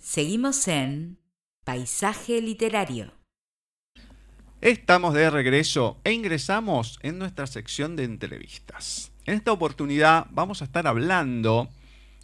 Seguimos en Paisaje Literario. Estamos de regreso e ingresamos en nuestra sección de entrevistas. En esta oportunidad vamos a estar hablando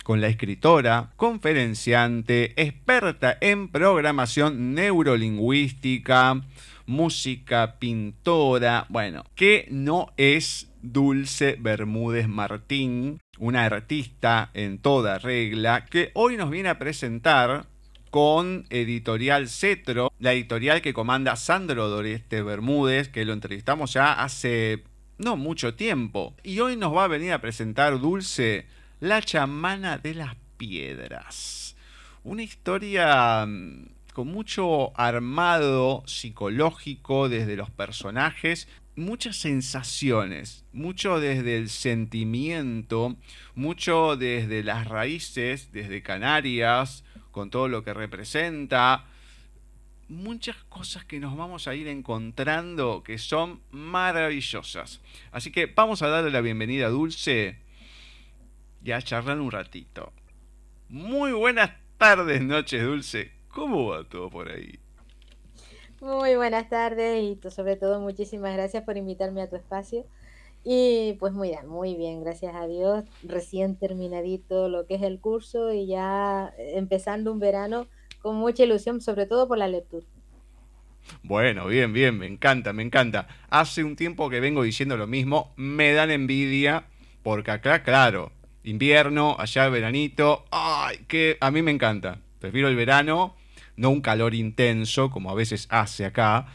con la escritora, conferenciante, experta en programación neurolingüística, música, pintora, bueno, que no es Dulce Bermúdez Martín, una artista en toda regla, que hoy nos viene a presentar con Editorial Cetro, la editorial que comanda Sandro Doreste Bermúdez, que lo entrevistamos ya hace no mucho tiempo. Y hoy nos va a venir a presentar Dulce, la chamana de las piedras. Una historia mm, con mucho armado psicológico desde los personajes, muchas sensaciones, mucho desde el sentimiento, mucho desde las raíces, desde Canarias, con todo lo que representa, muchas cosas que nos vamos a ir encontrando que son maravillosas. Así que vamos a darle la bienvenida a Dulce y a charlar un ratito. Muy buenas tardes, noches, Dulce. ¿Cómo va todo por ahí? Muy buenas tardes y sobre todo muchísimas gracias por invitarme a tu espacio. Y pues muy bien, muy bien, gracias a Dios. Recién terminadito lo que es el curso y ya empezando un verano con mucha ilusión, sobre todo por la lectura. Bueno, bien, bien, me encanta, me encanta. Hace un tiempo que vengo diciendo lo mismo, me dan envidia, porque acá, claro, invierno, allá veranito, ay, que a mí me encanta. Prefiero el verano no un calor intenso como a veces hace acá,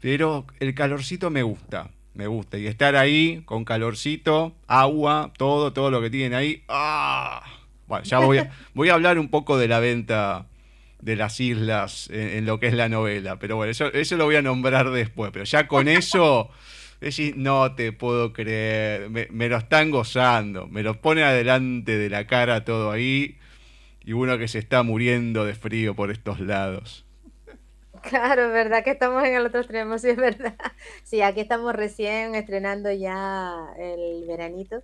pero el calorcito me gusta, me gusta. Y estar ahí con calorcito, agua, todo, todo lo que tienen ahí. ¡ah! Bueno, ya voy a, voy a hablar un poco de la venta de las islas en, lo que es la novela, pero bueno, eso, eso lo voy a nombrar después, pero ya con eso... Decís, no te puedo creer, me, me, lo están gozando, me lo pone adelante de la cara todo ahí y uno que se está muriendo de frío por estos lados. Claro, es verdad que estamos en el otro extremo, sí, es verdad. Sí, aquí estamos recién estrenando ya el veranito.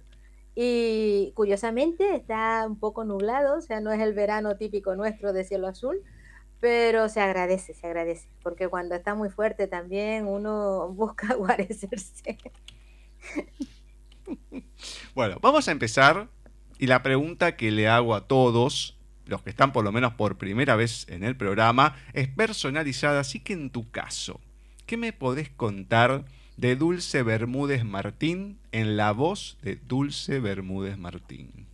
Y curiosamente está un poco nublado, o sea, no es el verano típico nuestro de cielo azul, pero se agradece, se agradece, porque cuando está muy fuerte también uno busca guarecerse. Bueno, vamos a empezar. Y la pregunta que le hago a todos los que están por lo menos por primera vez en el programa, es personalizada. Así que en tu caso, ¿qué me podés contar de Dulce Bermúdez Martín en la voz de Dulce Bermúdez Martín?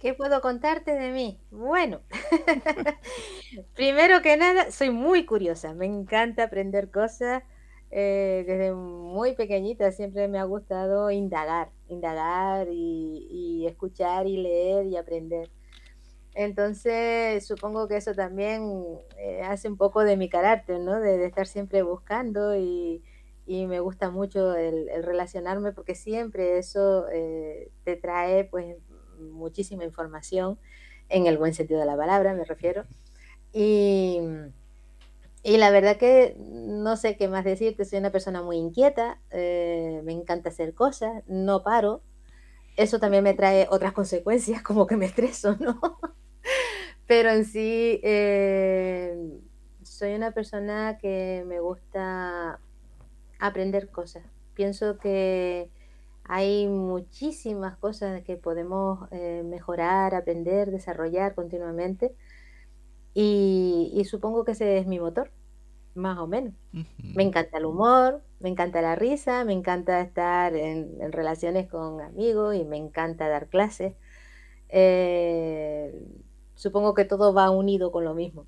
¿Qué puedo contarte de mí? Bueno, primero que nada, soy muy curiosa, me encanta aprender cosas. Eh, desde muy pequeñita siempre me ha gustado indagar, indagar y, escuchar y leer y aprender. Entonces, supongo que eso también eh, hace un poco de mi carácter, ¿no? De, estar siempre buscando y, me gusta mucho el, relacionarme porque siempre eso eh, te trae pues muchísima información en el buen sentido de la palabra, me refiero. Y, y la verdad que no sé qué más decirte, soy una persona muy inquieta, eh, me encanta hacer cosas, no paro. Eso también me trae otras consecuencias, como que me estreso, ¿no? Pero en sí, eh, soy una persona que me gusta aprender cosas. Pienso que hay muchísimas cosas que podemos eh, mejorar, aprender, desarrollar continuamente y, supongo que ese es mi motor, más o menos. Me encanta el humor, me encanta la risa, me encanta estar en, relaciones con amigos y me encanta dar clases. Eh, supongo que todo va unido con lo mismo.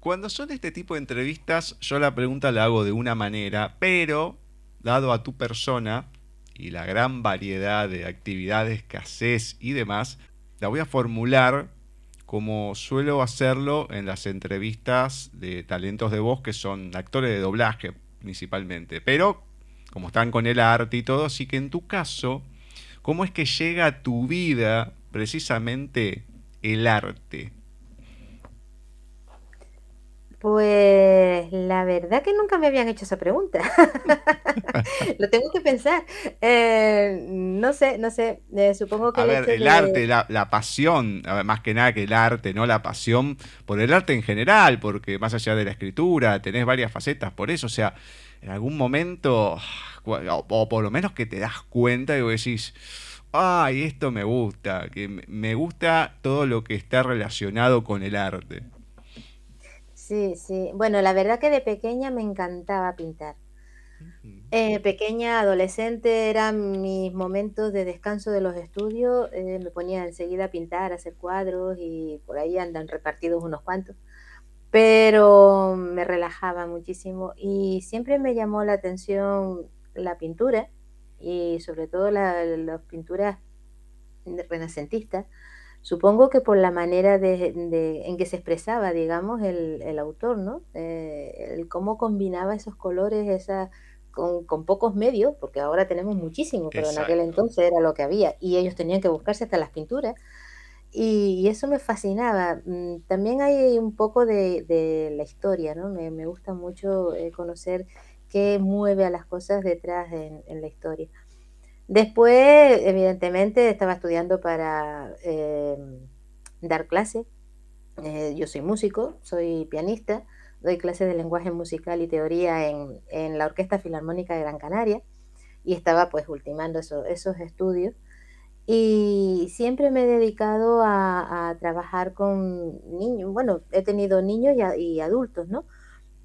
Cuando son este tipo de entrevistas, yo la pregunta la hago de una manera, pero dado a tu persona y la gran variedad de actividades que haces y demás, la voy a formular como suelo hacerlo en las entrevistas de talentos de voz que son actores de doblaje principalmente. Pero como están con el arte y todo, así que en tu caso, ¿cómo es que llega a tu vida precisamente el arte? Pues la verdad que nunca me habían hecho esa pregunta. Lo tengo que pensar. Eh, no sé, no sé. Eh, supongo que A el ver, el de... arte, la, la pasión, a ver, más que nada que el arte, ¿no? La pasión por el arte en general, porque más allá de la escritura, tenés varias facetas por eso, o sea, en algún momento, o, o por lo menos que te das cuenta y vos decís, ay, esto me gusta, que me gusta todo lo que está relacionado con el arte. Sí, sí. Bueno, la verdad que de pequeña me encantaba pintar. Eh, pequeña, adolescente, eran mis momentos de descanso de los estudios. eh, me ponía enseguida a pintar, a hacer cuadros y por ahí andan repartidos unos cuantos. Pero me relajaba muchísimo y siempre me llamó la atención la pintura y sobre todo la, las pinturas renacentistas. Supongo que por la manera de, de- en que se expresaba, digamos, el, el autor, ¿no? Eh, el cómo combinaba esos colores, esa, con, con pocos medios, porque ahora tenemos muchísimos, pero en aquel entonces era lo que había, y ellos tenían que buscarse hasta las pinturas, y, y eso me fascinaba. Mm, También hay un poco de, de la historia, ¿no? Me, me gusta mucho eh, conocer qué mueve a las cosas detrás en, en la historia. Después, evidentemente, estaba estudiando para em, dar clases. Eh, yo soy músico, soy pianista, doy clases de lenguaje musical y teoría en, en la Orquesta Filarmónica de Gran Canaria y estaba pues ultimando eso- esos estudios. Y siempre me he dedicado a, trabajar con niños. Bueno, he tenido niños y, y adultos, ¿no?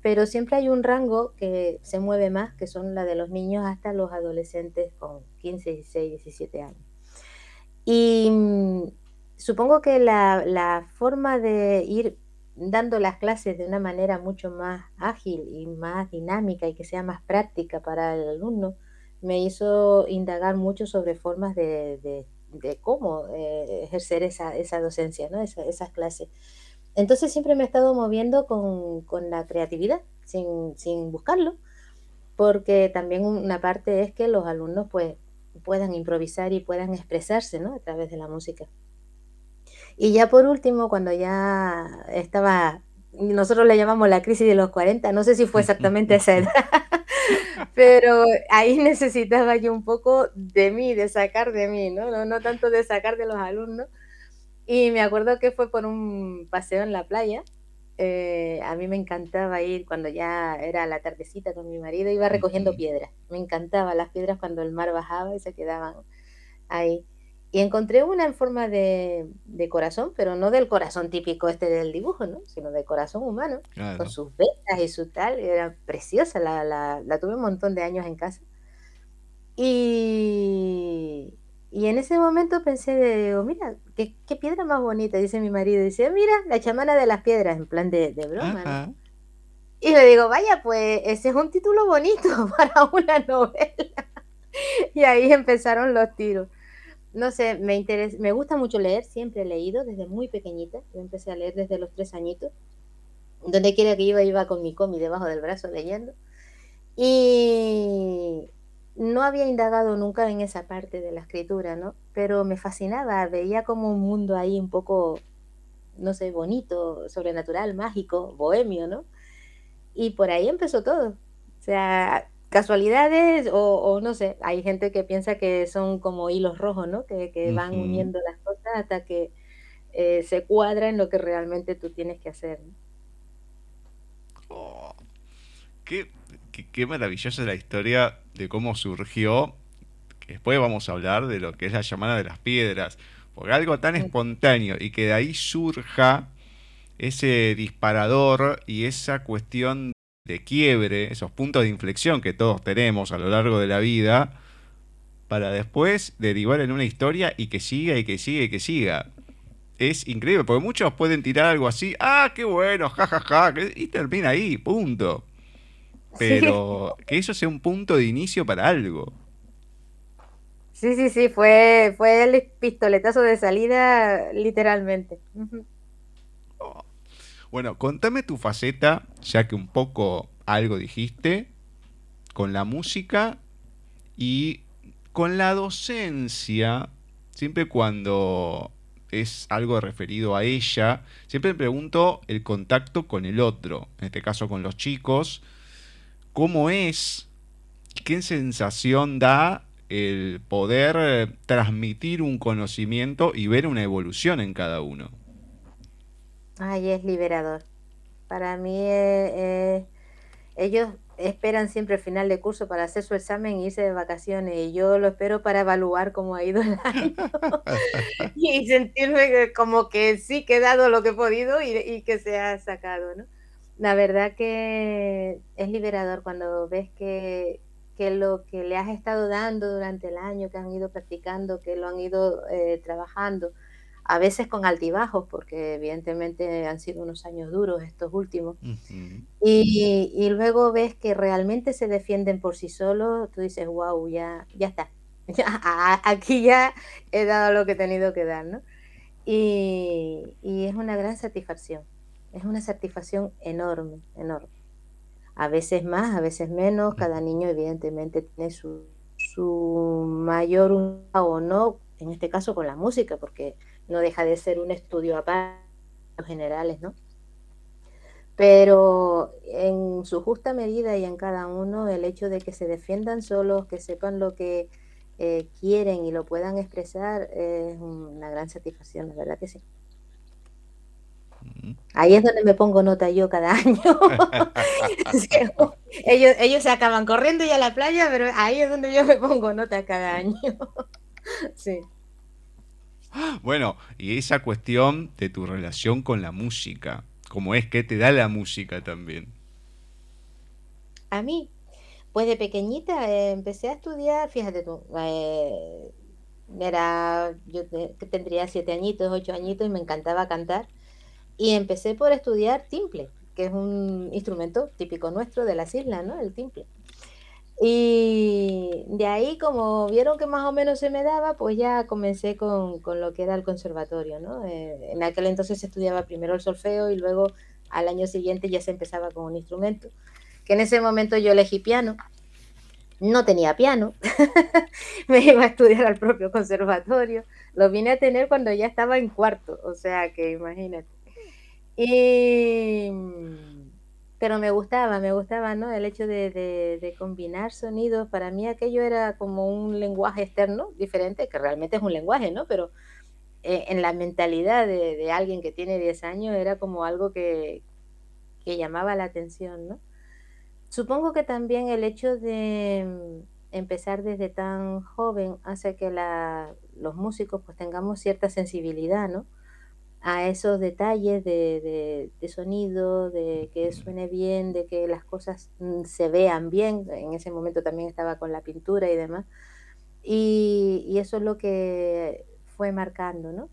Pero siempre hay un rango que se mueve más, que son la de los niños hasta los adolescentes con 15, 16, 17 años. Y mm, supongo que la, la forma de ir dando las clases de una manera mucho más ágil y más dinámica y que sea más práctica para el alumno, me hizo indagar mucho sobre formas de, de- cómo eh, ejercer esa, esa docencia, ¿no? Esa- esas clases. Entonces siempre me he estado moviendo con, con la creatividad, sin, sin buscarlo, porque también una parte es que los alumnos pues puedan improvisar y puedan expresarse, ¿no? A través de la música. Y ya por último, cuando ya estaba, nosotros le llamamos la crisis de los 40, no sé si fue exactamente esa edad, pero ahí necesitaba yo un poco de mí, de sacar de mí, ¿no? No, no tanto de sacar de los alumnos. Y me acuerdo que fue por un paseo en la playa. eh, a mí me encantaba ir cuando ya era la tardecita con mi marido, iba recogiendo piedras. Me encantaban las piedras cuando el mar bajaba y se quedaban ahí. Y encontré una en forma de, de corazón, pero no del corazón típico este del dibujo, ¿no? Sino de corazón humano, con Claro. sus vetas y su tal. Era preciosa, la, la, la tuve un montón de años en casa. Y, y en ese momento pensé, de, digo, mira, qué, qué piedra más bonita, dice mi marido. Dice, mira, la chamana de las piedras, en plan de, de broma, ¿no? Y le digo, vaya, pues ese es un título bonito para una novela. Y ahí empezaron los tiros. No sé, me interes- me gusta mucho leer, siempre he leído desde muy pequeñita. Yo empecé a leer desde los tres añitos. Donde quiera que iba, iba con mi cómic debajo del brazo leyendo. Y no había indagado nunca en esa parte de la escritura, ¿no? Pero me fascinaba, veía como un mundo ahí un poco, no sé, bonito, sobrenatural, mágico, bohemio, ¿no? Y por ahí empezó todo. O sea, casualidades o, o no sé, hay gente que piensa que son como hilos rojos, ¿no? Que, que van uniendo las cosas hasta que eh, se cuadra en lo que realmente tú tienes que hacer. ¿no? Oh, qué, qué, qué maravillosa la historia de cómo surgió. que Después vamos a hablar de lo que es la llamada de las piedras. Porque algo tan espontáneo y que de ahí surja ese disparador y esa cuestión de quiebre, esos puntos de inflexión que todos tenemos a lo largo de la vida, para después derivar en una historia y que siga y que siga y que siga. Es increíble, porque muchos pueden tirar algo así, ah, qué bueno, jajaja, que- y termina ahí, punto. Sí, Pero que eso sea un punto de inicio para algo. sí, sí, sí, fue, fue el pistoletazo de salida, literalmente. Oh. Bueno, contame tu faceta, ya que un poco algo dijiste, con la música y con la docencia, siempre cuando es algo referido a ella. Siempre me pregunto el contacto con el otro, en este caso con los chicos, cómo es, qué sensación da el poder eh, transmitir un conocimiento y ver una evolución en cada uno. Ay, es liberador. Para mí, eh, eh, ellos esperan siempre el final de curso para hacer su examen y irse de vacaciones y yo lo espero para evaluar cómo ha ido el año y sentirme como que sí que he dado lo que he podido y, que se ha sacado, ¿no? La verdad que es liberador cuando ves que, que, lo que le has estado dando durante el año, que han ido practicando, que lo han ido eh, trabajando, a veces con altibajos, porque evidentemente han sido unos años duros estos últimos, y, luego ves que realmente se defienden por sí solos, tú dices, wow, ya, ya está, aquí ya he dado lo que he tenido que dar, ¿no? Y, es una gran satisfacción, es una satisfacción enorme, enorme. A veces más, a veces menos, cada niño evidentemente tiene su, su mayor o no, en este caso con la música, porque no deja de ser un estudio aparte, los generales, ¿no? Pero en su justa medida y en cada uno, el hecho de que se defiendan solos, que sepan lo que eh, quieren y lo puedan expresar, es una gran satisfacción, la verdad que sí. Ahí es donde me pongo nota yo cada año. ellos, ellos se acaban corriendo ya a la playa, pero ahí es donde yo me pongo nota cada año. sí. Bueno, y esa cuestión de tu relación con la música, ¿cómo es que te da la música también? A mí, pues de pequeñita eh, empecé a estudiar, fíjate tú, eh, era, yo tendría siete añitos, ocho añitos y me encantaba cantar. Y empecé por estudiar timple, que es un instrumento típico nuestro de las islas, ¿no? El timple. Y de ahí, como vieron que más o menos se me daba, pues ya comencé con, con lo que era el conservatorio, ¿no? Eh, en aquel entonces se estudiaba primero el solfeo y luego al año siguiente ya se empezaba con un instrumento, que en ese momento yo elegí piano. No tenía piano, me iba a estudiar al propio conservatorio. Lo vine a tener cuando ya estaba en cuarto, o sea que imagínate. Y pero me gustaba, me gustaba, ¿no? El hecho de, de, combinar sonidos, para mí aquello era como un lenguaje externo diferente, que realmente es un lenguaje, ¿no? Pero eh, en la mentalidad de, de, alguien que tiene 10 años era como algo que, que llamaba la atención, ¿no? Supongo que también el hecho de mm, empezar desde tan joven hace que la, los músicos pues tengamos cierta sensibilidad, ¿no? A esos detalles de, sonido, de que suene bien, de que las cosas mm, se vean bien. En ese momento también estaba con la pintura y demás. Y, eso es lo que fue marcando, ¿no?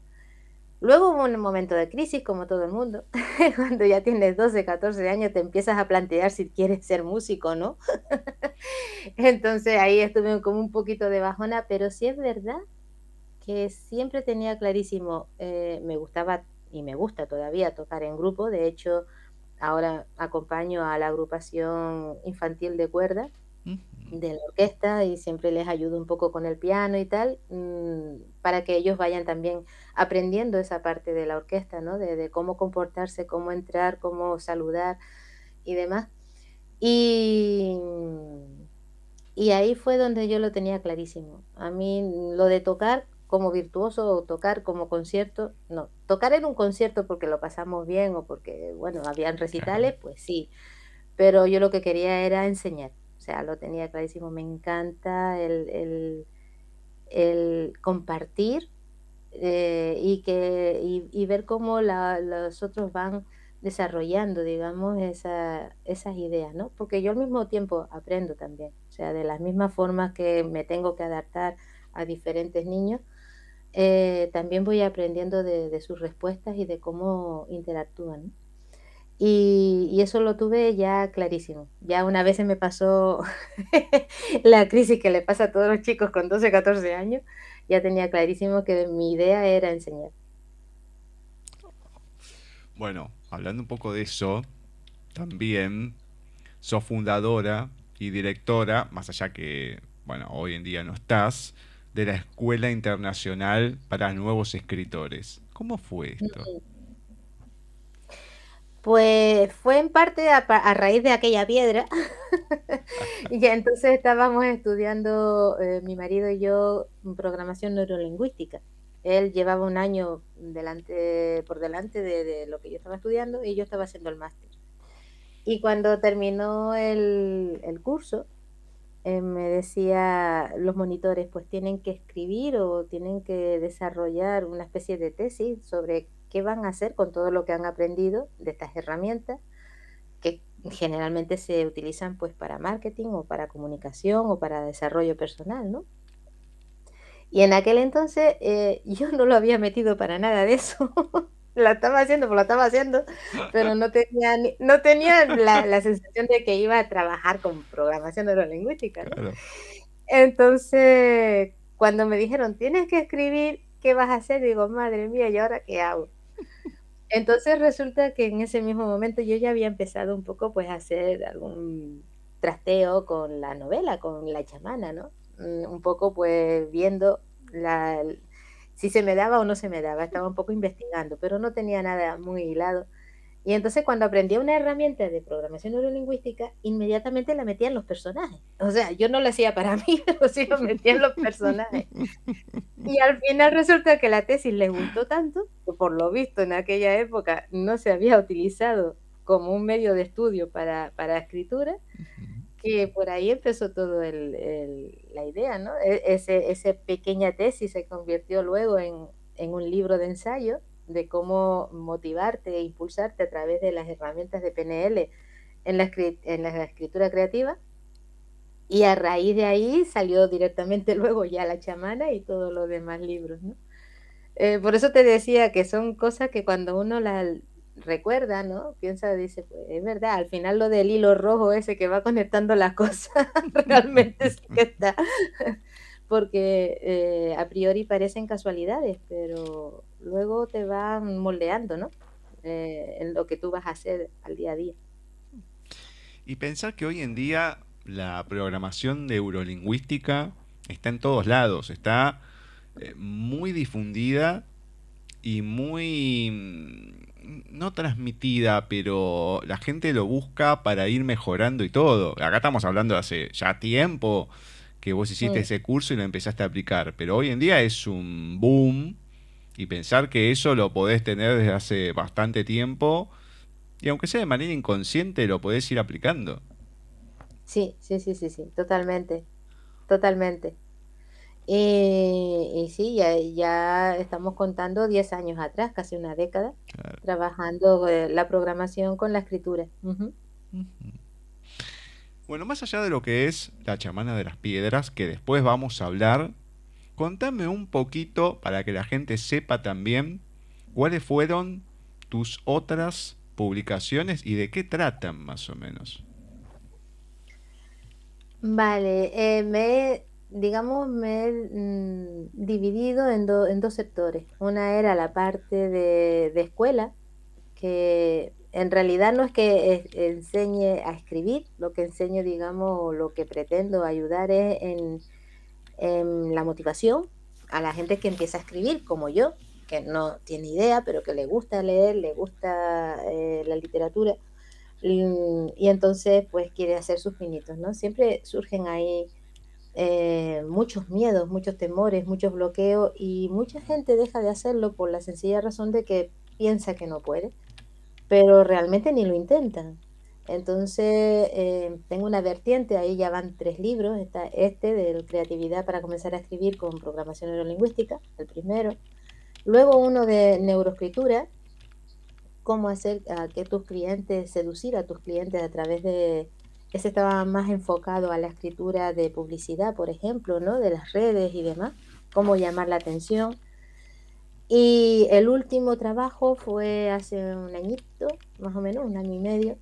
Luego hubo un momento de crisis, como todo el mundo. Cuando ya tienes 12, 14 años, te empiezas a plantear si quieres ser músico, ¿no? Entonces ahí estuve como un poquito de bajona, pero sí es verdad que siempre tenía clarísimo, eh, me gustaba y me gusta todavía tocar en grupo, de hecho ahora acompaño a la agrupación infantil de cuerda de la orquesta y siempre les ayudo un poco con el piano y tal, mm, para que ellos vayan también aprendiendo esa parte de la orquesta, ¿no? De, cómo comportarse, cómo entrar, cómo saludar y demás. Y, y ahí fue donde yo lo tenía clarísimo. A mí lo de tocar como virtuoso o tocar como concierto, no, tocar en un concierto porque lo pasamos bien o porque, bueno, habían recitales, pues sí, pero yo lo que quería era enseñar, o sea, lo tenía clarísimo, me encanta el, el, compartir eh, y, que, y, ver cómo los otros van desarrollando, digamos, esa, esas ideas, ¿no? Porque yo al mismo tiempo aprendo también, o sea, de las mismas formas que me tengo que adaptar a diferentes niños, eh, también voy aprendiendo de, sus respuestas y de cómo interactúan. Y, eso lo tuve ya clarísimo. Ya una vez se me pasó la crisis que le pasa a todos los chicos con 12, 14 años, ya tenía clarísimo que mi idea era enseñar. Bueno, hablando un poco de eso, también sos fundadora y directora, más allá que, bueno, hoy en día no estás, de la Escuela Internacional para Nuevos Escritores. ¿Cómo fue esto? Pues fue en parte a, raíz de aquella piedra. y entonces estábamos estudiando, eh, mi marido y yo, programación neurolingüística. Él llevaba un año delante, por delante de, lo que yo estaba estudiando y yo estaba haciendo el máster. Y cuando terminó el, curso, eh, me decía los monitores, pues tienen que escribir o tienen que desarrollar una especie de tesis sobre qué van a hacer con todo lo que han aprendido de estas herramientas que generalmente se utilizan pues para marketing o para comunicación o para desarrollo personal, ¿no? Y en aquel entonces eh, yo no lo había metido para nada de eso. La estaba haciendo, pues lo estaba haciendo, pero no tenía, no tenía la, sensación de que iba a trabajar con programación neurolingüística. ¿no? Entonces, cuando me dijeron, tienes que escribir, ¿qué vas a hacer? Digo, madre mía, ¿y ahora qué hago? Entonces resulta que en ese mismo momento yo ya había empezado un poco pues a hacer algún trasteo con la novela, con la chamana, ¿no? Mm, un poco pues viendo la, si se me daba o no se me daba, estaba un poco investigando, pero no tenía nada muy hilado. Y entonces cuando aprendí una herramienta de programación neurolingüística, inmediatamente la metía en los personajes. O sea, yo no lo hacía para mí, pero sí lo metía en los personajes. Y al final resulta que la tesis les gustó tanto, que por lo visto en aquella época no se había utilizado como un medio de estudio para, para escritura, que por ahí empezó todo el, la idea, ¿no? E, ese, esa pequeña tesis se convirtió luego en, un libro de ensayo de cómo motivarte e impulsarte a través de las herramientas de PNL en la, en la escritura creativa. Y a raíz de ahí salió directamente luego ya la chamana y todos los demás libros. ¿no? Eh, por eso te decía que son cosas que cuando uno las recuerda, ¿no? Piensa, dice, pues es verdad, al final lo del hilo rojo ese que va conectando las cosas, realmente sí que está. Porque eh, a priori parecen casualidades, pero luego te van moldeando, ¿no? Eh, en lo que tú vas a hacer al día a día. Y pensar que hoy en día la programación neurolingüística está en todos lados, está eh, muy difundida y muy no transmitida, pero la gente lo busca para ir mejorando y todo. Acá estamos hablando de hace ya tiempo que vos hiciste ese curso y lo empezaste a aplicar, pero hoy en día es un boom y pensar que eso lo podés tener desde hace bastante tiempo y aunque sea de manera inconsciente lo podés ir aplicando. Sí, sí, sí, sí, sí, totalmente, totalmente. Y, sí, ya, ya, estamos contando 10 años atrás, casi una década, trabajando eh, la programación con la escritura. Bueno, más allá de lo que es la chamana de las piedras, que después vamos a hablar, Contame un poquito para que la gente sepa también cuáles fueron tus otras publicaciones y de qué tratan más o menos. Vale, eh, me digamos, me he mm, dividido en, en, dos sectores. Una era la parte de, escuela, que en realidad no es que enseñe a escribir, lo que enseño, digamos, lo que pretendo ayudar es en Em, la motivación a la gente que empieza a escribir, como yo, que no tiene idea, pero que le gusta leer, le gusta eh, la literatura, y, entonces pues quiere hacer sus pinitos, ¿no? Siempre surgen ahí eh, muchos miedos, muchos temores, muchos bloqueos, y mucha gente deja de hacerlo por la sencilla razón de que piensa que no puede, pero realmente ni lo intentan. Entonces, eh, tengo una vertiente, ahí ya van tres libros, está este de creatividad para comenzar a escribir con programación neurolingüística, el primero. Luego uno de neuroescritura, cómo hacer que tus clientes, seducir a tus clientes a través de, ese estaba más enfocado a la escritura de publicidad, por ejemplo, ¿no? De las redes y demás, cómo llamar la atención. Y el último trabajo fue hace un añito, más o menos, un año y medio,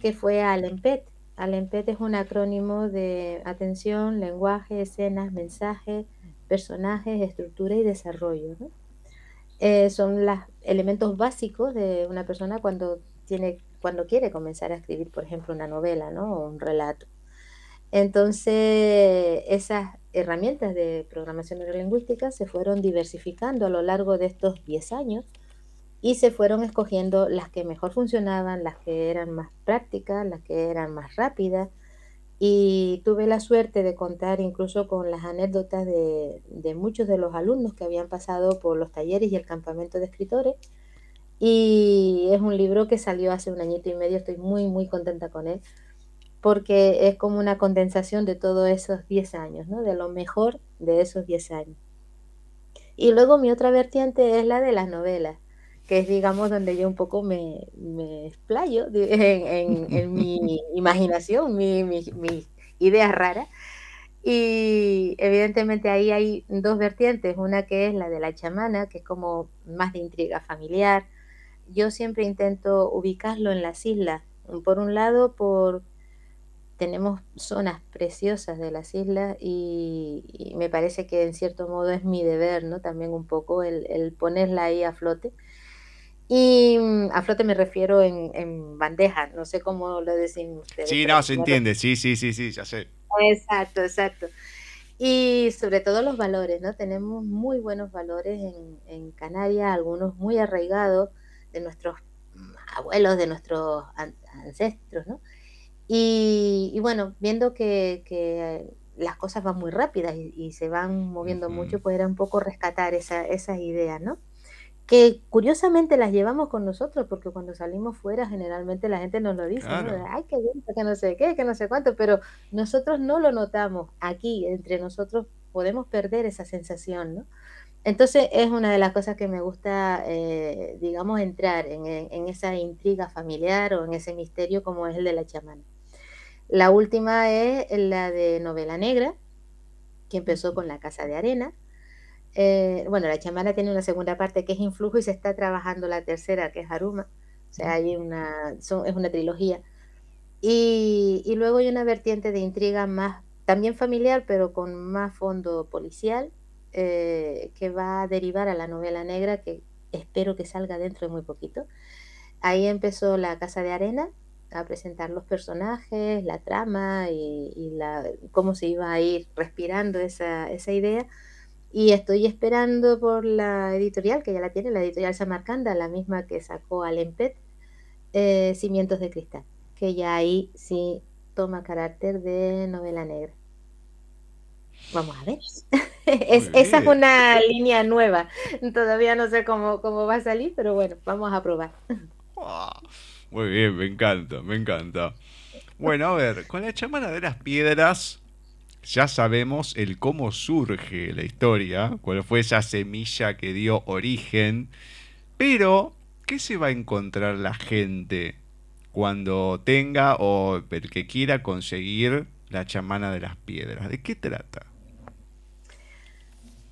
que fue ALEMPET. ALEMPET es un acrónimo de atención, lenguaje, escenas, mensaje, personajes, estructura y desarrollo. Eh, son los elementos básicos de una persona cuando, tiene, cuando quiere comenzar a escribir, por ejemplo, una novela ¿no? o un relato. Entonces, esas herramientas de programación neurolingüística se fueron diversificando a lo largo de estos 10 años y se fueron escogiendo las que mejor funcionaban, las que eran más prácticas, las que eran más rápidas. Y tuve la suerte de contar incluso con las anécdotas de, muchos de los alumnos que habían pasado por los talleres y el campamento de escritores. Y es un libro que salió hace un añito y medio, estoy muy, muy contenta con él, porque es como una condensación de todos esos 10 años, ¿no? de lo mejor de esos 10 años. Y luego mi otra vertiente es la de las novelas que es, digamos, donde yo un poco me, me explayo en, mi imaginación, mis mi, ideas raras. Y evidentemente ahí hay dos vertientes, una que es la de la chamana, que es como más de intriga familiar. Yo siempre intento ubicarlo en las islas. Por un lado, por tenemos zonas preciosas de las islas y, me parece que en cierto modo es mi deber, ¿no? También un poco el, el ponerla ahí a flote y mm, a flote me refiero en, bandeja, no sé cómo lo decimos ustedes. Sí, no, se entiende, sí, sí, sí, sí, ya sé. Exacto, exacto. Y sobre todo los valores, ¿no? Tenemos muy buenos valores en, Canarias, algunos muy arraigados de nuestros abuelos, de nuestros ancestros, ¿no? Y, bueno, viendo que, las cosas van muy rápidas y, se van moviendo mucho, pues era un poco rescatar esa, esas ideas, ¿no? que curiosamente las llevamos con nosotros, porque cuando salimos fuera generalmente la gente nos lo dice, ¿no? ay, qué bien, que no sé qué, que no sé cuánto, pero nosotros no lo notamos. Aquí, entre nosotros, podemos perder esa sensación, ¿no? Entonces es una de las cosas que me gusta, eh, digamos, entrar en, en, esa intriga familiar o en ese misterio como es el de la chamana. La última es la de novela negra, que empezó con La Casa de Arena, eh, bueno, la chamana tiene una segunda parte que es Influjo y se está trabajando la tercera que es Aruma. O sea, hay una, es una trilogía. Y, luego hay una vertiente de intriga más, también familiar, pero con más fondo policial, eh, que va a derivar a la novela negra, que espero que salga dentro de muy poquito. Ahí empezó la Casa de Arena a presentar los personajes, la trama y, cómo se iba a ir respirando esa, esa idea y estoy esperando por la editorial, que ya la tiene, la editorial Samarcanda, la misma que sacó al Empet, eh, Cimientos de Cristal, que ya ahí sí toma carácter de novela negra. Vamos a ver. esa es una línea nueva. Todavía no sé cómo, cómo va a salir, pero bueno, vamos a probar. muy bien, me encanta, me encanta. Bueno, a ver, con la chamana de las piedras ya sabemos el cómo surge la historia, cuál fue esa semilla que dio origen, pero ¿qué se va a encontrar la gente cuando tenga o el que quiera conseguir la chamana de las piedras? ¿De qué trata?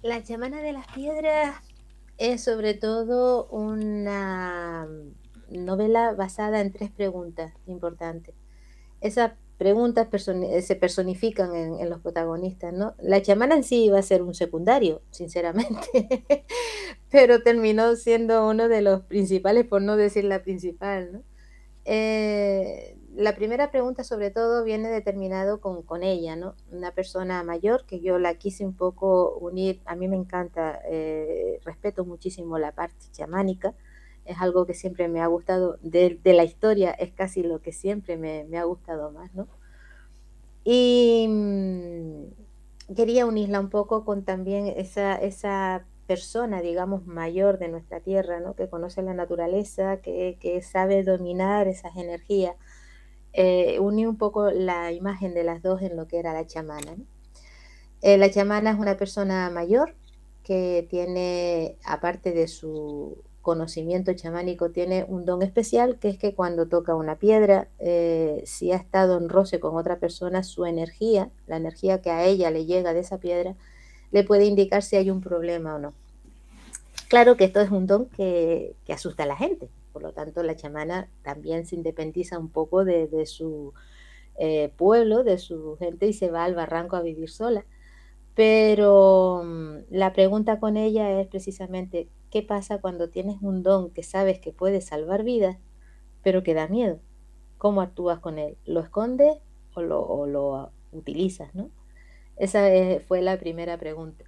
La chamana de las piedras es sobre todo una novela basada en tres preguntas importantes. Esa preguntas eh, se personifican en, los protagonistas, ¿no? La chamana en sí iba a ser un secundario, sinceramente, pero terminó siendo uno de los principales, por no decir la principal, ¿no? Eh, la primera pregunta sobre todo viene determinado con, ella, ¿no? Una persona mayor que yo la quise un poco unir, a mí me encanta, eh, respeto muchísimo la parte chamánica, es algo que siempre me ha gustado, de, la historia es casi lo que siempre me, ha gustado más, ¿no? Y mm, quería unirla un poco con también esa, esa persona, digamos, mayor de nuestra tierra, ¿no? Que conoce la naturaleza, que, sabe dominar esas energías. Eh, uní un poco la imagen de las dos en lo que era la chamana. Eh, la chamana es una persona mayor que tiene, aparte de su conocimiento chamánico tiene un don especial, que es que cuando toca una piedra, eh, si ha estado en roce con otra persona, su energía, la energía que a ella le llega de esa piedra, le puede indicar si hay un problema o no. Claro que esto es un don que, asusta a la gente, por lo tanto la chamana también se independiza un poco de, su eh, pueblo, de su gente y se va al barranco a vivir sola. Pero mm, la pregunta con ella es precisamente, ¿qué pasa cuando tienes un don que sabes que puede salvar vidas, pero que da miedo? ¿Cómo actúas con él? ¿Lo escondes o lo, utilizas? ¿no? Esa eh, fue la primera pregunta.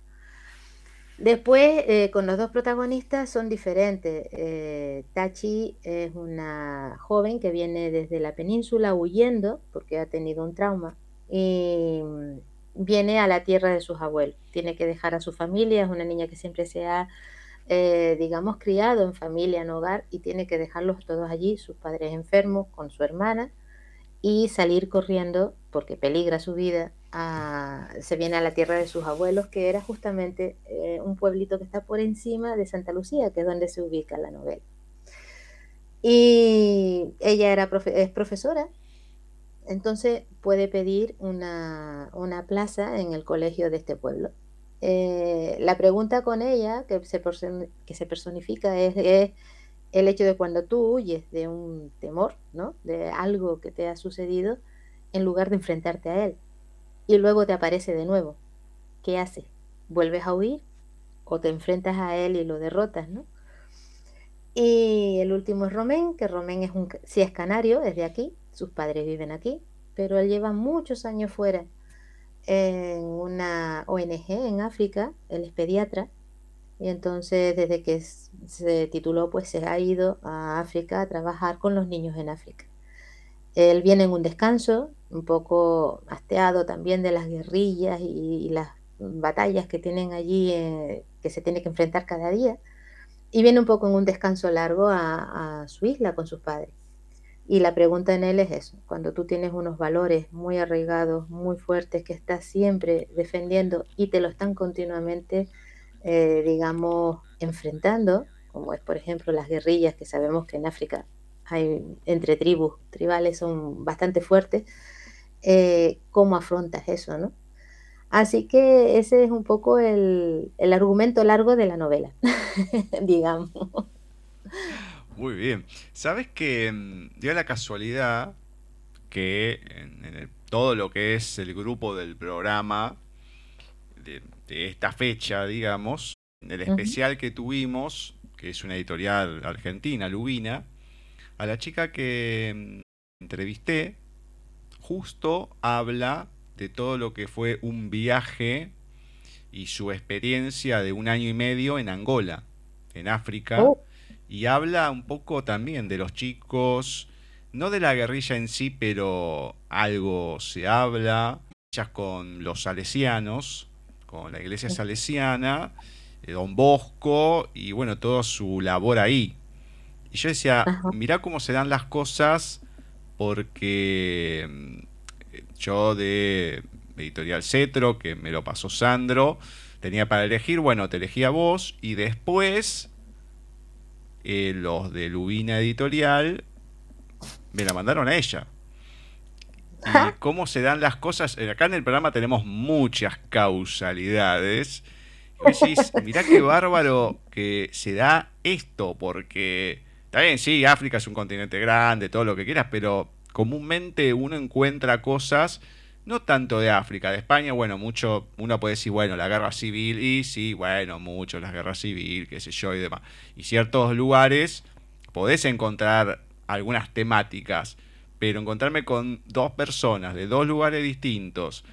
Después, eh, con los dos protagonistas son diferentes. Eh, Tachi es una joven que viene desde la península huyendo porque ha tenido un trauma y viene a la tierra de sus abuelos. Tiene que dejar a su familia, es una niña que siempre se ha, eh, digamos, criado en familia, en hogar y tiene que dejarlos todos allí, sus padres enfermos, con su hermana y salir corriendo porque peligra su vida se viene a la tierra de sus abuelos, que era justamente eh, un pueblito que está por encima de Santa Lucía, que es donde se ubica la novela. Y ella era es profesora, entonces puede pedir una, plaza en el colegio de este pueblo. Eh, la pregunta con ella, que se, que se personifica, es, es, el hecho de cuando tú huyes de un temor, ¿no? de algo que te ha sucedido, en lugar de enfrentarte a él y luego te aparece de nuevo. ¿Qué haces? ¿Vuelves a huir? ¿O te enfrentas a él y lo derrotas, no? Y el último es Romén, que Romén es un, sí es canario, es de aquí, sus padres viven aquí, pero él lleva muchos años fuera en una ONG en África, él es pediatra, y entonces desde que se tituló, pues se ha ido a África a trabajar con los niños en África. Él viene en un descanso, un poco hasteado también de las guerrillas y, las batallas que tienen allí, eh, que se tiene que enfrentar cada día, y viene un poco en un descanso largo a, su isla con sus padres. Y la pregunta en él es eso, cuando tú tienes unos valores muy arraigados, muy fuertes, que estás siempre defendiendo y te lo están continuamente, eh, digamos, enfrentando, como es por ejemplo las guerrillas que sabemos que en África hay entre tribus, tribales son bastante fuertes, eh, cómo afrontas eso, ¿no? Así que ese es un poco el, argumento largo de la novela, digamos. Muy bien. ¿Sabes que mm, dio la casualidad que en, todo lo que es el grupo del programa de, esta fecha, digamos, el especial que tuvimos, que es una editorial argentina, Lubina, a la chica que mm, entrevisté, justo habla de todo lo que fue un viaje y su experiencia de un año y medio en Angola, en África, oh. y habla un poco también de los chicos, no de la guerrilla en sí, pero algo se habla, con los salesianos, con la iglesia salesiana, eh, Don Bosco, y bueno, toda su labor ahí. Y yo decía, mirá cómo se dan las cosas porque mm, yo de Editorial Cetro, que me lo pasó Sandro, tenía para elegir, bueno, te elegí a vos y después eh, los de Lubina Editorial me la mandaron a ella. Y cómo se dan las cosas. Eh, acá en el programa tenemos muchas causalidades. Y decís, mirá qué bárbaro que se da esto, porque Está bien, sí, África es un continente grande, todo lo que quieras, pero comúnmente uno encuentra cosas, no tanto de África, de España, bueno, mucho, uno puede decir, bueno, la guerra civil, y sí, bueno, mucho, la guerra civil, qué sé yo, y demás. Y ciertos lugares podés encontrar algunas temáticas, pero encontrarme con dos personas de dos lugares distintos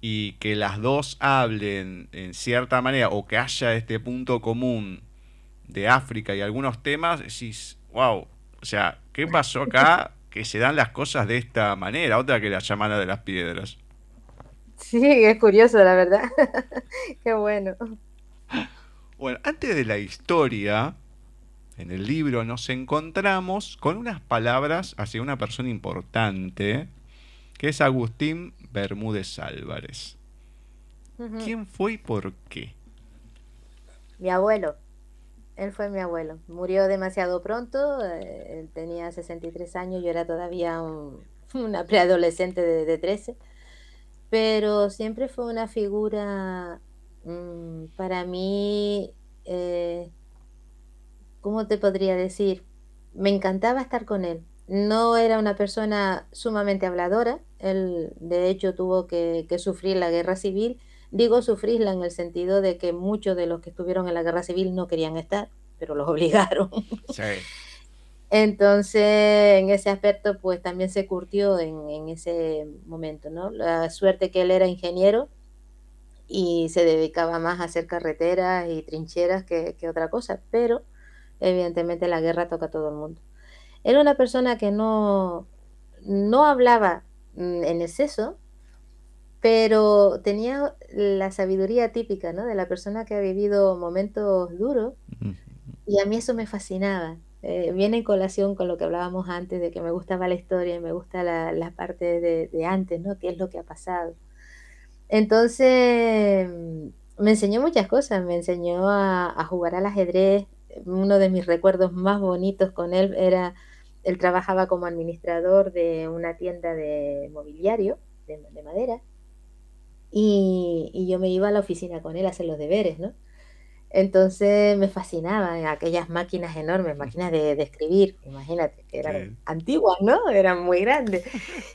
y que las dos hablen en cierta manera o que haya este punto común de África y algunos temas, decís, wow, o sea, ¿qué pasó acá que se dan las cosas de esta manera? Otra que la llamada de las piedras. Sí, es curioso, la verdad. Qué bueno. Bueno, antes de la historia, en el libro nos encontramos con unas palabras hacia una persona importante, que es Agustín Bermúdez Álvarez. ¿Quién fue y por qué? Mi abuelo. Él fue mi abuelo. Murió demasiado pronto. Eh, él tenía 63 años. Yo era todavía una preadolescente de, 13. Pero siempre fue una figura mm, para mí, eh, ¿cómo te podría decir? Me encantaba estar con él. No era una persona sumamente habladora. Él, de hecho, tuvo que sufrir la guerra civil Digo sufrirla en el sentido de que muchos de los que estuvieron en la guerra civil no querían estar, pero los obligaron. Entonces, en ese aspecto, pues también se curtió en, ese momento, ¿no? La suerte que él era ingeniero y se dedicaba más a hacer carreteras y trincheras que, otra cosa, pero evidentemente la guerra toca a todo el mundo. Era una persona que no, no hablaba mm, en exceso, pero tenía la sabiduría típica ¿no? de la persona que ha vivido momentos duros y a mí eso me fascinaba. Eh, viene en colación con lo que hablábamos antes de que me gustaba la historia y me gusta la, parte de, de, antes, ¿no? ¿Qué es lo que ha pasado? Entonces, me enseñó muchas cosas, me enseñó a, jugar al ajedrez. Uno de mis recuerdos más bonitos con él era, él trabajaba como administrador de una tienda de mobiliario, de, madera, y, y, yo me iba a la oficina con él a hacer los deberes, ¿no? Entonces me fascinaban aquellas máquinas enormes, máquinas de, escribir, imagínate, que eran antiguas, ¿no? Eran muy grandes.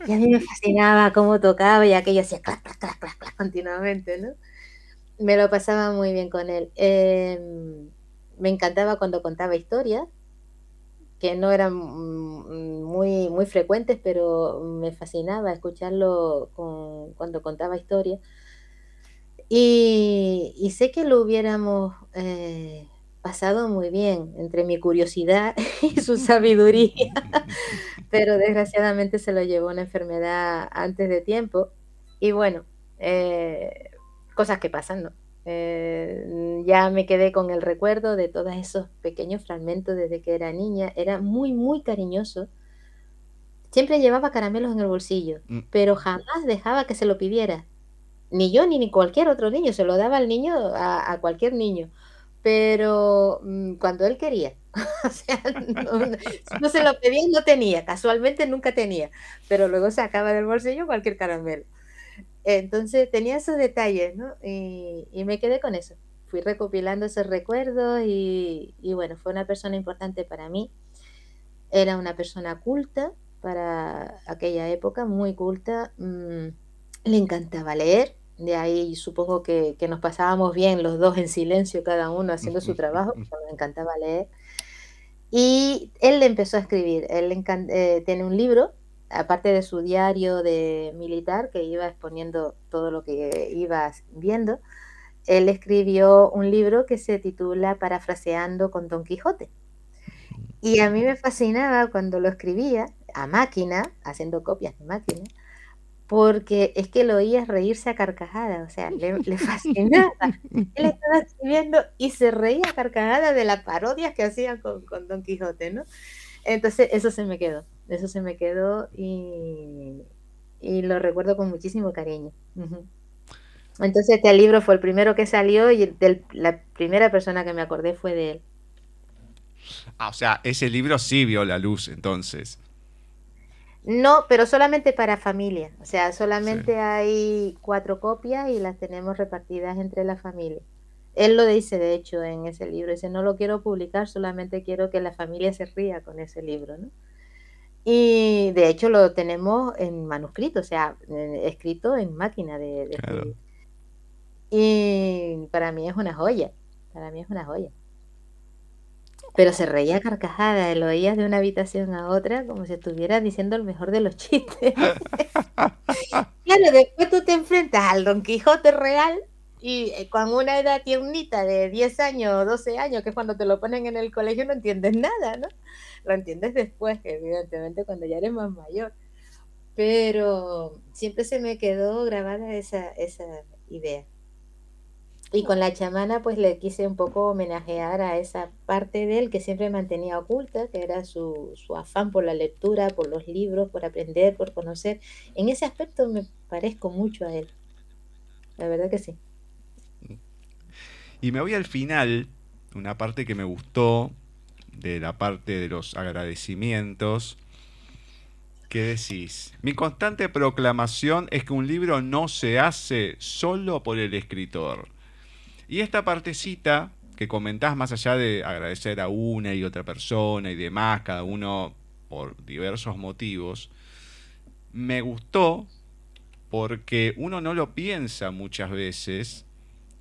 Y a mí me fascinaba cómo tocaba y aquello hacía clac, clac, clac, clac, clac continuamente, ¿no? Me lo pasaba muy bien con él. Em, me encantaba cuando contaba historias, que no eran mm, muy, muy frecuentes, pero me fascinaba escucharlo cuando contaba historias y, sé que lo hubiéramos eh, pasado muy bien entre mi curiosidad y su sabiduría, pero desgraciadamente se lo llevó una enfermedad antes de tiempo. Y bueno, eh, cosas que pasan, ¿no? Eh, ya me quedé con el recuerdo de todos esos pequeños fragmentos desde que era niña. Era muy, muy cariñoso. Siempre llevaba caramelos en el bolsillo, mm. pero jamás dejaba que se lo pidiera ni yo ni, cualquier otro niño, se lo daba al niño, a, cualquier niño, pero mm, cuando él quería, o sea, no, se lo pedía, no tenía, casualmente nunca tenía, pero luego sacaba del bolsillo cualquier caramelo. Entonces tenía esos detalles, ¿no? Y, me quedé con eso. Fui recopilando esos recuerdos y, bueno, fue una persona importante para mí. Era una persona culta para aquella época, muy culta. Mm, le encantaba leer, de ahí supongo que, nos pasábamos bien los dos en silencio, cada uno haciendo su trabajo, me encantaba leer. Y él le empezó a escribir, él eh, tiene un libro, aparte de su diario de militar, que iba exponiendo todo lo que iba viendo, él escribió un libro que se titula Parafraseando con Don Quijote. Y a mí me fascinaba cuando lo escribía a máquina, haciendo copias de máquina, porque es que lo oías reírse a carcajada, o sea, le, fascinaba. Él estaba escribiendo y se reía a carcajada de las parodias que hacía con, Don Quijote, ¿no? Entonces, eso se me quedó, eso se me quedó y, lo recuerdo con muchísimo cariño. Entonces, este libro fue el primero que salió y la primera persona que me acordé fue de él. Ah, o sea, ese libro sí vio la luz entonces. No, pero solamente para familia. O sea, solamente hay cuatro copias y las tenemos repartidas entre la familia. Él lo dice, de hecho, en ese libro. Dice, no lo quiero publicar, solamente quiero que la familia se ría con ese libro, ¿no? Y de hecho lo tenemos en manuscrito, o sea, escrito en máquina de, de Y para mí es una joya. Para mí es una joya. Pero se reía carcajada, lo oías de una habitación a otra como si estuviera diciendo el mejor de los chistes. claro, después tú te enfrentas al Don Quijote real y eh, con una edad tiernita de 10 años o 12 años, que es cuando te lo ponen en el colegio, no entiendes nada, ¿no? Lo entiendes después, evidentemente cuando ya eres más mayor. Pero siempre se me quedó grabada esa, esa idea. Y con la chamana pues le quise un poco homenajear a esa parte de él que siempre mantenía oculta, que era su, afán por la lectura, por los libros, por aprender, por conocer. En ese aspecto me parezco mucho a él. La verdad que sí. Y me voy al final, una parte que me gustó, de la parte de los agradecimientos. ¿Qué decís? Mi constante proclamación es que un libro no se hace solo por el escritor y esta partecita que comentás, más allá de agradecer a una y otra persona y demás, cada uno por diversos motivos, me gustó porque uno no lo piensa muchas veces,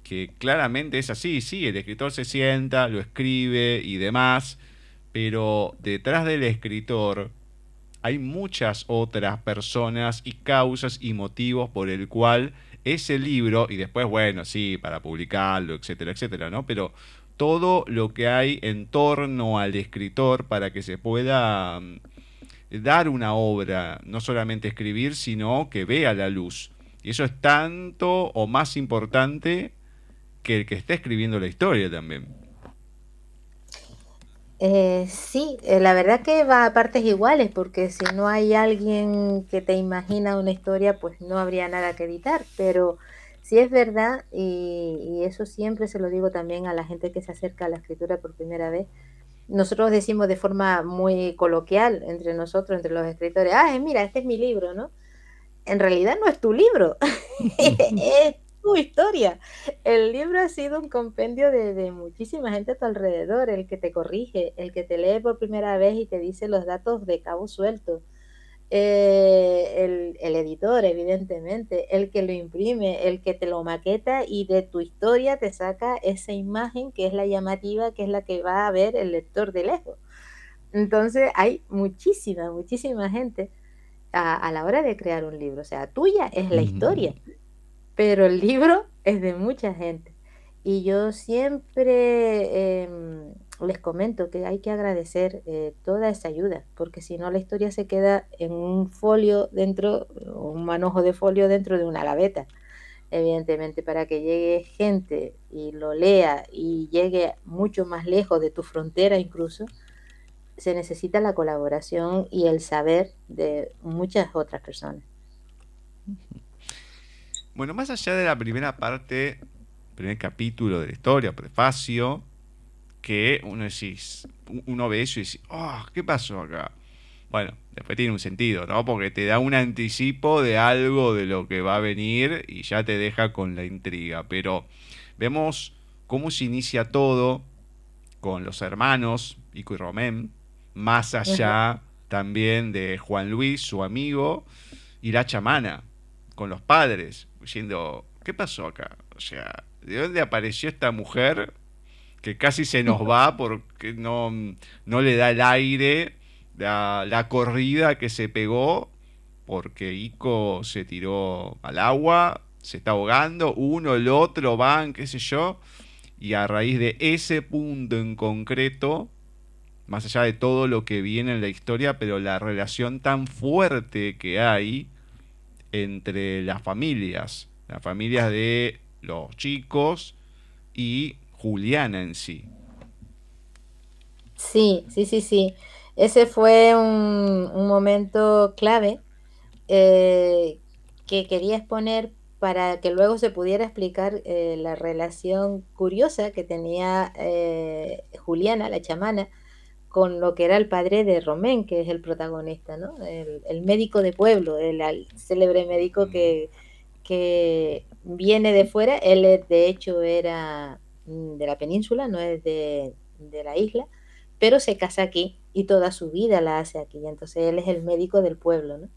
que claramente es así, sí, el escritor se sienta, lo escribe y demás, pero detrás del escritor hay muchas otras personas y causas y motivos por el cual ese libro, y después, bueno, sí, para publicarlo, etcétera, etcétera, ¿no? Pero todo lo que hay en torno al escritor para que se pueda mm, dar una obra, no solamente escribir, sino que vea la luz. Y eso es tanto o más importante que el que está escribiendo la historia también. Eh, sí, eh, la verdad que va a partes iguales, porque si no hay alguien que te imagina una historia, pues no habría nada que editar, pero sí es verdad, y, eso siempre se lo digo también a la gente que se acerca a la escritura por primera vez, nosotros decimos de forma muy coloquial entre nosotros, entre los escritores, ah, mira, este es mi libro, ¿no? En realidad no es tu libro, es tu historia. El libro ha sido un compendio de, muchísima gente a tu alrededor, el que te corrige, el que te lee por primera vez y te dice los datos de cabo suelto. Eh, el, editor, evidentemente, el que lo imprime, el que te lo maqueta y de tu historia te saca esa imagen que es la llamativa, que es la que va a ver el lector de lejos. Entonces hay muchísima, muchísima gente a, la hora de crear un libro. O sea, tuya es la historia, pero el libro es de mucha gente. Y yo siempre em, les comento que hay que agradecer eh, toda esa ayuda, porque si no la historia se queda en un folio dentro, un manojo de folio dentro de una gaveta. Evidentemente, para que llegue gente y lo lea y llegue mucho más lejos de tu frontera incluso, se necesita la colaboración y el saber de muchas otras personas. Bueno, más allá de la primera parte, primer capítulo de la historia, prefacio, que uno decís, uno ve eso y dice, oh, ¿qué pasó acá? Bueno, después tiene un sentido, ¿no? Porque te da un anticipo de algo de lo que va a venir y ya te deja con la intriga. Pero vemos cómo se inicia todo con los hermanos, Ico y Romén, más allá también de Juan Luis, su amigo, y la chamana, con los padres, diciendo, ¿qué pasó acá? O sea, ¿de dónde apareció esta mujer que casi se nos va porque no, no le da el aire, la, la corrida que se pegó, porque Ico se tiró al agua, se está ahogando, uno, el otro van, qué sé yo, y a raíz de ese punto en concreto, más allá de todo lo que viene en la historia, pero la relación tan fuerte que hay entre las familias, las familias de los chicos y Juliana en sí. Sí, sí, sí, sí. Ese fue un, momento clave eh, que quería exponer para que luego se pudiera explicar eh, la relación curiosa que tenía eh, Juliana, la chamana, con lo que era el padre de Romén, que es el protagonista, ¿no? El, médico de pueblo, el, célebre médico que, que, viene de fuera. Él, de hecho, era Mm, de la península, no es de, la isla, pero se casa aquí y toda su vida la hace aquí. Entonces él es el médico del pueblo, ¿no?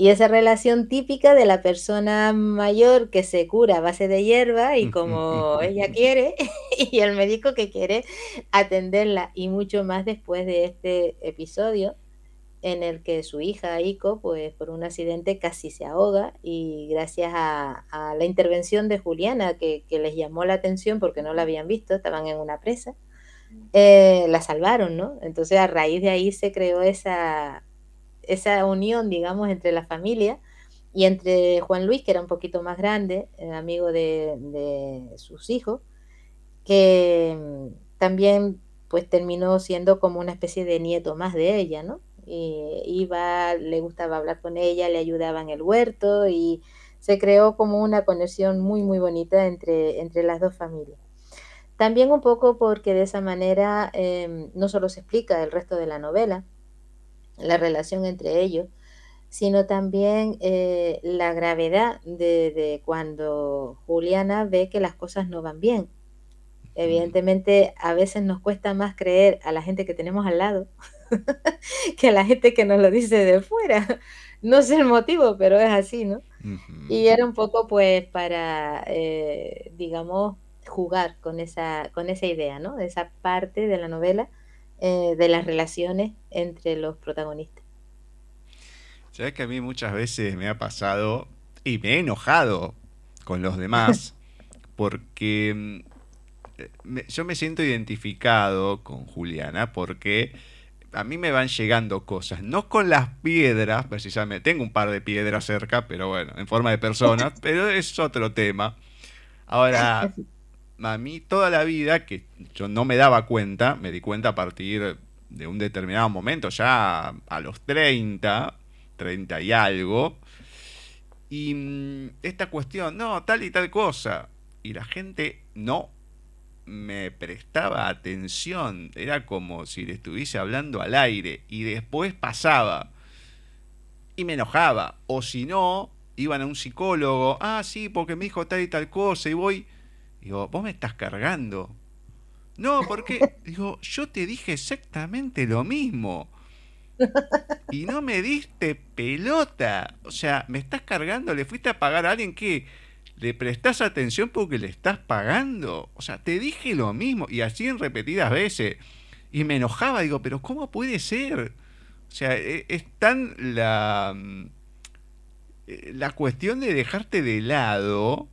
Y esa relación típica de la persona mayor que se cura a base de hierba y como ella quiere, y el médico que quiere atenderla, y mucho más después de este episodio, en el que su hija Iko, pues por un accidente casi se ahoga y gracias a, la intervención de Juliana, que, les llamó la atención porque no la habían visto, estaban en una presa, eh, la salvaron, ¿no? Entonces a raíz de ahí se creó esa, esa unión, digamos, entre la familia y entre Juan Luis, que era un poquito más grande, eh, amigo de, de sus hijos, que mm, también pues terminó siendo como una especie de nieto más de ella, ¿no? Eh, iba, le gustaba hablar con ella, le ayudaba en el huerto y se creó como una conexión muy, muy bonita entre, entre las dos familias. También un poco porque de esa manera em, no solo se explica el resto de la novela, la relación entre ellos, sino también eh, la gravedad de, de, cuando Juliana ve que las cosas no van bien. Evidentemente, a veces nos cuesta más creer a la gente que tenemos al lado que a la gente que nos lo dice de fuera. No sé el motivo, pero es así, ¿no? Y era un poco pues para, eh, digamos, jugar con esa, con esa idea, ¿no? Esa parte de la novela eh, de las relaciones entre los protagonistas. Sabes que a mí muchas veces me ha pasado y me he enojado con los demás, porque mm, yo me siento identificado con Juliana, porque a mí me van llegando cosas, no con las piedras, precisamente, tengo un par de piedras cerca, pero bueno, en forma de personas, pero es otro tema. Ahora, a mí toda la vida, que yo no me daba cuenta, me di cuenta a partir de un determinado momento, ya a los 30, 30 y algo, y mm, esta cuestión, no, tal y tal cosa, y la gente no me prestaba atención, era como si le estuviese hablando al aire y después pasaba y me enojaba, o si no, iban a un psicólogo, ah, sí, porque me dijo tal y tal cosa y voy, digo, vos me estás cargando. No, porque, digo, yo te dije exactamente lo mismo. Y no me diste pelota. O sea, me estás cargando, le fuiste a pagar a alguien que ¿Le prestás atención porque le estás pagando? O sea, te dije lo mismo y así en repetidas veces. Y me enojaba, digo, pero ¿cómo puede ser? O sea, e, es tan la, mm, eh, la cuestión de dejarte de lado,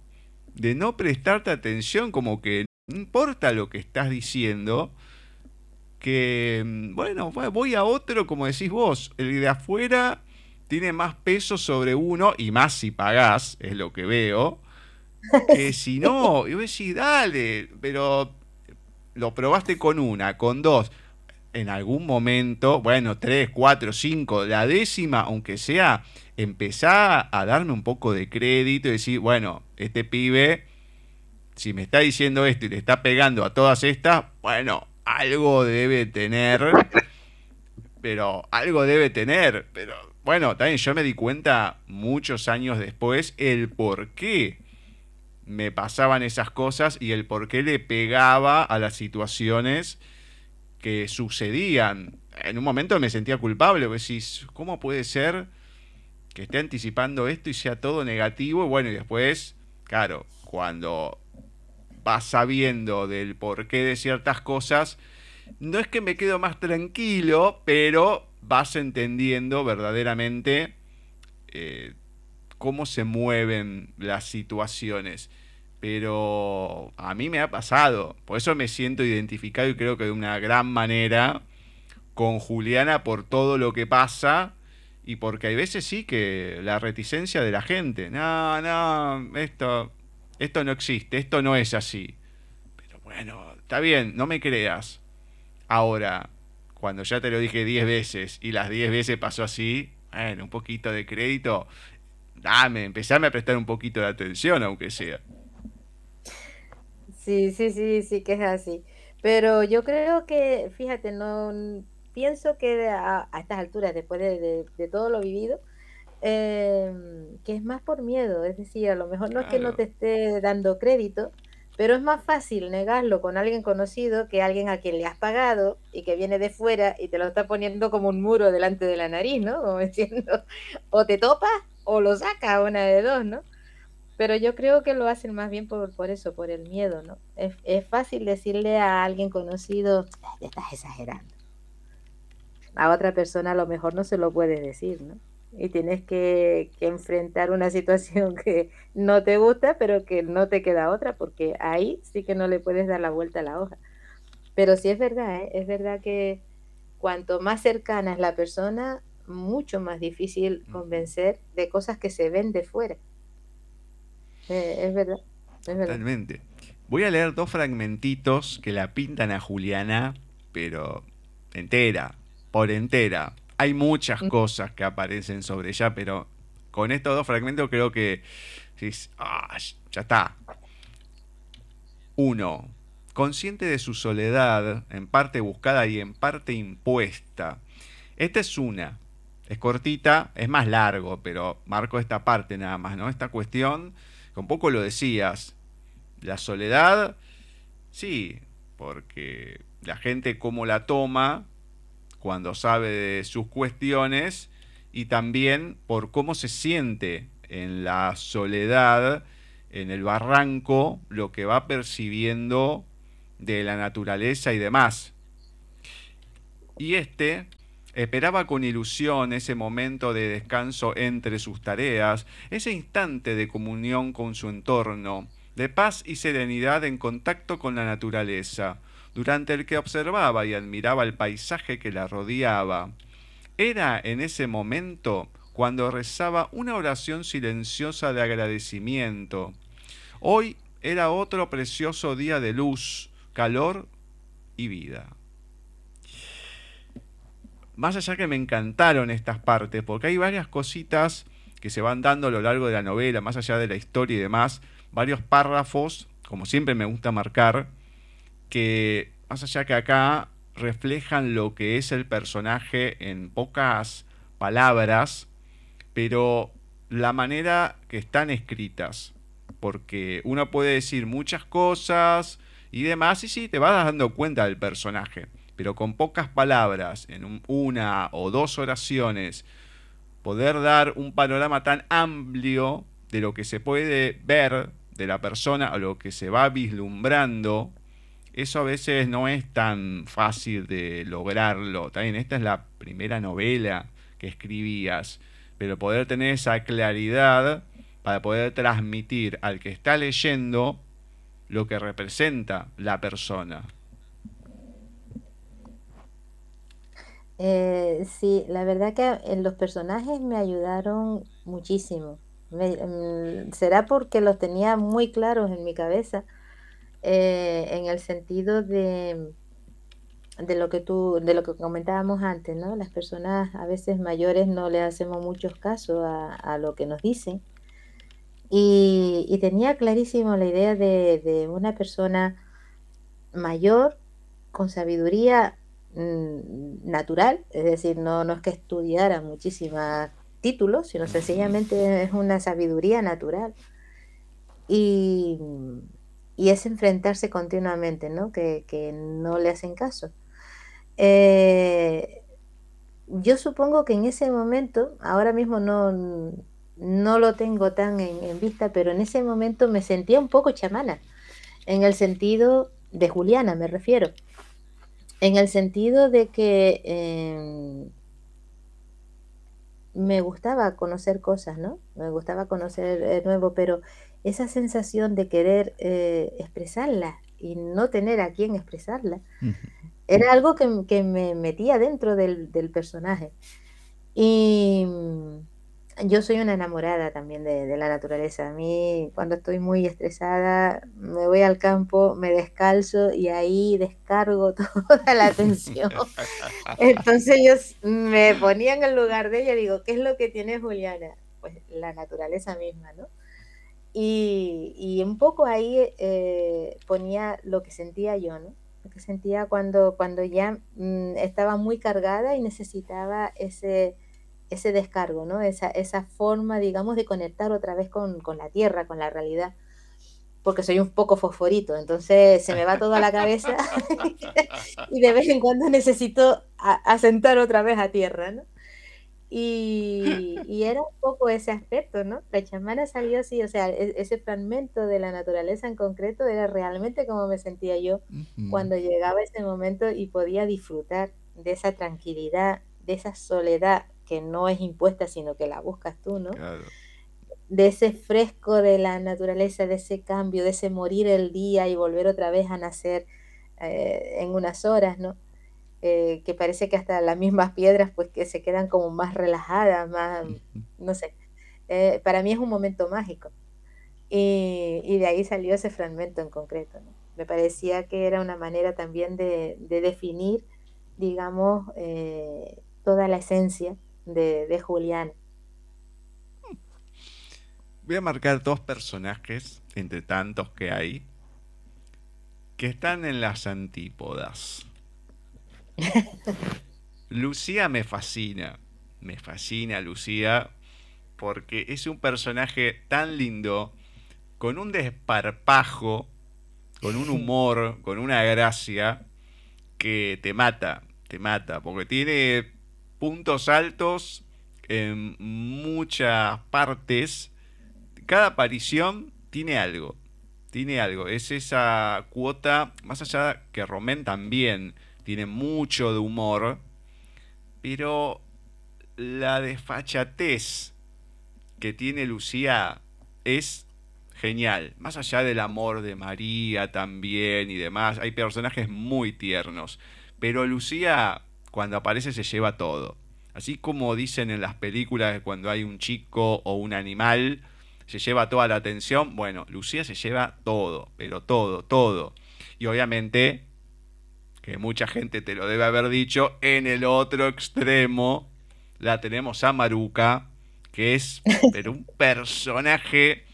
de no prestarte atención, como que no importa lo que estás diciendo, que, mm, bueno, voy a otro, como decís vos, el de afuera tiene más peso sobre uno, y más si pagás, es lo que veo, que si no, y vos decís, dale, pero lo probaste con una, con dos, en algún momento, bueno, tres, cuatro, cinco, la décima, aunque sea, empezá a darme un poco de crédito y decir, bueno, este pibe, si me está diciendo esto y le está pegando a todas estas, bueno, algo debe tener, pero algo debe tener, pero bueno, también yo me di cuenta muchos años después el por qué me pasaban esas cosas y el por qué le pegaba a las situaciones que sucedían. En un momento me sentía culpable, decís, ¿cómo puede ser que esté anticipando esto y sea todo negativo? Bueno, y después, claro, cuando vas sabiendo del porqué de ciertas cosas, no es que me quedo más tranquilo, pero vas entendiendo verdaderamente eh, cómo se mueven las situaciones. Pero a mí me ha pasado. Por eso me siento identificado y creo que de una gran manera con Juliana por todo lo que pasa. Y porque hay veces sí que la reticencia de la gente. No, no, esto, esto no existe, esto no es así. Pero bueno, está bien, no me creas. Ahora, cuando ya te lo dije 10 veces y las 10 veces pasó así, bueno, un poquito de crédito dame, empezame a prestar un poquito de atención, aunque sea. Sí, sí, sí, sí que es así. Pero yo creo que, fíjate, no pienso que a, estas alturas, después de, todo lo vivido, em, que es más por miedo. Es decir, a lo mejor no es que no te esté dando crédito, pero es más fácil negarlo con alguien conocido que alguien a quien le has pagado y que viene de fuera y te lo está poniendo como un muro delante de la nariz, ¿no? Como diciendo, o te topas o lo saca, una de dos, ¿no? Pero yo creo que lo hacen más bien por, por eso, por el miedo, ¿no? Es, es fácil decirle a alguien conocido, te estás exagerando. A otra persona a lo mejor no se lo puede decir, ¿no? y tienes que, enfrentar una situación que no te gusta, pero que no te queda otra, porque ahí sí que no le puedes dar la vuelta a la hoja. Pero sí es verdad, ¿eh? es verdad que cuanto más cercana es la persona, mucho más difícil convencer de cosas que se ven de fuera. Eh, es verdad. Es verdad. Totalmente. Voy a leer dos fragmentitos que la pintan a Juliana, pero entera, por entera hay muchas cosas que aparecen sobre ella, pero con estos dos fragmentos creo que ah, ya está. Uno, consciente de su soledad, en parte buscada y en parte impuesta. Esta es una. Es cortita, es más largo, pero marco esta parte nada más, ¿no? Esta cuestión, que un poco lo decías, la soledad, sí, porque la gente cómo la toma cuando sabe de sus cuestiones y también por cómo se siente en la soledad, en el barranco, lo que va percibiendo de la naturaleza y demás. Y este Esperaba con ilusión ese momento de descanso entre sus tareas, ese instante de comunión con su entorno, de paz y serenidad en contacto con la naturaleza, durante el que observaba y admiraba el paisaje que la rodeaba. Era en ese momento cuando rezaba una oración silenciosa de agradecimiento. Hoy era otro precioso día de luz, calor y vida. Más allá que me encantaron estas partes, porque hay varias cositas que se van dando a lo largo de la novela, más allá de la historia y demás, varios párrafos, como siempre me gusta marcar, que más allá que acá reflejan lo que es el personaje en pocas palabras, pero la manera que están escritas, porque uno puede decir muchas cosas y demás, y sí, te vas dando cuenta del personaje, pero con pocas palabras, en una o dos oraciones, poder dar un panorama tan amplio de lo que se puede ver de la persona o lo que se va vislumbrando, eso a veces no es tan fácil de lograrlo. También esta es la primera novela que escribías, pero poder tener esa claridad para poder transmitir al que está leyendo lo que representa la persona. Eh, sí, la verdad que en los personajes me ayudaron muchísimo. Mm, será porque los tenía muy claros en mi cabeza, eh, en el sentido de, de lo que tú, de lo que comentábamos antes, ¿no? Las personas a veces mayores no le hacemos muchos casos a lo que nos dicen y, tenía clarísimo la idea de, una persona mayor con sabiduría mm, natural, es decir, no, no es que estudiara muchísimos títulos, sino sencillamente es una sabiduría natural. Y, es enfrentarse continuamente, ¿no? Que, no le hacen caso. Eh, yo supongo que en ese momento, ahora mismo no, no lo tengo tan en, vista, pero en ese momento me sentía un poco chamana, en el sentido de Juliana, me refiero, en el sentido de que em, me gustaba conocer cosas, ¿no? Me gustaba conocer el nuevo, pero esa sensación de querer eh, expresarla y no tener a quién expresarla, era algo que, me metía dentro del, del personaje. Y yo soy una enamorada también de, la naturaleza. A mí, cuando estoy muy estresada, me voy al campo, me descalzo y ahí descargo toda la tensión. Entonces ellos me ponía en el lugar de ella y digo, ¿qué es lo que tiene Juliana? Pues la naturaleza misma, ¿no? Y, un poco ahí eh, ponía lo que sentía yo, ¿no? Lo que sentía cuando, cuando ya mm, estaba muy cargada y necesitaba ese ese descargo, ¿no? Esa, esa forma, digamos, de conectar otra vez con, la tierra, con la realidad. Porque soy un poco fosforito, entonces se me va toda la cabeza y de vez en cuando necesito asentar otra vez a tierra, ¿no? Y, era un poco ese aspecto, ¿no? La chamana salió así, o sea, e, ese fragmento de la naturaleza en concreto era realmente como me sentía yo cuando llegaba ese momento y podía disfrutar de esa tranquilidad, de esa soledad que no es impuesta, sino que la buscas tú, ¿no? De ese fresco de la naturaleza, de ese cambio, de ese morir el día y volver otra vez a nacer eh, en unas horas, ¿no? Eh, que parece que hasta las mismas piedras pues que se quedan como más relajadas, más, no sé. Eh, para mí es un momento mágico. Y, de ahí salió ese fragmento en concreto. ¿no? Me parecía que era una manera también de, de definir, digamos, toda la esencia de, Julián. Voy a marcar dos personajes, entre tantos que hay, que están en las antípodas. Lucía me fascina, me fascina Lucía, porque es un personaje tan lindo, con un desparpajo, con un humor, con una gracia, que te mata, te mata, porque tiene puntos altos en muchas partes. Cada aparición tiene algo. Tiene algo. Es esa cuota, más allá que Romén también tiene mucho de humor, pero la desfachatez que tiene Lucía es genial. Más allá del amor de María también y demás, hay personajes muy tiernos. Pero Lucía, cuando aparece, se lleva todo. Así como dicen en las películas cuando hay un chico o un animal, se lleva toda la atención. Bueno, Lucía se lleva todo, pero todo, todo. Y obviamente, que mucha gente te lo debe haber dicho, en el otro extremo la tenemos a Maruca, que es pero un personaje...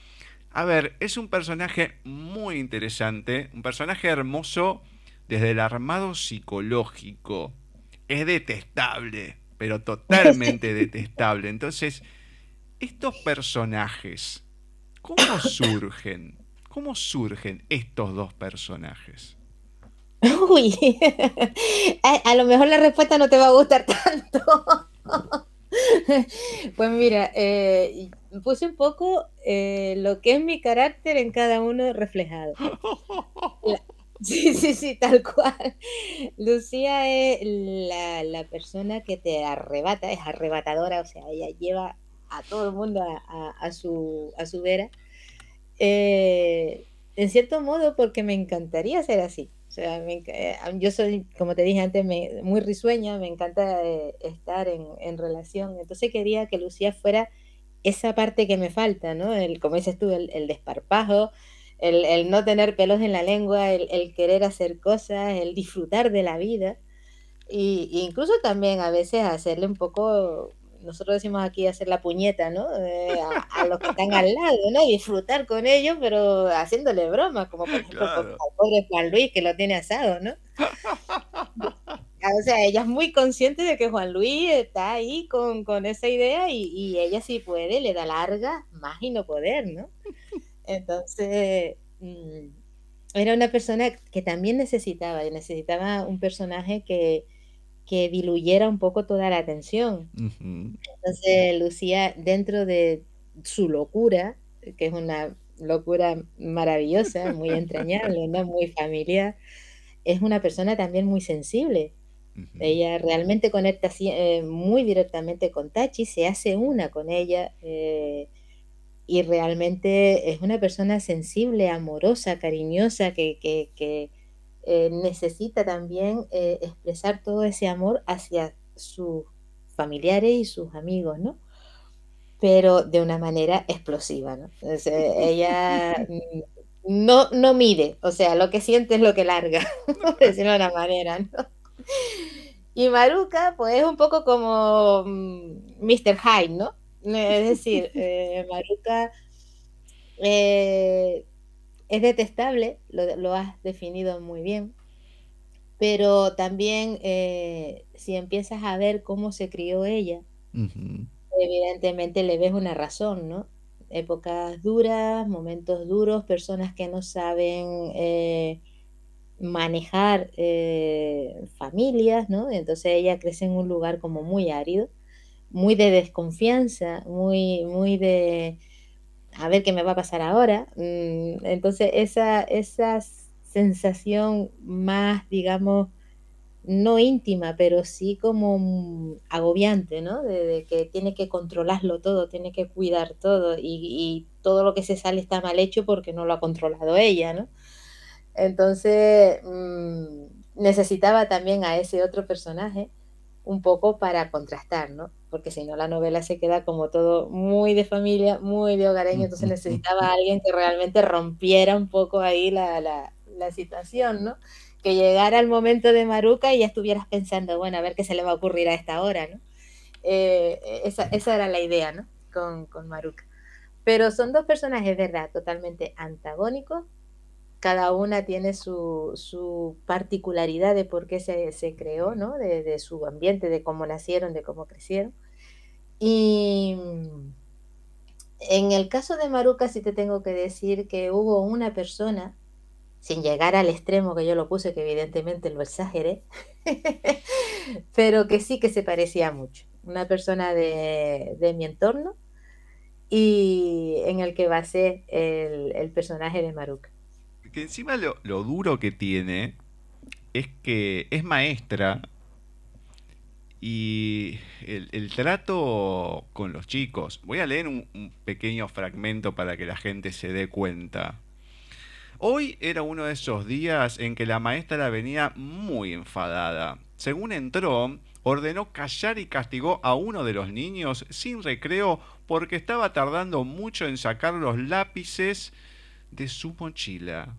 A ver, es un personaje muy interesante, un personaje hermoso desde el armado psicológico. Es detestable, pero totalmente detestable. Entonces, estos personajes, ¿cómo surgen? ¿Cómo surgen estos dos personajes? Uy, a, lo mejor la respuesta no te va a gustar tanto. Pues mira, eh, puse un poco eh, lo que es mi carácter en cada uno reflejado. sí, sí, sí, tal cual. Lucía es la, la, persona que te arrebata, es arrebatadora, o sea, ella lleva a todo el mundo a, su, a su vera. Eh, en cierto modo, porque me encantaría ser así. O sea, eh, yo soy, como te dije antes, muy risueña, me encanta eh, estar en, en, relación. Entonces quería que Lucía fuera esa parte que me falta, ¿no? El, como dices tú, el, el desparpajo, el, el, no tener pelos en la lengua, el, el, querer hacer cosas, el disfrutar de la vida. Y, incluso también a veces hacerle un poco nosotros decimos aquí hacer la puñeta, ¿no? Eh, a, los que están al lado, ¿no? Y disfrutar con ellos, pero haciéndole bromas, como por ejemplo con el pobre Juan Luis que lo tiene asado, ¿no? O sea, ella es muy consciente de que Juan Luis está ahí con, con esa idea y, y, ella si puede le da larga más y no poder, ¿no? Entonces, mm, era una persona que también necesitaba, necesitaba un personaje que, que diluyera un poco toda la atención. Entonces, Lucía, dentro de su locura, que es una locura maravillosa, muy entrañable, ¿no? muy familiar, es una persona también muy sensible. Ella realmente conecta eh, muy directamente con Tachi, se hace una con ella eh, y realmente es una persona sensible, amorosa, cariñosa, que, que, que eh, necesita también eh, expresar todo ese amor hacia sus familiares y sus amigos, ¿no? Pero de una manera explosiva, ¿no? ella no, no mide, o sea, lo que siente es lo que larga, de una manera, ¿no? Y Maruka, pues es un poco como Mr. Mm, Hyde, ¿no? Es decir, eh, Maruka eh, es detestable, lo, has definido muy bien, pero también eh, si empiezas a ver cómo se crió ella, evidentemente le ves una razón, ¿no? Épocas duras, momentos duros, personas que no saben eh, manejar eh, familias, ¿no? Entonces ella crece en un lugar como muy árido, muy de desconfianza, muy, muy de a ver qué me va a pasar ahora. Mm, entonces, esa, esa sensación más, digamos, no íntima, pero sí como agobiante, ¿no? De, que tiene que controlarlo todo, tiene que cuidar todo y, todo lo que se sale está mal hecho porque no lo ha controlado ella, ¿no? Entonces, mm, necesitaba también a ese otro personaje un poco para contrastar, ¿no? Porque si no la novela se queda como todo muy de familia, muy de hogareño, entonces necesitaba a alguien que realmente rompiera un poco ahí la, la, la situación, ¿no? Que llegara el momento de Maruca y ya estuvieras pensando, bueno, a ver qué se le va a ocurrir a esta hora, ¿no? Eh, esa, esa, era la idea, ¿no? Con, con Maruca. Pero son dos personajes, ¿verdad? Totalmente antagónicos, cada una tiene su, su particularidad de por qué se, se creó, ¿no? De, de, su ambiente, de cómo nacieron, de cómo crecieron. Y en el caso de Maruca sí te tengo que decir que hubo una persona, sin llegar al extremo que yo lo puse, que evidentemente lo exageré, pero que sí que se parecía mucho. Una persona de, de mi entorno y en el que basé el, el personaje de Maruca que encima lo, duro que tiene es que es maestra y el, trato con los chicos. Voy a leer un, pequeño fragmento para que la gente se dé cuenta. Hoy era uno de esos días en que la maestra venía muy enfadada. Según entró, ordenó callar y castigó a uno de los niños sin recreo porque estaba tardando mucho en sacar los lápices de su mochila.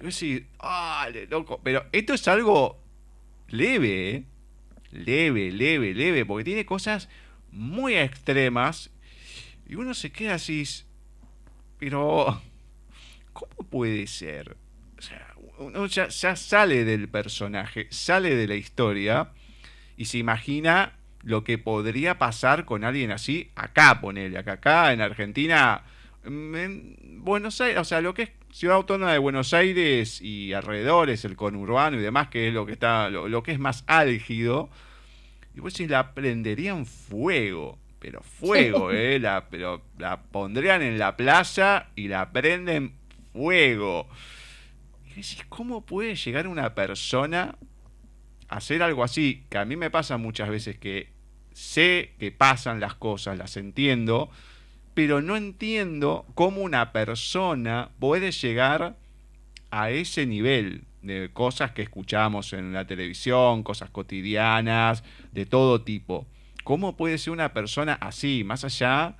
Es decir, ¡ah, loco! Pero esto es algo leve, ¿eh? Leve, leve, leve, porque tiene cosas muy extremas y uno se queda así, pero ¿cómo puede ser? O sea, uno ya, sale del personaje, sale de la historia y se imagina lo que podría pasar con alguien así acá, ponele, acá, acá en Argentina, en Buenos Aires, o sea, lo que es Ciudad Autónoma de Buenos Aires y alrededores, el conurbano y demás, que es lo que está, lo, que es más álgido, y pues si la prenderían fuego, pero fuego, eh, la, pero la pondrían en la playa y la prenden fuego. Y decís, ¿cómo puede llegar una persona a hacer algo así? Que a mí me pasa muchas veces que sé que pasan las cosas, las entiendo, pero no entiendo cómo una persona puede llegar a ese nivel de cosas que escuchamos en la televisión, cosas cotidianas, de todo tipo. ¿Cómo puede ser una persona así, más allá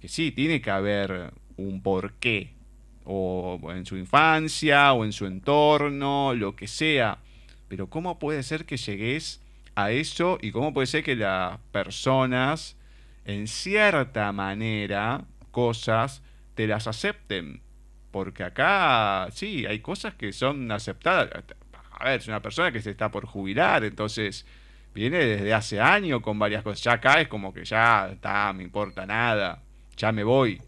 que sí, tiene que haber un porqué, o en su infancia, o en su entorno, lo que sea, pero ¿cómo puede ser que llegues a eso y cómo puede ser que las personas en cierta manera cosas te las acepten. Porque acá, sí, hay cosas que son aceptadas. A ver, es una persona que se está por jubilar, entonces viene desde hace años con varias cosas. Ya acá es como que ya está, me importa nada, ya me voy.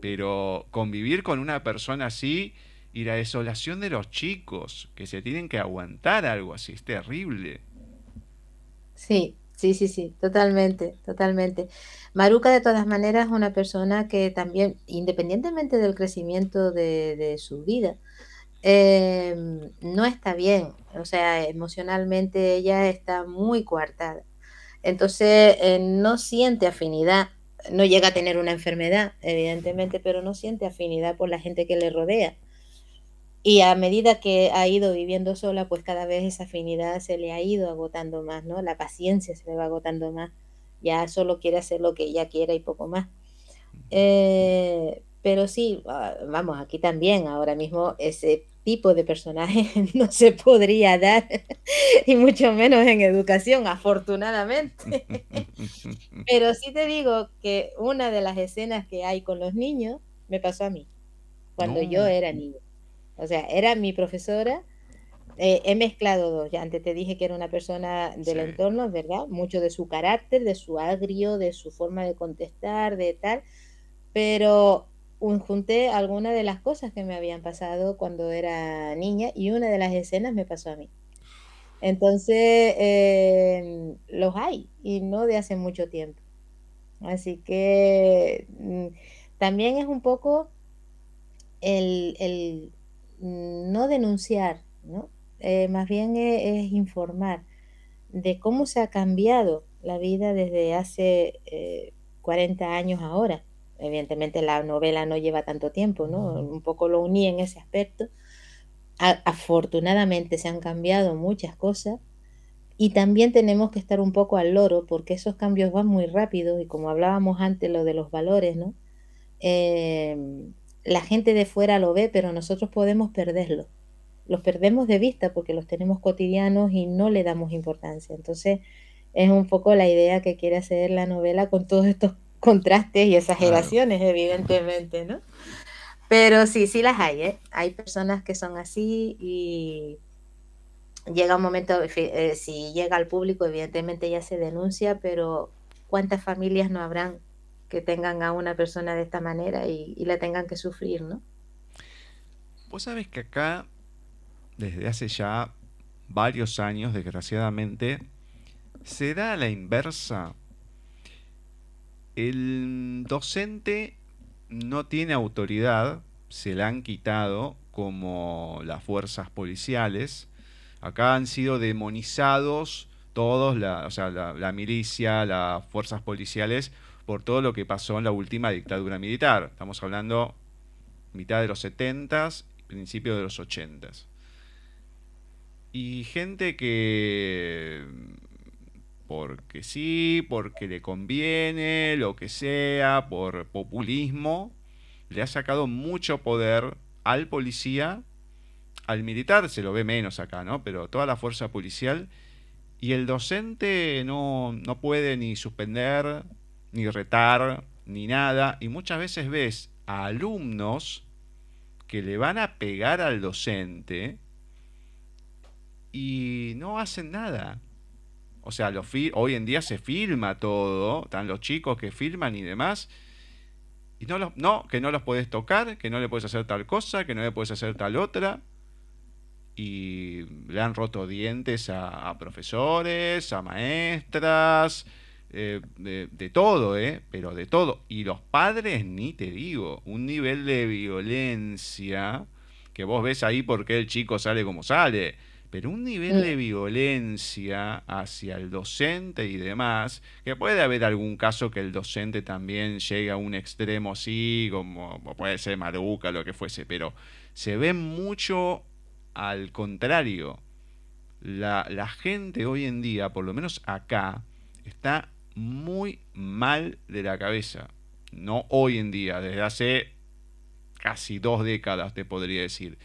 Pero convivir con una persona así y la desolación de los chicos que se tienen que aguantar algo así es terrible. Sí, Sí, sí, sí, totalmente, totalmente. Maruca, de todas maneras, es una persona que también, independientemente del crecimiento de, su vida, em, no está bien. O sea, emocionalmente ella está muy coartada. Entonces, eh, no siente afinidad, no llega a tener una enfermedad, evidentemente, pero no siente afinidad por la gente que le rodea. Y a medida que ha ido viviendo sola, pues cada vez esa afinidad se le ha ido agotando más, ¿no? La paciencia se le va agotando más. Ya solo quiere hacer lo que ella quiera y poco más. Eh, pero sí, ah, vamos, aquí también, ahora mismo ese tipo de personaje no se podría dar, y mucho menos en educación, afortunadamente. Pero sí te digo que una de las escenas que hay con los niños me pasó a mí, cuando yo era niño. O sea, era mi profesora. Eh, he mezclado dos. Ya antes te dije que era una persona del entorno, ¿verdad? Mucho de su carácter, de su agrio, de su forma de contestar, de tal. Pero junté algunas de las cosas que me habían pasado cuando era niña y una de las escenas me pasó a mí. Entonces, em, los hay y no de hace mucho tiempo. Así que mm, también es un poco el, no denunciar, ¿no? Eh, más bien es, informar de cómo se ha cambiado la vida desde hace 40 eh, años ahora. Evidentemente la novela no lleva tanto tiempo, ¿no? Un poco lo uní en ese aspecto. afortunadamente se han cambiado muchas cosas y también tenemos que estar un poco al loro porque esos cambios van muy rápido y como hablábamos antes lo de los valores, ¿no? Eh, la gente de fuera lo ve, pero nosotros podemos perderlo. Los perdemos de vista porque los tenemos cotidianos y no le damos importancia. Entonces, es un poco la idea que quiere hacer la novela con todos estos contrastes y exageraciones, evidentemente, ¿no? Pero sí, sí las hay, ¿eh? Hay personas que son así y llega un momento, eh, si llega al público, evidentemente ya se denuncia, pero ¿cuántas familias no habrán que tengan a una persona de esta manera y, la tengan que sufrir, ¿no? Vos sabés que acá, desde hace ya varios años, desgraciadamente, se da a la inversa. El docente no tiene autoridad, se la han quitado como las fuerzas policiales. Acá han sido demonizados todos, la, o sea, la, milicia, las fuerzas policiales, por todo lo que pasó en la última dictadura militar. Estamos hablando mitad de los 70 principio de los 80 Y gente que porque sí, porque le conviene, lo que sea, por populismo, le ha sacado mucho poder al policía, al militar se lo ve menos acá, ¿no? Pero toda la fuerza policial y el docente no, no puede ni suspender, ni retar, ni nada. Y muchas veces ves a alumnos que le van a pegar al docente y no hacen nada. O sea, lo hoy en día se filma todo, están los chicos que filman y demás. Y no, los, no, que no los puedes tocar, que no le puedes hacer tal cosa, que no le puedes hacer tal otra y le han roto dientes a, profesores, a maestras, eh, de, todo, ¿eh? Pero de todo. Y los padres, ni te digo, un nivel de violencia que vos ves ahí porque el chico sale como sale. Pero un nivel de violencia hacia el docente y demás, que puede haber algún caso que el docente también llegue a un extremo así, como puede ser Maruca, lo que fuese, pero se ve mucho al contrario, la, gente hoy en día, por lo menos acá, está muy mal de la cabeza. No hoy en día, desde hace casi dos décadas te podría decir.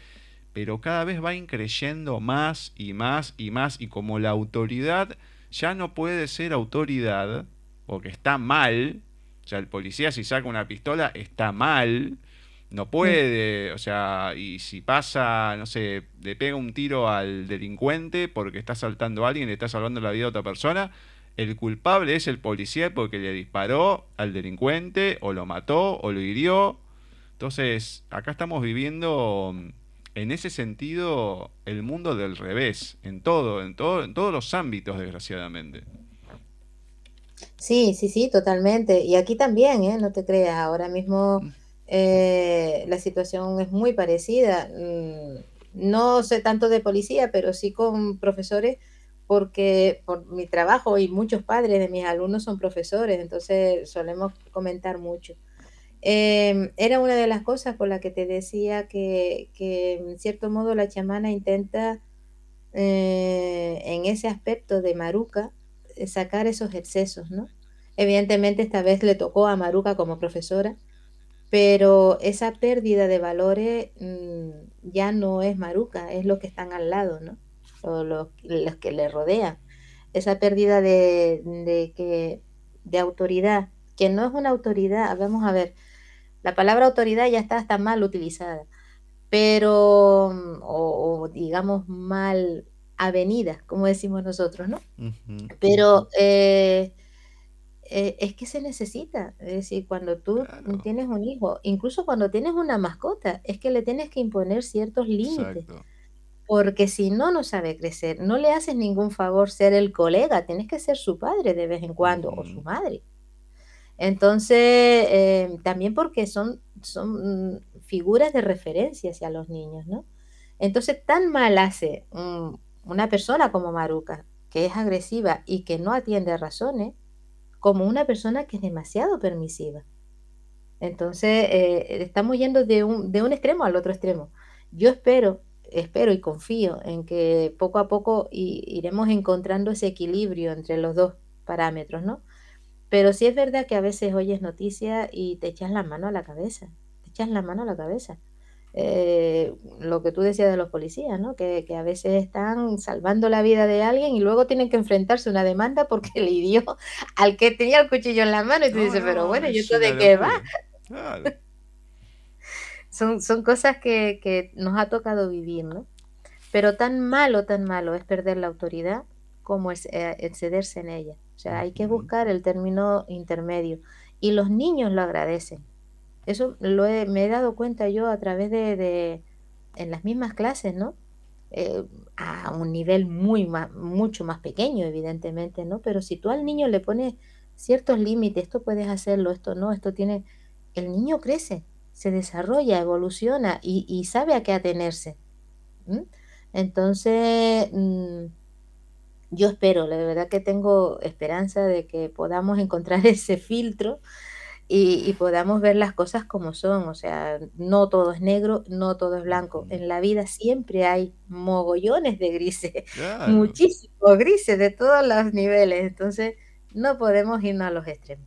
Pero cada vez va increyendo más y más y más. Y como la autoridad ya no puede ser autoridad, porque está mal, o sea, el policía si saca una pistola está mal, no puede, o sea, y si pasa, no sé, le pega un tiro al delincuente porque está asaltando a alguien, le está salvando la vida a otra persona, el culpable es el policía porque le disparó al delincuente o lo mató o lo hirió. Entonces, acá estamos viviendo en ese sentido el mundo del revés, en todo, en todo, en todos los ámbitos, desgraciadamente. Sí, sí, sí, totalmente. Y aquí también, ¿eh? No te creas, ahora mismo mm. Eh, la situación es muy parecida. Mm, no sé tanto de policía, pero sí con profesores, porque por mi trabajo y muchos padres de mis alumnos son profesores, entonces solemos comentar mucho. Em, era una de las cosas por las que te decía que, en cierto modo la chamana intenta eh, en ese aspecto de Maruca eh, sacar esos excesos, ¿no? Evidentemente esta vez le tocó a Maruca como profesora, pero esa pérdida de valores mm, ya no es Maruca, es lo que están al lado, ¿no? O los, que le rodean. Esa pérdida de, que, de autoridad, que no es una autoridad, vamos a ver, la palabra autoridad ya está hasta mal utilizada, pero, o, digamos mal avenida, como decimos nosotros, ¿no? Pero eh, eh, es que se necesita. Es decir, cuando tú tienes un hijo, incluso cuando tienes una mascota, es que le tienes que imponer ciertos límites. Porque si no, no sabe crecer. No le haces ningún favor ser el colega, tienes que ser su padre de vez en cuando o su madre. Entonces, em, también porque son, son figuras de referencia hacia los niños, ¿no? Entonces, tan mal hace una persona como Maruca, que es agresiva y que no atiende a razones, como una persona que es demasiado permisiva. Entonces, eh, estamos yendo de un, de un extremo al otro extremo. Yo espero, espero y confío en que poco a poco iremos encontrando ese equilibrio entre los dos parámetros, ¿no? Pero sí es verdad que a veces oyes noticias y te echas la mano a la cabeza, te echas la mano a la cabeza. Eh, lo que tú decías de los policías, ¿no? Que, a veces están salvando la vida de alguien y luego tienen que enfrentarse a una demanda porque le hirió al que tenía el cuchillo en la mano y tú dices, pero bueno, ¿y esto de qué va? Son, son cosas que, nos ha tocado vivir, ¿no? Pero tan malo, tan malo es perder la autoridad como es eh, excederse en ella. O sea, hay que buscar el término intermedio. Y los niños lo agradecen. Eso lo me he dado cuenta yo a través de, en las mismas clases, ¿no? Eh, a un nivel muy mucho más pequeño, evidentemente, ¿no? Pero si tú al niño le pones ciertos límites, esto puedes hacerlo, esto no, esto tiene, el niño crece, se desarrolla, evoluciona y, sabe a qué atenerse. Entonces, mm, Yo espero, la verdad que tengo esperanza de que podamos encontrar ese filtro y, y podamos ver las cosas como son. O sea, no todo es negro, no todo es blanco. En la vida siempre hay mogollones de grises, Claro. muchísimos grises de todos los niveles. Entonces, no podemos irnos a los extremos.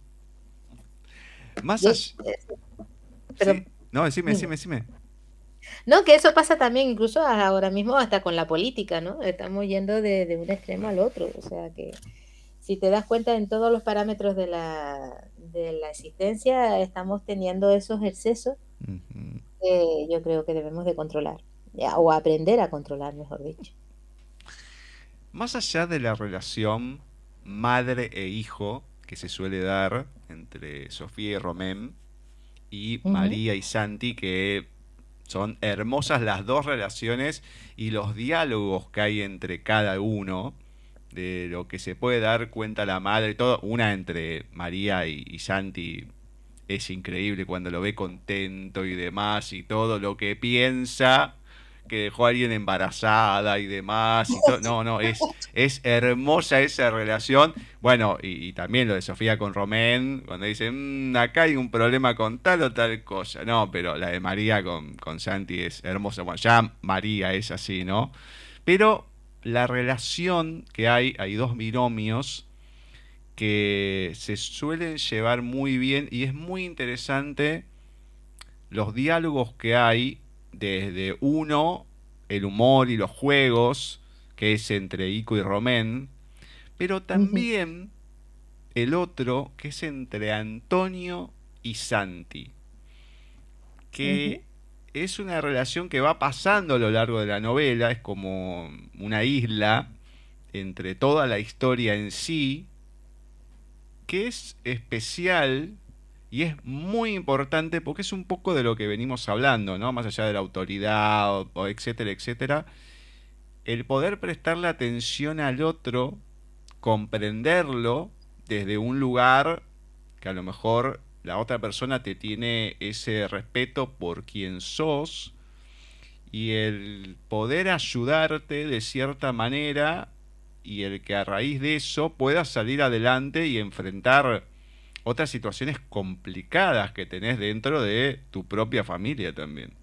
Más allá... pero Sí. No, decime, decime, decime. No, que eso pasa también incluso ahora mismo hasta con la política, ¿no? Estamos yendo de, de un extremo al otro. O sea que si te das cuenta en todos los parámetros de la, de la existencia, estamos teniendo esos excesos Ujú. que yo creo que debemos de controlar, o aprender a controlar, mejor dicho. Más allá de la relación madre e hijo que se suele dar entre Sofía y Romén y María y Santi, que son hermosas las dos relaciones y los diálogos que hay entre cada uno, de lo que se puede dar cuenta la madre, todo, una entre María y, y Santi es increíble cuando lo ve contento y demás y todo lo que piensa que dejó a alguien embarazada y demás y. No, no, es, es hermosa esa relación. Bueno, y, también lo de Sofía con Romén, cuando dice, "Mm, acá hay un problema con tal o tal cosa. No, pero la de María con, con Santi es hermosa. Bueno, ya María es así, ¿no? Pero la relación que hay, hay dos binomios que se suelen llevar muy bien y es muy interesante los diálogos que hay desde uno, el humor y los juegos, que es entre Ico y Romén, pero también el otro, que es entre Antonio y Santi, que es una relación que va pasando a lo largo de la novela, es como una isla entre toda la historia en sí, que es especial y es muy importante porque es un poco de lo que venimos hablando, ¿no? Más allá de la autoridad, o, etcétera, etcétera. El poder prestarle atención al otro, comprenderlo desde un lugar que a lo mejor la otra persona te tiene ese respeto por quien sos y el poder ayudarte de cierta manera y el que a raíz de eso puedas salir adelante y enfrentar otras situaciones complicadas que tenés dentro de tu propia familia también.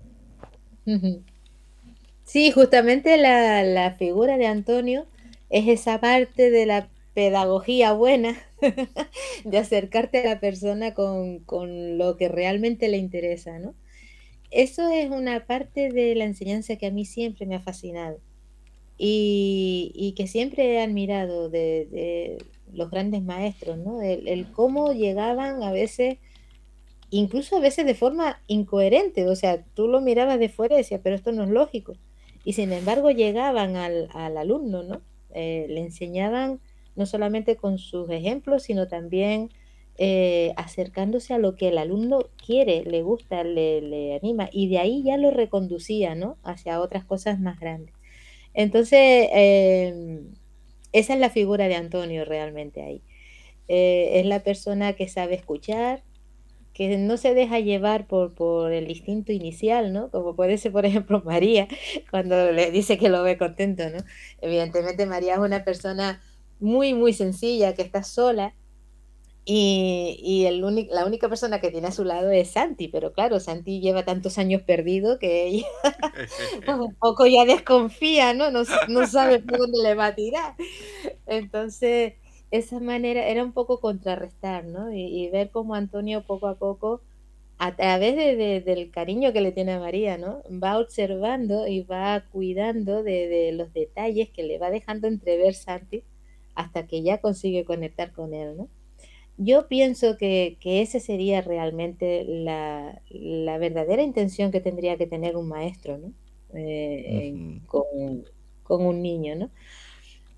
Sí, justamente la, la figura de Antonio es esa parte de la pedagogía buena, de acercarte a la persona con, con lo que realmente le interesa, ¿no? Eso es una parte de la enseñanza que a mí siempre me ha fascinado y, y que siempre he admirado de los grandes maestros, ¿no? El, el cómo llegaban a veces, incluso a veces de forma incoherente, o sea, tú lo mirabas de fuera y decías, pero esto no es lógico. Y sin embargo llegaban al, al alumno, ¿no? Eh, le enseñaban no solamente con sus ejemplos, sino también eh, acercándose a lo que el alumno quiere, le gusta, le, le anima, y de ahí ya lo reconducía, ¿no? Hacia otras cosas más grandes. Entonces, eh, esa es la figura de Antonio realmente ahí. Eh, es la persona que sabe escuchar, que no se deja llevar por, por el instinto inicial, ¿no? Como puede ser, por ejemplo, María, cuando le dice que lo ve contento, ¿no? Evidentemente María es una persona muy, muy sencilla, que está sola, y, el la única persona que tiene a su lado es Santi, pero claro, Santi lleva tantos años perdido que ella un poco ya desconfía, ¿no? No, no sabe por dónde le va a tirar. Entonces, esa manera era un poco contrarrestar, ¿no? Y, ver cómo Antonio poco a poco, a través de, de- del cariño que le tiene a María, ¿no? Va observando y va cuidando de, de los detalles que le va dejando entrever Santi hasta que ya consigue conectar con él, ¿no? Yo pienso que, que ese sería realmente la, la verdadera intención que tendría que tener un maestro, ¿no? Eh, con, con un niño, ¿no?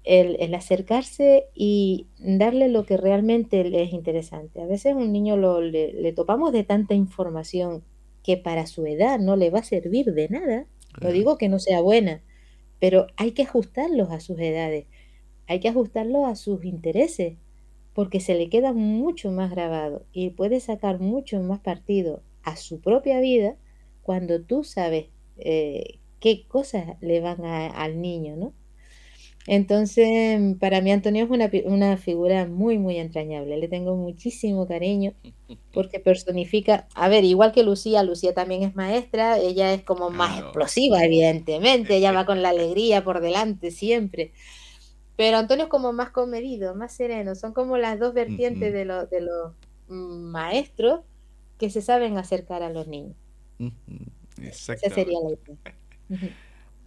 El, el acercarse y darle lo que realmente le es interesante. A veces un niño lo, le, le topamos de tanta información que para su edad no le va a servir de nada. No digo que no sea buena, pero hay que ajustarlos a sus edades, hay que ajustarlos a sus intereses, porque se le queda mucho más grabado y puede sacar mucho más partido a su propia vida cuando tú sabes eh, qué cosas le van a- al niño, ¿no? Entonces, para mí Antonio es una, una, figura muy, muy entrañable. Le tengo muchísimo cariño porque personifica, a ver, igual que Lucía, Lucía también es maestra, ella es como más explosiva, evidentemente, ella va con la alegría por delante siempre. Pero Antonio es como más comedido, más sereno, son como las dos vertientes de, de los maestros que se saben acercar a los niños. Esa sería la idea.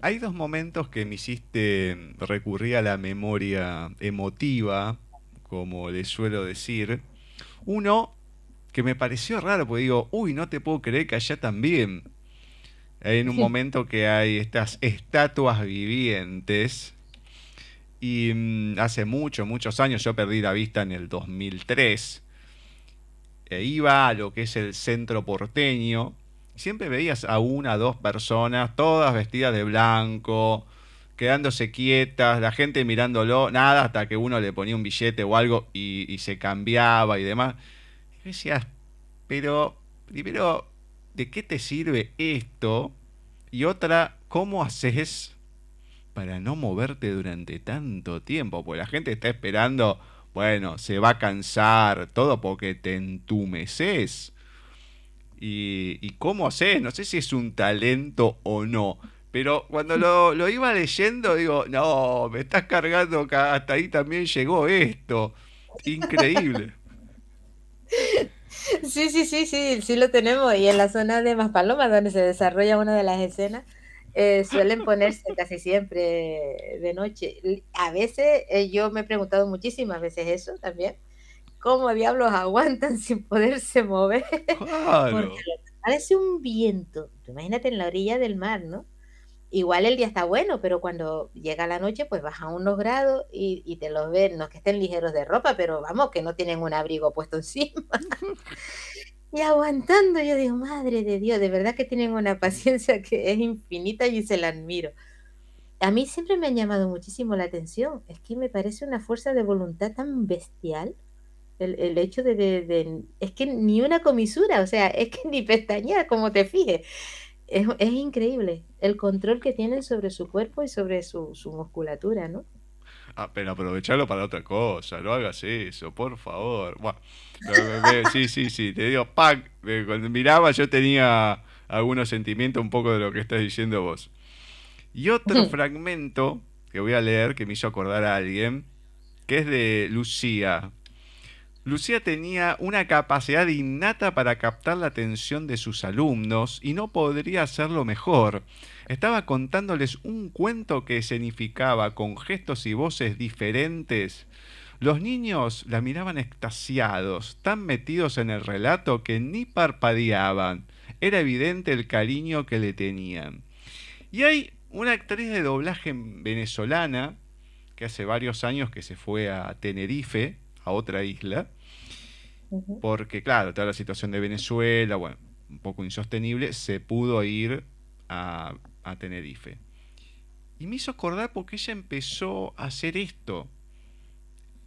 Hay dos momentos que me hiciste recurrir a la memoria emotiva, como le suelo decir. Uno que me pareció raro, porque digo, uy, no te puedo creer que allá también. Hay en un momento que hay estas estatuas vivientes. Y mm, hace muchos, muchos años, yo perdí la vista en el 2003. E iba a lo que es el centro porteño siempre veías a una, dos personas, todas vestidas de blanco, quedándose quietas, la gente mirándolo, nada, hasta que uno le ponía un billete o algo y, se cambiaba y demás. Y decías, pero primero, ¿de qué te sirve esto? Y otra, ¿cómo haces para no moverte durante tanto tiempo? Porque la gente está esperando, bueno, se va a cansar, todo porque te entumeces y, cómo haces, no sé si es un talento o no. Pero cuando lo, iba leyendo, digo, no, me estás cargando, hasta ahí también llegó esto. Increíble. Sí, sí, sí, sí, sí lo tenemos. Y en la zona de Maspalomas, donde se desarrolla una de las escenas, eh, suelen ponerse casi siempre de noche. A veces, eh, yo me he preguntado muchísimas veces eso también, cómo diablos aguantan sin poderse mover. Porque parece un viento. Imagínate en la orilla del mar, ¿no? Igual el día está bueno, pero cuando llega la noche, pues baja unos grados y, te los ven, no que estén ligeros de ropa, pero vamos, que no tienen un abrigo puesto encima. y aguantando, yo digo, madre de Dios, de verdad que tienen una paciencia que es infinita y se la admiro. A mí siempre me ha llamado muchísimo la atención, es que me parece una fuerza de voluntad tan bestial el, hecho de, Es que ni una comisura, o sea, es que ni pestañea, como te fijes. Es, increíble el control que tienen sobre su cuerpo y sobre su, musculatura, ¿no? Ah, pero aprovecharlo para otra cosa, no hagas eso, por favor. sí, sí, sí, te digo, pack. Cuando miraba yo tenía algunos sentimientos un poco de lo que estás diciendo vos. Y otro fragmento que voy a leer que me hizo acordar a alguien, que es de Lucía, Lucía tenía una capacidad innata para captar la atención de sus alumnos y no podría hacerlo mejor. Estaba contándoles un cuento que significaba con gestos y voces diferentes. Los niños la miraban extasiados, tan metidos en el relato que ni parpadeaban. Era evidente el cariño que le tenían. Y hay una actriz de doblaje venezolana que hace varios años que se fue a Tenerife, a otra isla, porque claro, toda la situación de Venezuela, bueno, un poco insostenible, se pudo ir a, Tenerife. Y me hizo acordar porque ella empezó a hacer esto.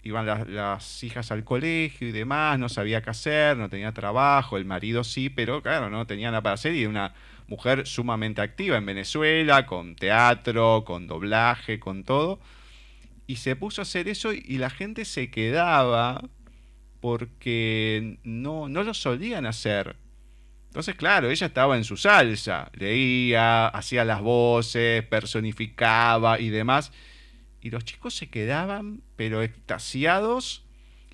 Iban las, las, hijas al colegio y demás, no sabía qué hacer, no tenía trabajo, el marido sí, pero claro, no tenía nada para hacer y una mujer sumamente activa en Venezuela, con teatro, con doblaje, con todo y se puso a hacer eso y la gente se quedaba porque no, no lo solían hacer. Entonces, claro, ella estaba en su salsa, leía, hacía las voces, personificaba y demás. Y los chicos se quedaban, pero extasiados,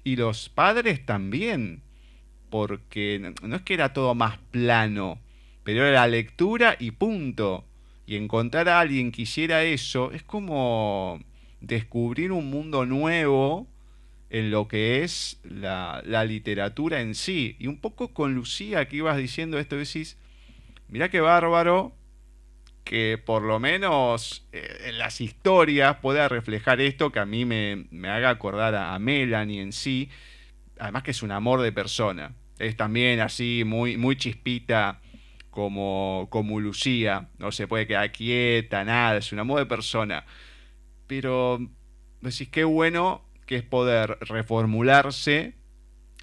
y los padres también, porque no es que era todo más plano, pero era la lectura y punto. Y encontrar a alguien que hiciera eso es como descubrir un mundo nuevo en lo que es la, literatura en sí. Y un poco con Lucía que ibas diciendo esto, decís, mirá qué bárbaro que por lo menos eh, en las historias pueda reflejar esto que a mí me, haga acordar a, Melanie en sí. Además que es un amor de persona. Es también así muy, muy chispita como, como Lucía. No se puede quedar quieta, nada. Es un amor de persona pero decís qué bueno que es poder reformularse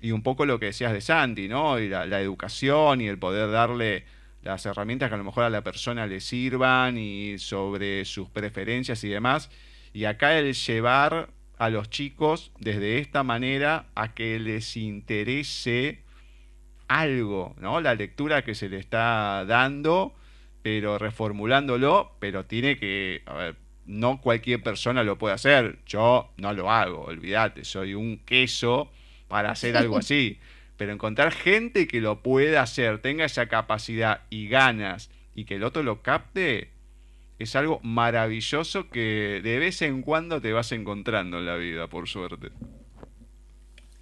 y un poco lo que decías de Santi, ¿no? Y la, educación y el poder darle las herramientas que a lo mejor a la persona le sirvan y sobre sus preferencias y demás. Y acá el llevar a los chicos desde esta manera a que les interese algo, ¿no? La lectura que se le está dando, pero reformulándolo, pero tiene que, a ver, no cualquier persona lo puede hacer. Yo no lo hago, olvídate, soy un queso para hacer algo así. Pero encontrar gente que lo pueda hacer, tenga esa capacidad y ganas y que el otro lo capte, es algo maravilloso que de vez en cuando te vas encontrando en la vida, por suerte.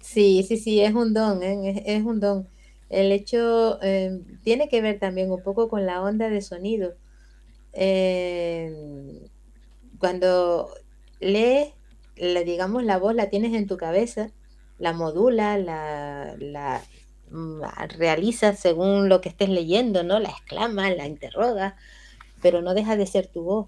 Sí, sí, sí, es un don, ¿eh? es, un don. El hecho eh, tiene que ver también un poco con la onda de sonido. Eh, cuando lees, digamos, la voz la tienes en tu cabeza, la modula, la, la mm, realiza según lo que estés leyendo, ¿no? La exclama, la interroga, pero no deja de ser tu voz.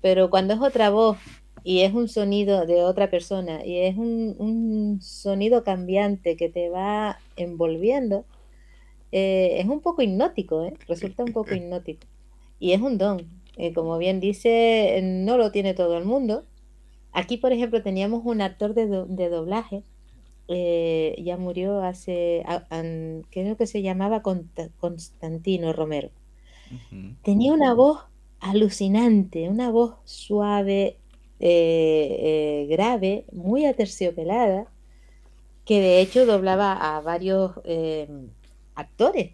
Pero cuando es otra voz y es un sonido de otra persona y es un, sonido cambiante que te va envolviendo, eh, es un poco hipnótico, ¿eh? resulta un poco hipnótico. Y es un don, eh, como bien dice, no lo tiene todo el mundo. Aquí, por ejemplo, teníamos un actor de, doblaje, eh, ya murió hace, creo que se llamaba Constantino Romero. Tenía una voz alucinante, una voz suave, eh, grave, muy aterciopelada, que de hecho doblaba a varios actores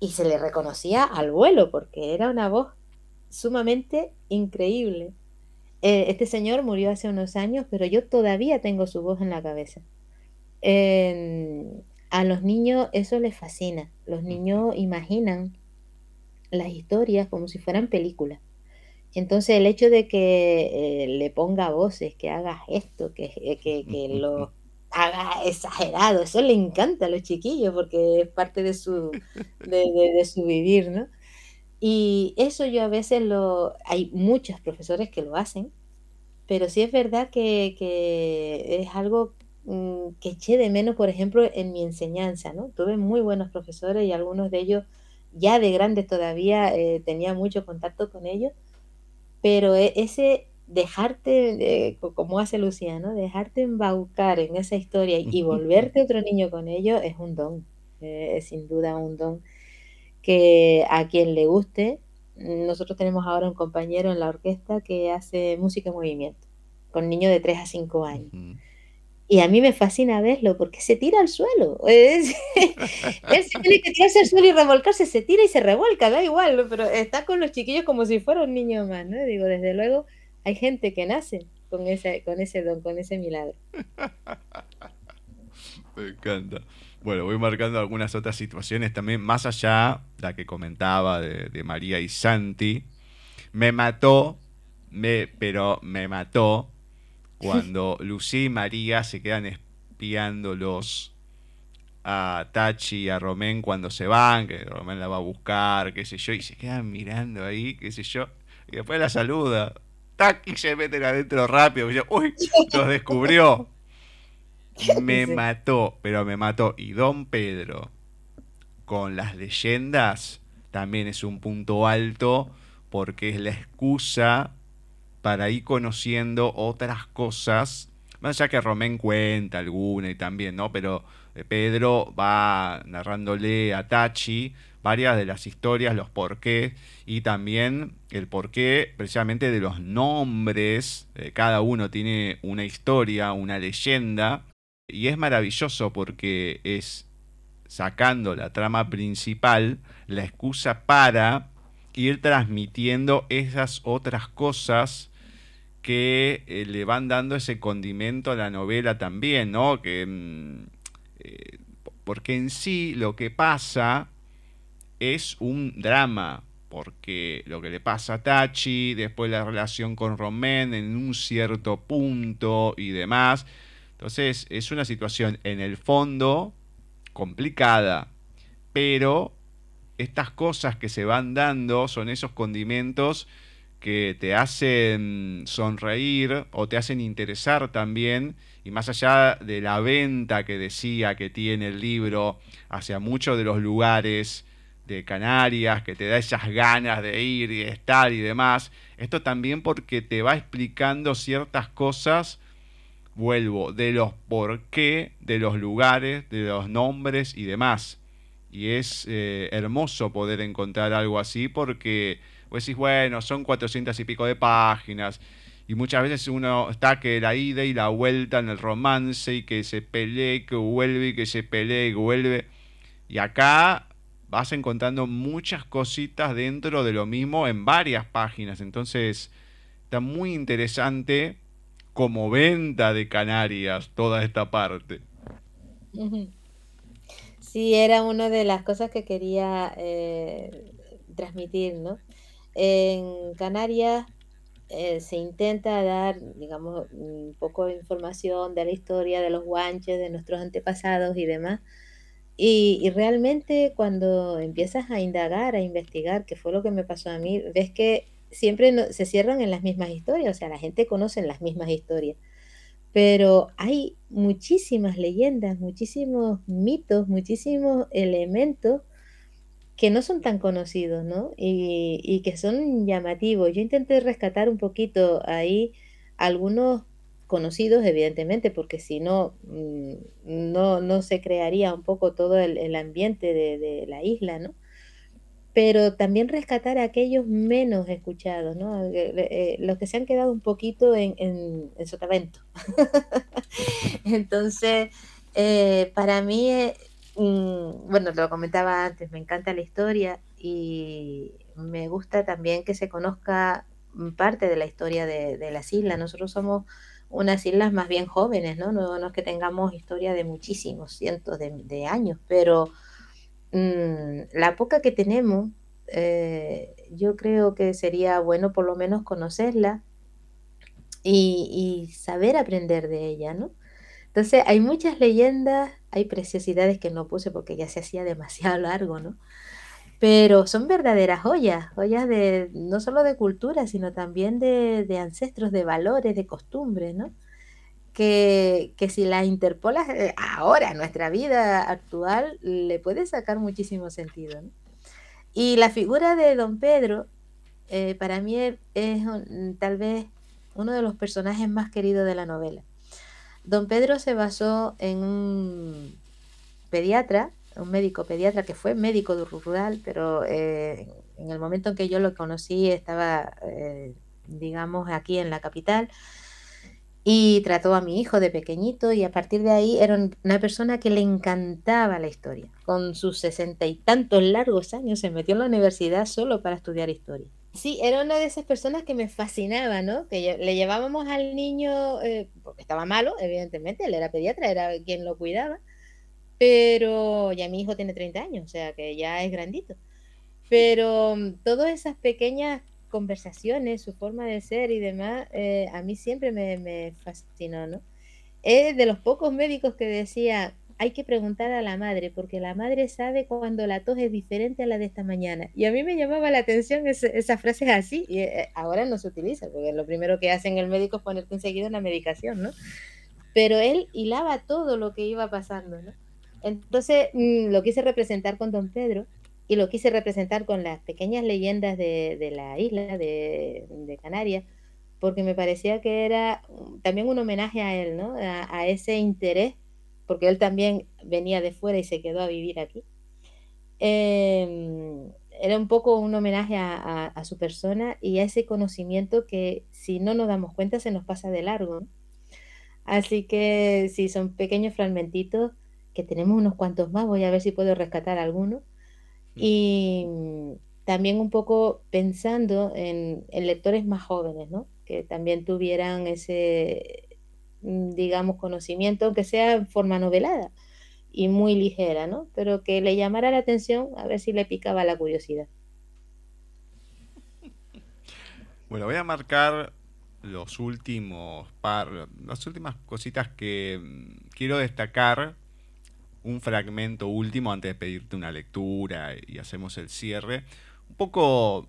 y se le reconocía al vuelo porque era una voz sumamente increíble. Eh, este señor murió hace unos años, pero yo todavía tengo su voz en la cabeza. a los niños eso les fascina. Los niños imaginan las historias como si fueran películas. Entonces el hecho de que eh, le ponga voces, que haga esto, que, eh, que, lo haga exagerado, eso le encanta a los chiquillos porque es parte de su, de su vivir, ¿no? Y eso yo a veces lo, hay muchos profesores que lo hacen, pero sí es verdad que, que es algo mm, que eché de menos, por ejemplo, en mi enseñanza, ¿no? Tuve muy buenos profesores y algunos de ellos ya de grandes todavía eh, tenía mucho contacto con ellos, pero e, ese dejarte, como hace Luciano, dejarte embaucar en esa historia y volverte otro niño con ellos es un don, eh, es sin duda un don que a quien le guste, nosotros tenemos ahora un compañero en la orquesta que hace música en movimiento, con niños de 3 a 5 años. Y a mí me fascina verlo porque se tira al suelo. él se tiene que tirarse al suelo y revolcarse, se tira y se revuelca, da igual, pero está con los chiquillos como si fuera un niño más, ¿no? Digo, desde luego hay gente que nace con ese, con ese don, con ese milagro. Me encanta. Bueno, voy marcando algunas otras situaciones también, más allá de la que comentaba de, María y Santi. Me mató, me, pero me mató cuando Lucía y María se quedan espiándolos a Tachi y a Romén cuando se van, que Romén la va a buscar, qué sé yo, y se quedan mirando ahí, qué sé yo, y después la saluda. Tac, y se meten adentro rápido. Y yo, Uy, los descubrió. Me mató, pero me mató. Y Don Pedro, con las leyendas, también es un punto alto porque es la excusa para ir conociendo otras cosas. Más allá que Romén cuenta alguna y también, ¿no? Pero eh, Pedro va narrándole a Tachi varias de las historias, los porqués y también el porqué precisamente de los nombres. Eh, cada uno tiene una historia, una leyenda y es maravilloso porque es sacando la trama principal, la excusa para ir transmitiendo esas otras cosas que eh, le van dando ese condimento a la novela también, ¿no? Que, mm, eh, porque en sí lo que pasa es un drama, porque lo que le pasa a Tachi, después la relación con Romén en un cierto punto y demás, entonces es una situación en el fondo complicada, pero estas cosas que se van dando son esos condimentos que te hacen sonreír o te hacen interesar también, y más allá de la venta que decía que tiene el libro hacia muchos de los lugares de Canarias, que te da esas ganas de ir y estar y demás. Esto también porque te va explicando ciertas cosas, vuelvo, de los por qué, de los lugares, de los nombres y demás. Y es eh, hermoso poder encontrar algo así porque vos decís, bueno, son cuatrocientas y pico de páginas. Y muchas veces uno está que la ida y la vuelta en el romance y que se pelee, que vuelve y que se pelee que vuelve. Y acá vas encontrando muchas cositas dentro de lo mismo en varias páginas. Entonces, está muy interesante como venta de Canarias toda esta parte. Sí, era una de las cosas que quería eh, transmitir, ¿no? En Canarias eh, se intenta dar, digamos, un poco de información de la historia de los guanches, de nuestros antepasados y demás, y, realmente cuando empiezas a indagar, a investigar, que fue lo que me pasó a mí, ves que siempre se cierran en las mismas historias, o sea, la gente conoce las mismas historias, pero hay muchísimas leyendas, muchísimos mitos, muchísimos elementos que no son tan conocidos, ¿no? Y, y que son llamativos. Yo intenté rescatar un poquito ahí algunos conocidos, evidentemente, porque si no, mm, no, no se crearía un poco todo el, ambiente de, la isla, ¿no? Pero también rescatar a aquellos menos escuchados, ¿no? Eh, eh, los que se han quedado un poquito en, en, sotavento. Entonces, eh, para mí, mm, bueno, lo comentaba antes, me encanta la historia y me gusta también que se conozca parte de la historia de, de las islas. Nosotros somos unas islas más bien jóvenes, ¿no? No, es que tengamos historia de muchísimos, cientos de, años, pero mm, la poca que tenemos, eh, yo creo que sería bueno por lo menos conocerla y, saber aprender de ella, ¿no? Entonces hay muchas leyendas, hay preciosidades que no puse porque ya se hacía demasiado largo, ¿no? pero son verdaderas joyas, joyas de no solo de cultura, sino también de, ancestros, de valores, de costumbres, ¿no? Que, si la interpolas eh, ahora, nuestra vida actual, le puede sacar muchísimo sentido. Y la figura de don Pedro, eh, para mí es, tal vez uno de los personajes más queridos de la novela. Don Pedro se basó en un pediatra un médico pediatra que fue médico rural, pero eh, en el momento en que yo lo conocí estaba, digamos, aquí en la capital y trató a mi hijo de pequeñito y a partir de ahí era una persona que le encantaba la historia. Con sus sesenta y tantos largos años se metió en la universidad solo para estudiar historia. Sí, era una de esas personas que me fascinaba, ¿no? Que le llevábamos al niño, eh, porque estaba malo, evidentemente, él era pediatra, era quien lo cuidaba, pero ya mi hijo tiene 30 años, o sea que ya es grandito. Pero mm, todas esas pequeñas conversaciones, su forma de ser y demás, eh, a mí siempre me, fascinó, ¿no? Es de los pocos médicos que decía, hay que preguntar a la madre, porque la madre sabe cuando la tos es diferente a la de esta mañana. Y a mí me llamaba la atención esa, esa frase así, y eh, ahora no se utiliza, porque lo primero que hacen el médico es ponerte enseguida una medicación, ¿no? Pero él hilaba todo lo que iba pasando, ¿no? Entonces mm, lo quise representar con Don Pedro y lo quise representar con las pequeñas leyendas de, la isla de, Canarias, porque me parecía que era también un homenaje a él, ¿no? A, ese interés, porque él también venía de fuera y se quedó a vivir aquí. Em, era un poco un homenaje a, a, su persona y a ese conocimiento que si no nos damos cuenta se nos pasa de largo. Así que sí, son pequeños fragmentitos que tenemos unos cuantos más, voy a ver si puedo rescatar alguno. Mm. Y también un poco pensando en, lectores más jóvenes, ¿no? Que también tuvieran ese, mm, digamos, conocimiento, aunque sea en forma novelada y muy ligera, ¿no? Pero que le llamara la atención a ver si le picaba la curiosidad. Bueno, voy a marcar los últimos par, las últimas cositas que mm, quiero destacar un fragmento último antes de pedirte una lectura y hacemos el cierre. Un poco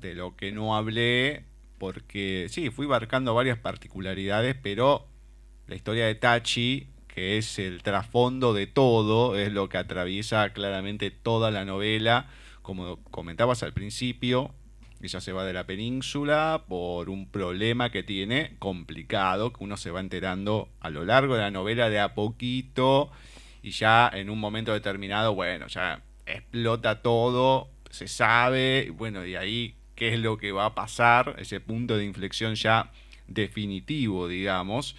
de lo que no hablé, porque sí, fui barcando varias particularidades, pero la historia de Tachi, que es el trasfondo de todo, es lo que atraviesa claramente toda la novela, como comentabas al principio, ella se va de la península por un problema que tiene complicado, que uno se va enterando a lo largo de la novela de a poquito y ya en un momento determinado, bueno, ya explota todo, se sabe, bueno, y ahí qué es lo que va a pasar, ese punto de inflexión ya definitivo, digamos.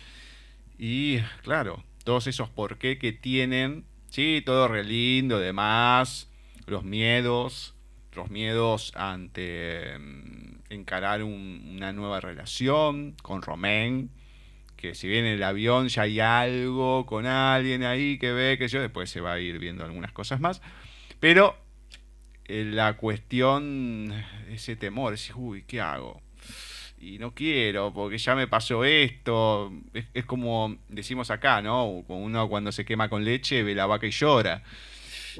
Y claro, todos esos por qué que tienen, sí, todo re lindo, demás, los miedos, los miedos ante mm, encarar una nueva relación con Romain, que si bien en el avión ya hay algo con alguien ahí que ve que yo, después se va a ir viendo algunas cosas más, pero eh, la cuestión, ese temor, es, uy, ¿qué hago? y no quiero, porque ya me pasó esto. Es, como decimos acá, ¿no? Uno cuando se quema con leche ve la vaca y llora.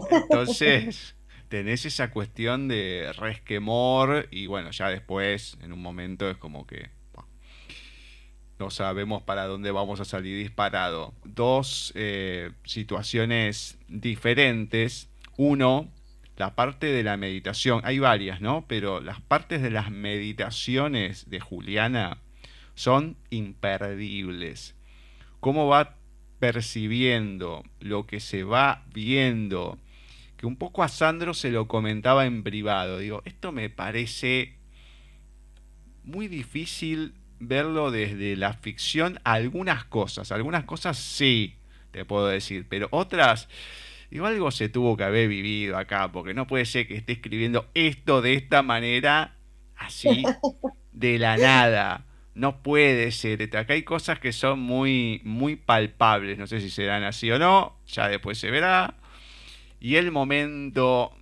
Entonces, tenés esa cuestión de resquemor y bueno, ya después, en un momento, es como que no sabemos para dónde vamos a salir disparado. Dos eh, situaciones diferentes. Uno, la parte de la meditación, hay varias, ¿no? Pero las partes de las meditaciones de Juliana son imperdibles. Cómo va percibiendo lo que se va viendo, que un poco a Sandro se lo comentaba en privado. Digo, esto me parece muy difícil verlo desde la ficción. Algunas cosas, algunas cosas sí, te puedo decir, pero otras Digo, algo se tuvo que haber vivido acá, porque no puede ser que esté escribiendo esto de esta manera, así, de la nada. No puede ser. Acá hay cosas que son muy, muy palpables. No sé si serán así o no. Ya después se verá. Y el momento,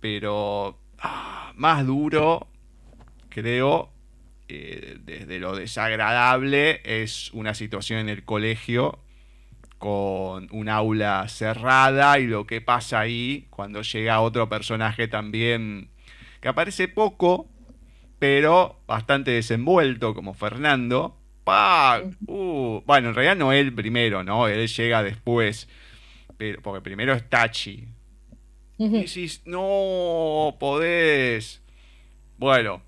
pero ah, más duro, creo, eh, desde lo desagradable, es una situación en el colegio con un aula cerrada y lo que pasa ahí cuando llega otro personaje también que aparece poco, pero bastante desenvuelto, como Fernando. Uh, bueno, en realidad no él primero, ¿no? Él llega después, pero, porque primero es Tachi. Y decís, no podés. Bueno,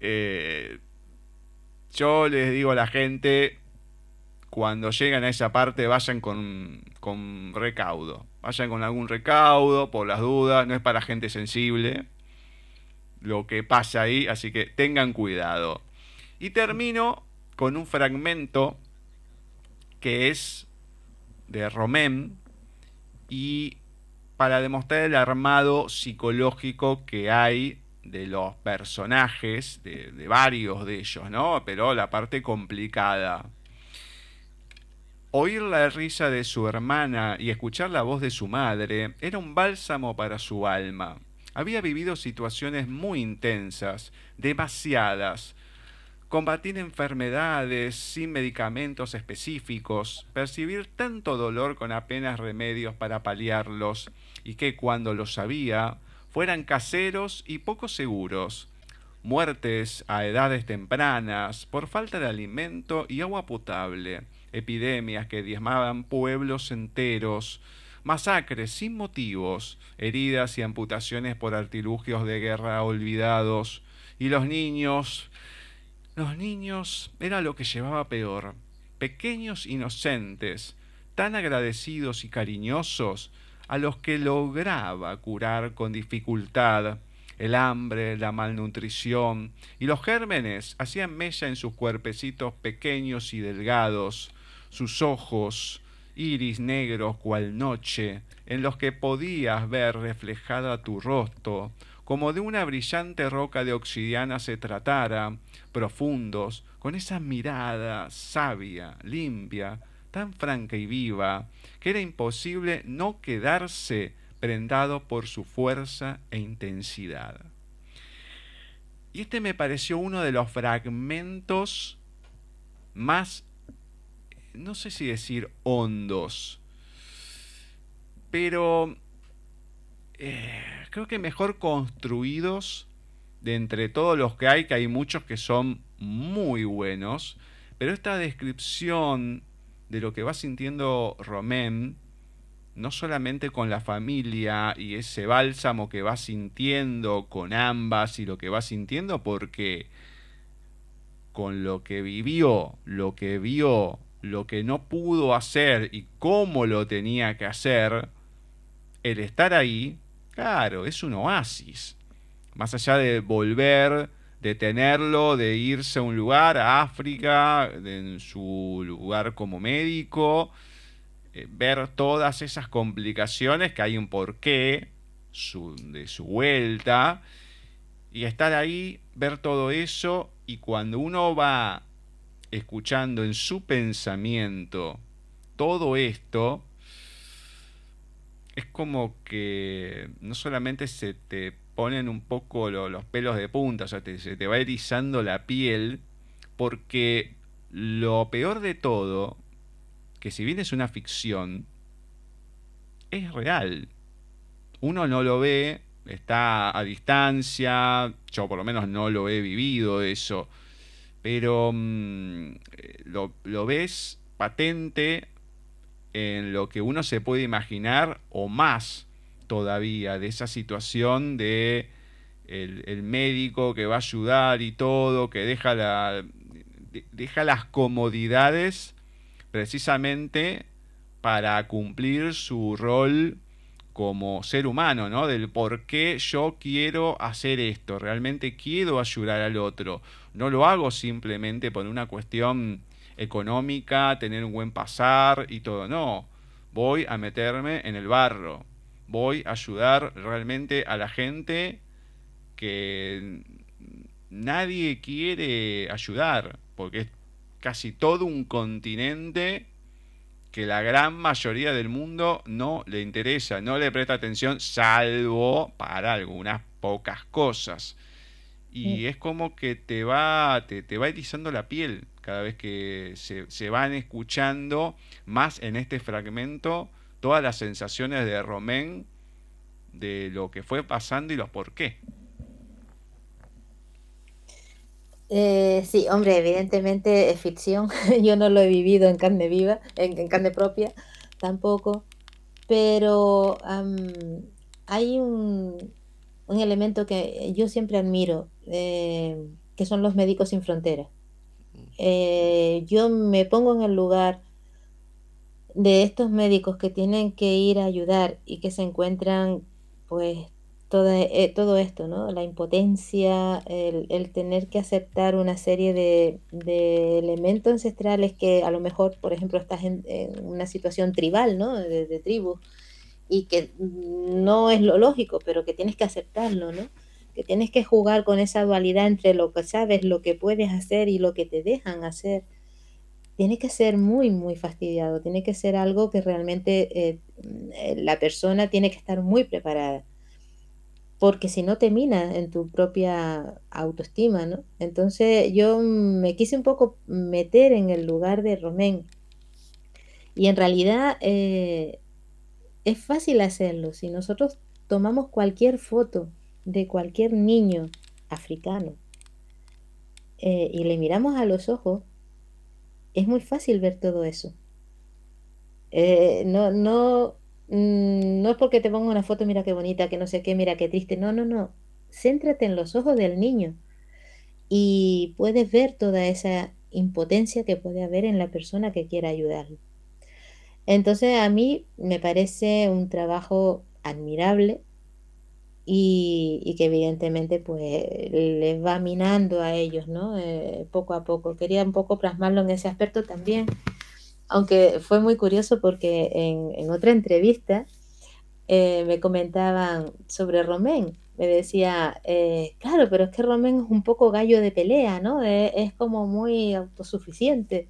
eh, yo les digo a la gente, cuando llegan a esa parte vayan con, con recaudo. Vayan con algún recaudo, por las dudas, no es para gente sensible lo que pasa ahí, así que tengan cuidado. Y termino con un fragmento que es de Romén y para demostrar el armado psicológico que hay de los personajes, de, varios de ellos, ¿no? Pero la parte complicada. Oír la risa de su hermana y escuchar la voz de su madre era un bálsamo para su alma. Había vivido situaciones muy intensas, demasiadas. Combatir enfermedades sin medicamentos específicos, percibir tanto dolor con apenas remedios para paliarlos, y que cuando los había, fueran caseros y poco seguros. Muertes a edades tempranas por falta de alimento y agua potable. Epidemias que diezmaban pueblos enteros, masacres sin motivos, heridas y amputaciones por artilugios de guerra olvidados, y los niños, los niños era lo que llevaba peor, pequeños inocentes, tan agradecidos y cariñosos, a los que lograba curar con dificultad, el hambre, la malnutrición, y los gérmenes hacían mella en sus cuerpecitos pequeños y delgados, sus ojos, iris negros cual noche, en los que podías ver reflejada tu rostro, como de una brillante roca de obsidiana se tratara, profundos, con esa mirada sabia, limpia, tan franca y viva, que era imposible no quedarse prendado por su fuerza e intensidad. Y este me pareció uno de los fragmentos más no sé si decir hondos, pero eh, creo que mejor construidos de entre todos los que hay, que hay muchos que son muy buenos, pero esta descripción de lo que va sintiendo Romén no solamente con la familia y ese bálsamo que va sintiendo con ambas y lo que va sintiendo, porque con lo que vivió, lo que vio, lo que no pudo hacer y cómo lo tenía que hacer, el estar ahí, claro, es un oasis. Más allá de volver, de tenerlo, de irse a un lugar, a África, en su lugar como médico, eh, ver todas esas complicaciones, que hay un porqué de su vuelta, y estar ahí, ver todo eso, y cuando uno va escuchando en su pensamiento todo esto, es como que no solamente se te ponen un poco los pelos de punta, o sea, se te va erizando la piel, porque lo peor de todo que si bien es una ficción, es real. Uno no lo ve, está a distancia, yo por lo menos no lo he vivido eso, pero mm, lo, lo ves patente en lo que uno se puede imaginar o más todavía de esa situación de el, el, médico que va a ayudar y todo, que deja, la, deja las comodidades precisamente para cumplir su rol como ser humano, ¿no? Del por qué yo quiero hacer esto, realmente quiero ayudar al otro. No lo hago simplemente por una cuestión económica, tener un buen pasar y todo, no. Voy a meterme en el barro, voy a ayudar realmente a la gente que nadie quiere ayudar, porque es casi todo un continente que la gran mayoría del mundo no le interesa, no le presta atención, salvo para algunas pocas cosas. Y es como que te va, te, va erizando la piel cada vez que se, se, van escuchando más en este fragmento todas las sensaciones de Romén de lo que fue pasando y los por qué. Eh, sí, hombre, evidentemente es ficción. Yo no lo he vivido en carne viva, en, carne propia, tampoco. Pero hay un, un, elemento que yo siempre admiro, eh, que son los médicos sin fronteras. Eh, yo me pongo en el lugar de estos médicos que tienen que ir a ayudar y que se encuentran pues eh, todo esto, ¿no? La impotencia, el, tener que aceptar una serie de, elementos ancestrales que a lo mejor, por ejemplo, estás en, una situación tribal, ¿no? De, tribu, y que no es lo lógico, pero que tienes que aceptarlo, ¿no? Que tienes que jugar con esa dualidad entre lo que sabes, lo que puedes hacer y lo que te dejan hacer. Tiene que ser muy, muy fastidiado, tiene que ser algo que realmente eh, la persona tiene que estar muy preparada porque si no te mina en tu propia autoestima, ¿no? Entonces yo me quise un poco meter en el lugar de Romén y en realidad eh, es fácil hacerlo. Si nosotros tomamos cualquier foto de cualquier niño africano eh, y le miramos a los ojos, es muy fácil ver todo eso. Eh, no, no, Mm, no es porque te ponga una foto, mira qué bonita, que no sé qué, mira qué triste. No, no, no. Céntrate en los ojos del niño y puedes ver toda esa impotencia que puede haber en la persona que quiera ayudarlo. Entonces a mí me parece un trabajo admirable y, que evidentemente pues les va minando a ellos, ¿no? Eh, poco a poco. Quería un poco plasmarlo en ese aspecto también aunque fue muy curioso porque en, otra entrevista eh, me comentaban sobre Romén. Me decía, eh, claro, pero es que Romén es un poco gallo de pelea, ¿no? Es, como muy autosuficiente.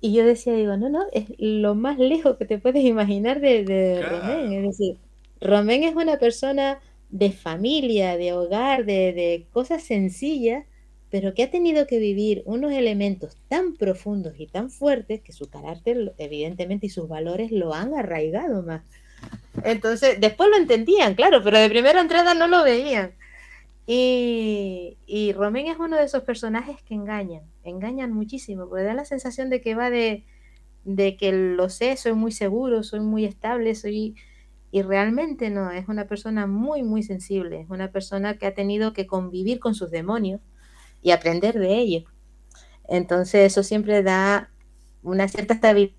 Y yo decía, digo, no, no, es lo más lejos que te puedes imaginar de, de Romén. Es decir, Romén es una persona de familia, de hogar, de, de cosas sencillas, pero que ha tenido que vivir unos elementos tan profundos y tan fuertes que su carácter, evidentemente, y sus valores lo han arraigado más. Entonces, después lo entendían, claro, pero de primera entrada no lo veían. Y, y Romén es uno de esos personajes que engañan, engañan muchísimo, porque da la sensación de que va de, de que lo sé, soy muy seguro, soy muy estable, soy... Y realmente no, es una persona muy, muy sensible, es una persona que ha tenido que convivir con sus demonios y aprender de ellos. Entonces eso siempre da una cierta estabilidad,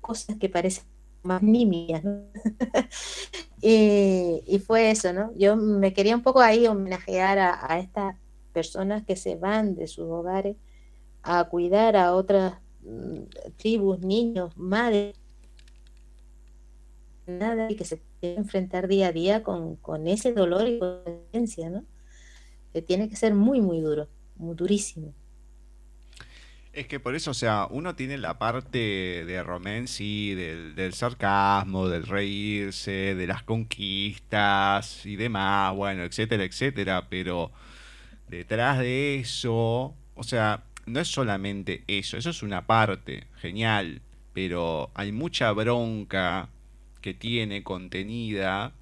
cosas que parecen más nimias, ¿no? y, fue eso, ¿no? Yo me quería un poco ahí homenajear a, a estas personas que se van de sus hogares a cuidar a otras mm, tribus, niños, madres, nada, y que se tiene enfrentar día a día con, con ese dolor y conciencia, ¿no? Que tiene que ser muy, muy duro, muy durísimo. Es que por eso, o sea, uno tiene la parte de Romen, sí, del, sarcasmo, del reírse, de las conquistas y demás, bueno, etcétera, etcétera, pero detrás de eso, o sea, no es solamente eso, eso es una parte, genial, pero hay mucha bronca que tiene contenida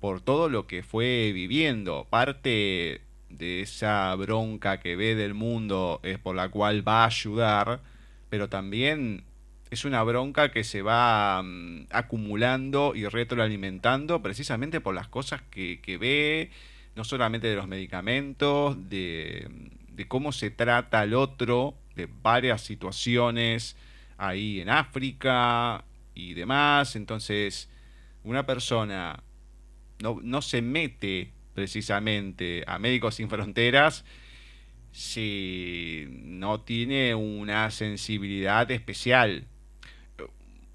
por todo lo que fue viviendo. Parte de esa bronca que ve del mundo es por la cual va a ayudar, pero también es una bronca que se va mm, acumulando y retroalimentando precisamente por las cosas que, ve, no solamente de los medicamentos, de, de cómo se trata al otro, de varias situaciones ahí en África y demás. Entonces, una persona no, no se mete precisamente a Médicos Sin Fronteras si no tiene una sensibilidad especial.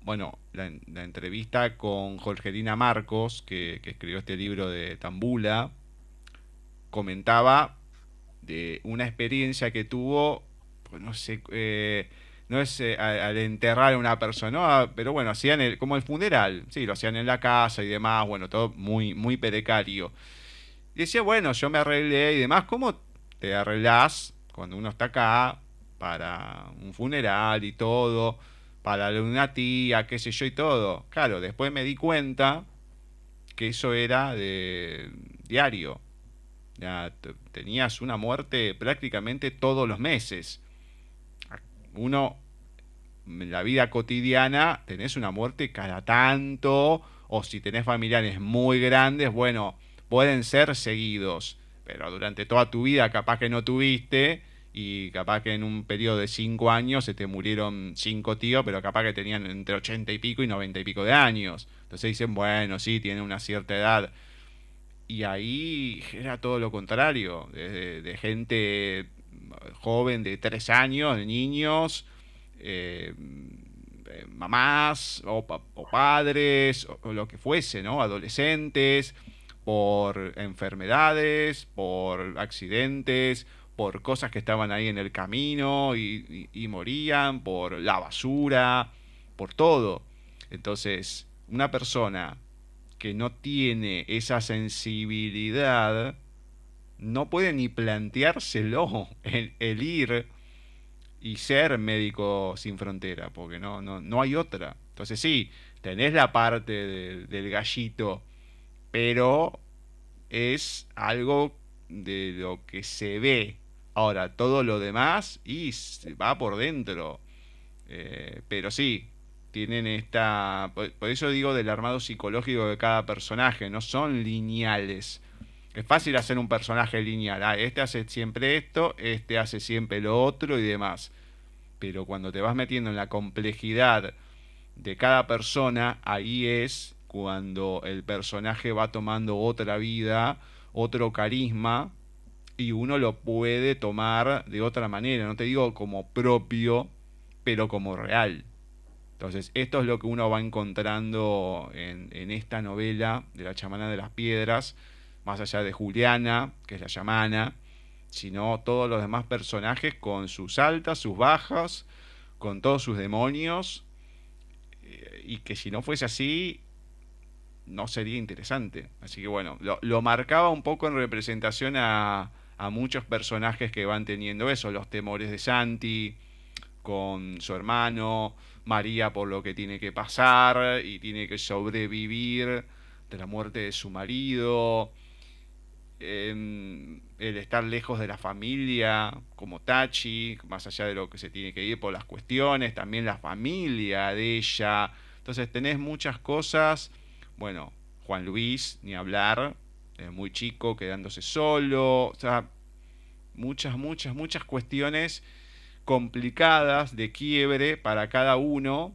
Bueno, la, entrevista con Jorgelina Marcos, que, escribió este libro de Tambula, comentaba de una experiencia que tuvo, pues no sé, eh, no es eh, al, enterrar a una persona, pero bueno, hacían como el funeral, sí, lo hacían en la casa y demás, bueno, todo muy, muy precario. Y decía, bueno, yo me arreglé y demás. ¿Cómo te arreglás cuando uno está acá para un funeral y todo? Para una tía, qué sé yo y todo. Claro, después me di cuenta que eso era de diario. Ya tenías una muerte prácticamente todos los meses. Uno, en la vida cotidiana, tenés una muerte cada tanto, o si tenés familiares muy grandes, bueno, pueden ser seguidos, pero durante toda tu vida capaz que no tuviste y capaz que en un periodo de cinco años se te murieron cinco tíos, pero capaz que tenían entre ochenta y pico y noventa y pico de años. Entonces dicen, bueno, sí, tiene una cierta edad. Y ahí era todo lo contrario, de, gente joven de tres años, de niños, eh, mamás o, padres, o, lo que fuese, ¿no? Adolescentes por enfermedades, por accidentes, por cosas que estaban ahí en el camino y, morían, por la basura, por todo. Entonces, una persona que no tiene esa sensibilidad no puede ni planteárselo el, ir y ser médico sin frontera, porque no, no, no hay otra. Entonces sí, tenés la parte del gallito pero es algo de lo que se ve. Ahora, todo lo demás y va por dentro. Eh, pero sí, tienen esta... Por, eso digo del armado psicológico de cada personaje, no son lineales. Es fácil hacer un personaje lineal. Ah, este hace siempre esto, este hace siempre lo otro y demás. Pero cuando te vas metiendo en la complejidad de cada persona, ahí es cuando el personaje va tomando otra vida, otro carisma, y uno lo puede tomar de otra manera, no te digo como propio, pero como real. Entonces, esto es lo que uno va encontrando en, en esta novela de la chamana de las piedras, más allá de Juliana, que es la chamana, sino todos los demás personajes con sus altas, sus bajas, con todos sus demonios, eh, y que si no fuese así, no sería interesante. Así que bueno, lo, marcaba un poco en representación a, a, muchos personajes que van teniendo eso, los temores de Santi con su hermano, María por lo que tiene que pasar y tiene que sobrevivir de la muerte de su marido. El estar lejos de la familia, como Tachi, más allá de lo que se tiene que ir por las cuestiones, también la familia de ella. Entonces tenés muchas cosas. Bueno, Juan Luis, ni hablar, muy chico, quedándose solo. O sea, muchas, muchas, muchas cuestiones complicadas de quiebre para cada uno.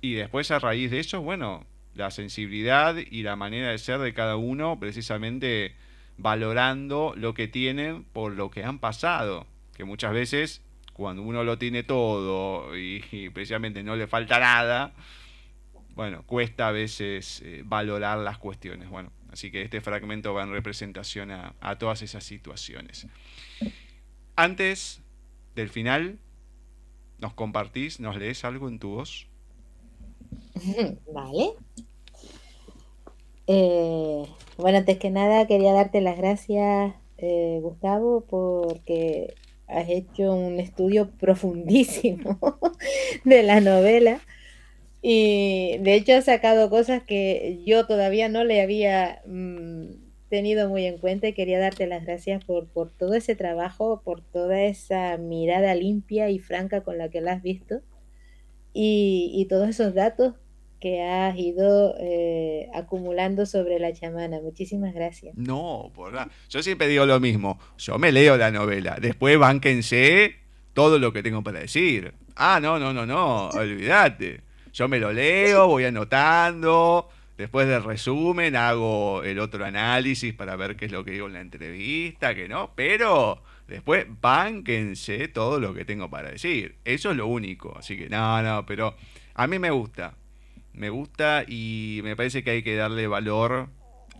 Y después a raíz de eso, bueno, la sensibilidad y la manera de ser de cada uno, precisamente valorando lo que tienen por lo que han pasado. Que muchas veces, cuando uno lo tiene todo y, precisamente no le falta nada, bueno, cuesta a veces eh, valorar las cuestiones. Bueno, así que este fragmento va en representación a, a todas esas situaciones. Antes del final, ¿nos compartís, nos lees algo en tu voz? Vale. Eh, bueno, antes que nada quería darte las gracias, eh, Gustavo, porque has hecho un estudio profundísimo de la novela. Y de hecho has sacado cosas que yo todavía no le había mm, tenido muy en cuenta y quería darte las gracias por, por todo ese trabajo, por toda esa mirada limpia y franca con la que la has visto. Y, y todos esos datos que has ido eh, acumulando sobre la chamana. Muchísimas gracias. No, por nada. Yo siempre digo lo mismo. Yo me leo la novela. Después bánquense todo lo que tengo para decir. Ah, no, no, no, no. Olvídate. Yo me lo leo, voy anotando. Después del resumen hago el otro análisis para ver qué es lo que digo en la entrevista, que no. Pero después bánquense todo lo que tengo para decir. Eso es lo único. Así que no, no, pero a mí me gusta me gusta y me parece que hay que darle valor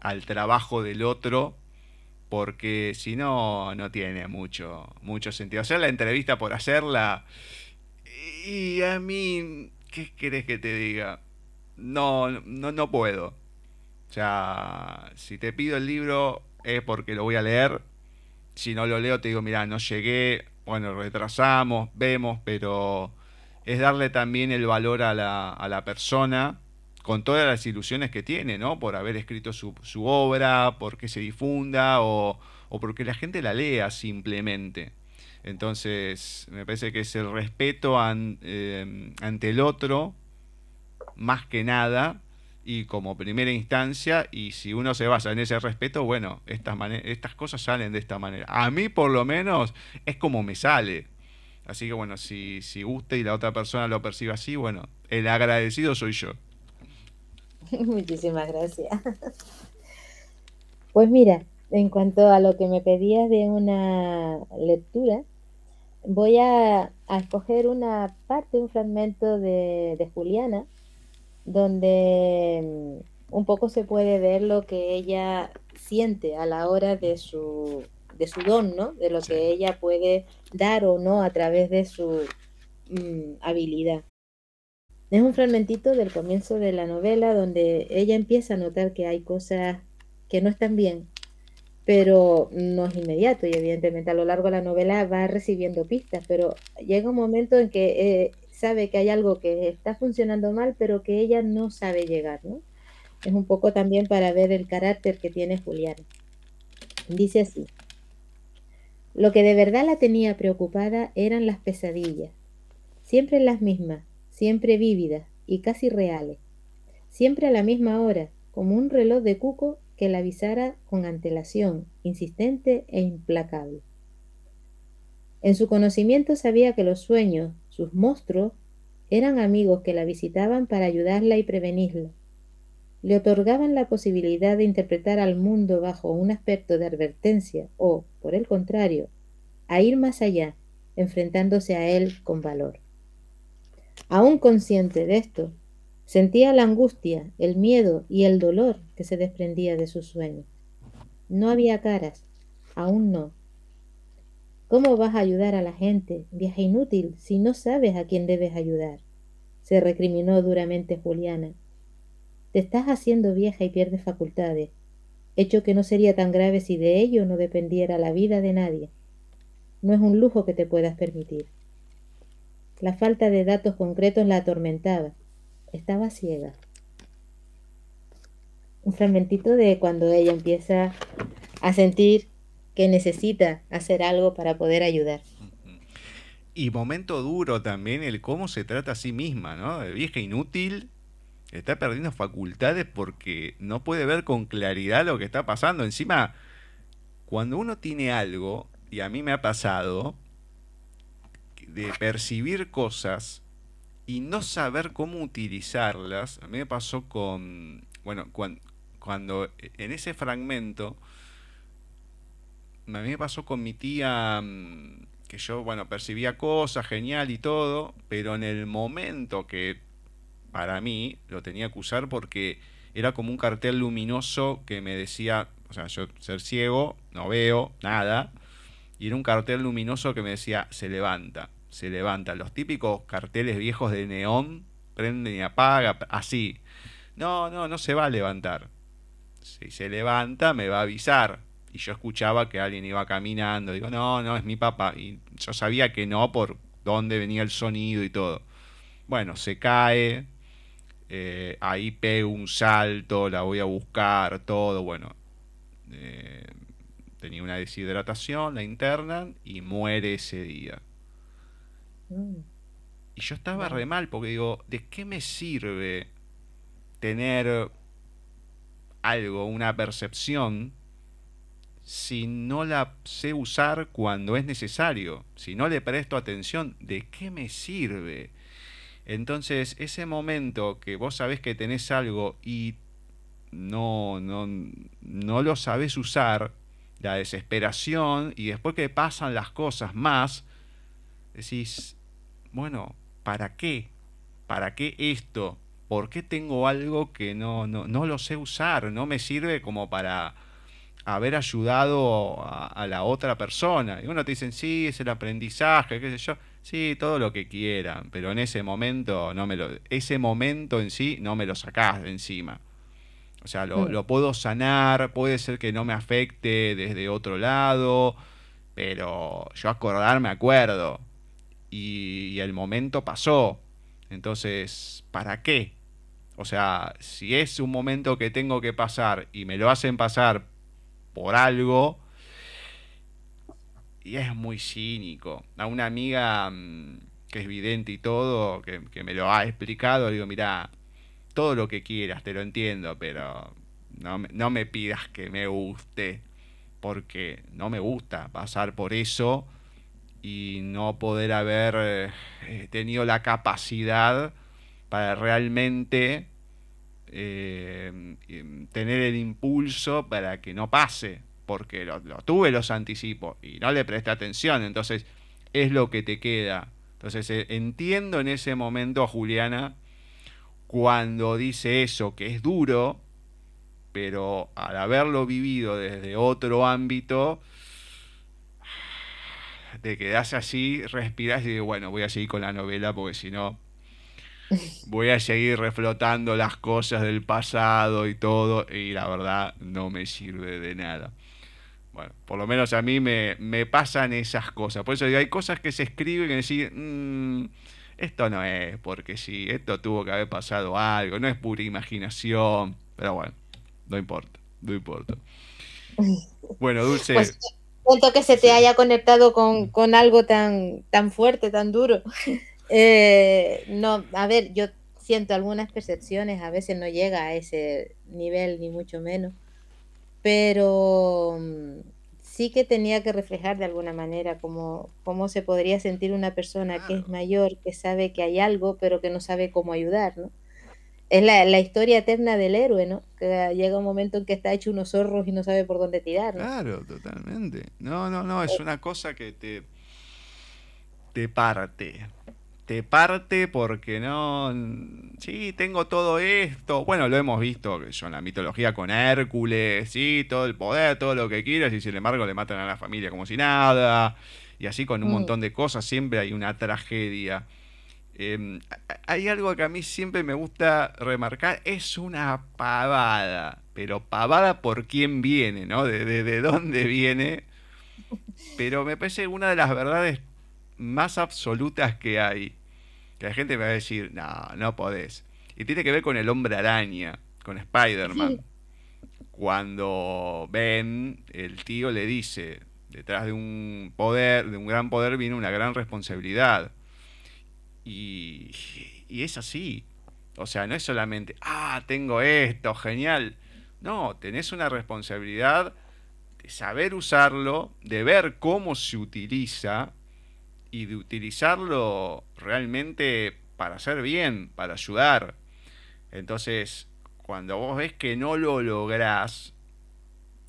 al trabajo del otro porque si no no tiene mucho mucho sentido. Hacer la entrevista por hacerla y a mí qué querés que te diga no no no puedo. O sea si te pido el libro es porque lo voy a leer. Si no lo leo te digo mira no llegué bueno retrasamos vemos pero es darle también el valor a la, a la persona con todas las ilusiones que tiene, ¿no? Por haber escrito su, obra, porque se difunda o, o, porque la gente la lea simplemente. Entonces, me parece que es el respeto eh, ante el otro, más que nada, y como primera instancia, y si uno se basa en ese respeto, bueno, estas, estas cosas salen de esta manera. A mí por lo menos es como me sale. Así que bueno, si, si gusta y la otra persona lo percibe así, bueno, el agradecido soy yo. Muchísimas gracias. Pues mira, en cuanto a lo que me pedías de una lectura, voy a, escoger una parte, un fragmento de, de, Juliana, donde mm, un poco se puede ver lo que ella siente a la hora de su de su don, ¿no? De lo que ella puede dar o no a través de su mm, habilidad. Es un fragmentito del comienzo de la novela donde ella empieza a notar que hay cosas que no están bien, pero no es inmediato y evidentemente a lo largo de la novela va recibiendo pistas, pero llega un momento en que eh, sabe que hay algo que está funcionando mal, pero que ella no sabe llegar, ¿no? Es un poco también para ver el carácter que tiene Julián. Dice así, lo que de verdad la tenía preocupada eran las pesadillas, siempre las mismas, siempre vívidas y casi reales, siempre a la misma hora, como un reloj de cuco que la avisara con antelación, insistente e implacable. En su conocimiento sabía que los sueños, sus monstruos, eran amigos que la visitaban para ayudarla y prevenirla. Le otorgaban la posibilidad de interpretar al mundo bajo un aspecto de advertencia o, por el contrario, a ir más allá, enfrentándose a él con valor. Aún consciente de esto, sentía la angustia, el miedo y el dolor que se desprendía de sus sueños. No había caras, aún no. ¿Cómo vas a ayudar a la gente, viaje inútil, si no sabes a quién debes ayudar? se recriminó duramente Juliana. Te estás haciendo vieja y pierdes facultades, hecho que no sería tan grave si de ello no dependiera la vida de nadie. No es un lujo que te puedas permitir. La falta de datos concretos la atormentaba. Estaba ciega. Un fragmentito de cuando ella empieza a sentir que necesita hacer algo para poder ayudar. Y momento duro también el cómo se trata a sí misma, ¿no? De vieja inútil, está perdiendo facultades porque no puede ver con claridad lo que está pasando. Encima, cuando uno tiene algo, y a mí me ha pasado, de percibir cosas y no saber cómo utilizarlas, a mí me pasó con, bueno, cuando, cuando en ese fragmento, a mí me pasó con mi tía, mm, que yo, bueno, percibía cosas, genial y todo, pero en el momento que para mí lo tenía que usar porque era como un cartel luminoso que me decía, o sea, yo ser ciego, no veo nada, y era un cartel luminoso que me decía, se levanta, se levanta. Los típicos carteles viejos de neón, prenden y apaga, así. No, no, no se va a levantar. Si se levanta, me va a avisar. Y yo escuchaba que alguien iba caminando. Digo, no, no, es mi papá. Y yo sabía que no por dónde venía el sonido y todo. Bueno, se cae. Eh, ahí pego un salto, la voy a buscar, todo. Bueno, eh, tenía una deshidratación, la internan y muere ese día. Mm. Y yo estaba re mal porque digo, ¿de qué me sirve tener algo, una percepción, si no la sé usar cuando es necesario? Si no le presto atención, ¿de qué me sirve? Entonces, ese momento que vos sabés que tenés algo y no, no, no lo sabes usar, la desesperación, y después que pasan las cosas más, decís, bueno, ¿para qué? ¿Para qué esto? ¿Por qué tengo algo que no, no, no lo sé usar? No me sirve como para haber ayudado a, la otra persona. Y uno te dicen, sí, es el aprendizaje, qué sé yo. Sí, todo lo que quieran, pero en ese momento no me lo, ese momento en sí no me lo sacás de encima. O sea, lo, lo, puedo sanar, puede ser que no me afecte desde otro lado, pero yo acordar me acuerdo. Y, el momento pasó. Entonces, ¿para qué? O sea, si es un momento que tengo que pasar y me lo hacen pasar por algo, y es muy cínico. A una amiga mm, que es vidente y todo, que, que me lo ha explicado, digo, mira, todo lo que quieras, te lo entiendo, pero no, no me pidas que me guste, porque no me gusta pasar por eso y no poder haber eh, tenido la capacidad para realmente eh, tener el impulso para que no pase, porque lo, lo, tuve los anticipos y no le presté atención, entonces es lo que te queda. Entonces eh, entiendo en ese momento a Juliana cuando dice eso, que es duro, pero al haberlo vivido desde otro ámbito, te quedas así, respiras y dices, bueno, voy a seguir con la novela porque si no, voy a seguir reflotando las cosas del pasado y todo, y la verdad no me sirve de nada. Bueno, por lo menos a mí me, me pasan esas cosas. Por eso digo, hay cosas que se escriben y decir, mmm, esto no es, porque sí, esto tuvo que haber pasado algo, no es pura imaginación, pero bueno, no importa, no importa. Bueno, Dulce. Pues siento que se te haya conectado con, con, algo tan, tan fuerte, tan duro. Eh, no, a ver, yo siento algunas percepciones, a veces no llega a ese nivel, ni mucho menos, pero mm, sí que tenía que reflejar de alguna manera cómo, cómo se podría sentir una persona que es mayor, que sabe que hay algo, pero que no sabe cómo ayudar, ¿no? Es la, la, historia eterna del héroe, ¿no? Que llega un momento en que está hecho unos zorros y no sabe por dónde tirar. Claro, totalmente. No, no, no, es eh. una cosa que te, te parte te parte porque no. Sí, tengo todo esto. Bueno, lo hemos visto yo, en la mitología con Hércules, sí, todo el poder, todo lo que quieras, y sin embargo le matan a la familia como si nada. Y así con un montón de cosas, siempre hay una tragedia. Em, hay algo que a mí siempre me gusta remarcar, es una pavada, pero pavada por quién viene, ¿no? De, de dónde viene. Pero me parece una de las verdades más absolutas que hay que la gente me va a decir, no, no podés. Y tiene que ver con el hombre araña, con Spider-Man. cuando Ben, el tío, le dice, detrás de un poder, de un gran poder viene una gran responsabilidad. Y, y es así. O sea, no es solamente, ah, tengo esto, genial. No, tenés una responsabilidad de saber usarlo, de ver cómo se utiliza y de utilizarlo realmente para hacer bien, para ayudar. Entonces, cuando vos ves que no lo lográs,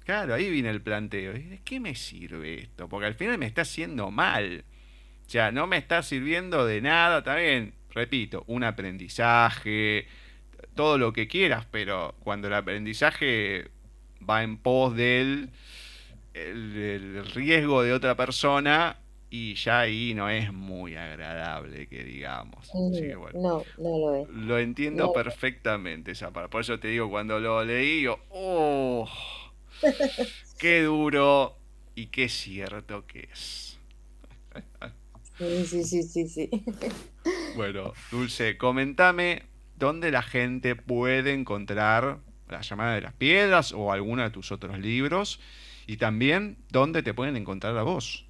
claro, ahí viene el planteo. ¿De qué me sirve esto? Porque al final me está haciendo mal. O sea, no me está sirviendo de nada, también, repito, un aprendizaje, todo lo que quieras, pero cuando el aprendizaje va en pos del el riesgo de otra persona, y ya ahí no es muy agradable que digamos. no, no lo es. Lo entiendo perfectamente esa parte. Por eso te digo, cuando lo leí, yo, ¡oh! ¡Qué duro! Y qué cierto que es. Sí, sí, sí, sí. Bueno, Dulce, comentame dónde la gente puede encontrar La llamada de las piedras o alguno de tus otros libros y también dónde te pueden encontrar a vos.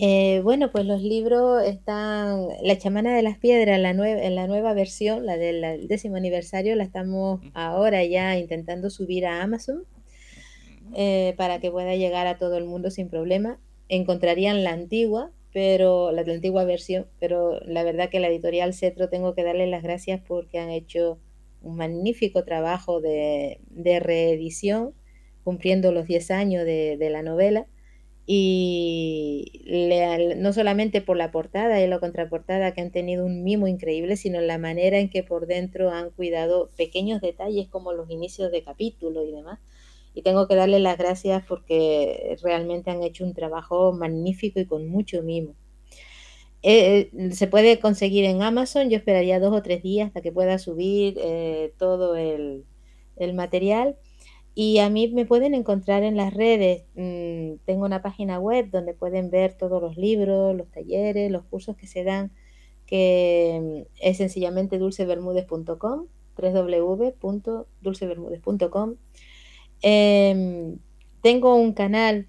Eh, bueno, pues los libros están, La chamana de las piedras, la en la nueva versión, la del décimo aniversario, la estamos ahora ya intentando subir a Amazon eh, para que pueda llegar a todo el mundo sin problema. Encontrarían la antigua, pero la, antigua versión, pero la verdad que la editorial Cetro tengo que darle las gracias porque han hecho un magnífico trabajo de, reedición, cumpliendo los 10 años de la novela y no solamente por la portada y la contraportada que han tenido un mimo increíble, sino la manera en que por dentro han cuidado pequeños detalles como los inicios de capítulo y demás. Y tengo que darle las gracias porque realmente han hecho un trabajo magnífico y con mucho mimo. Eh, se puede conseguir en Amazon, yo esperaría dos o tres días hasta que pueda subir eh, todo el material y a mí me pueden encontrar en las redes. Mm, tengo una página web donde pueden ver todos los libros, los talleres, los cursos que se dan, que mm, es sencillamente dulcebermúdez.com, www.dulcebermúdez.com. Em, tengo un canal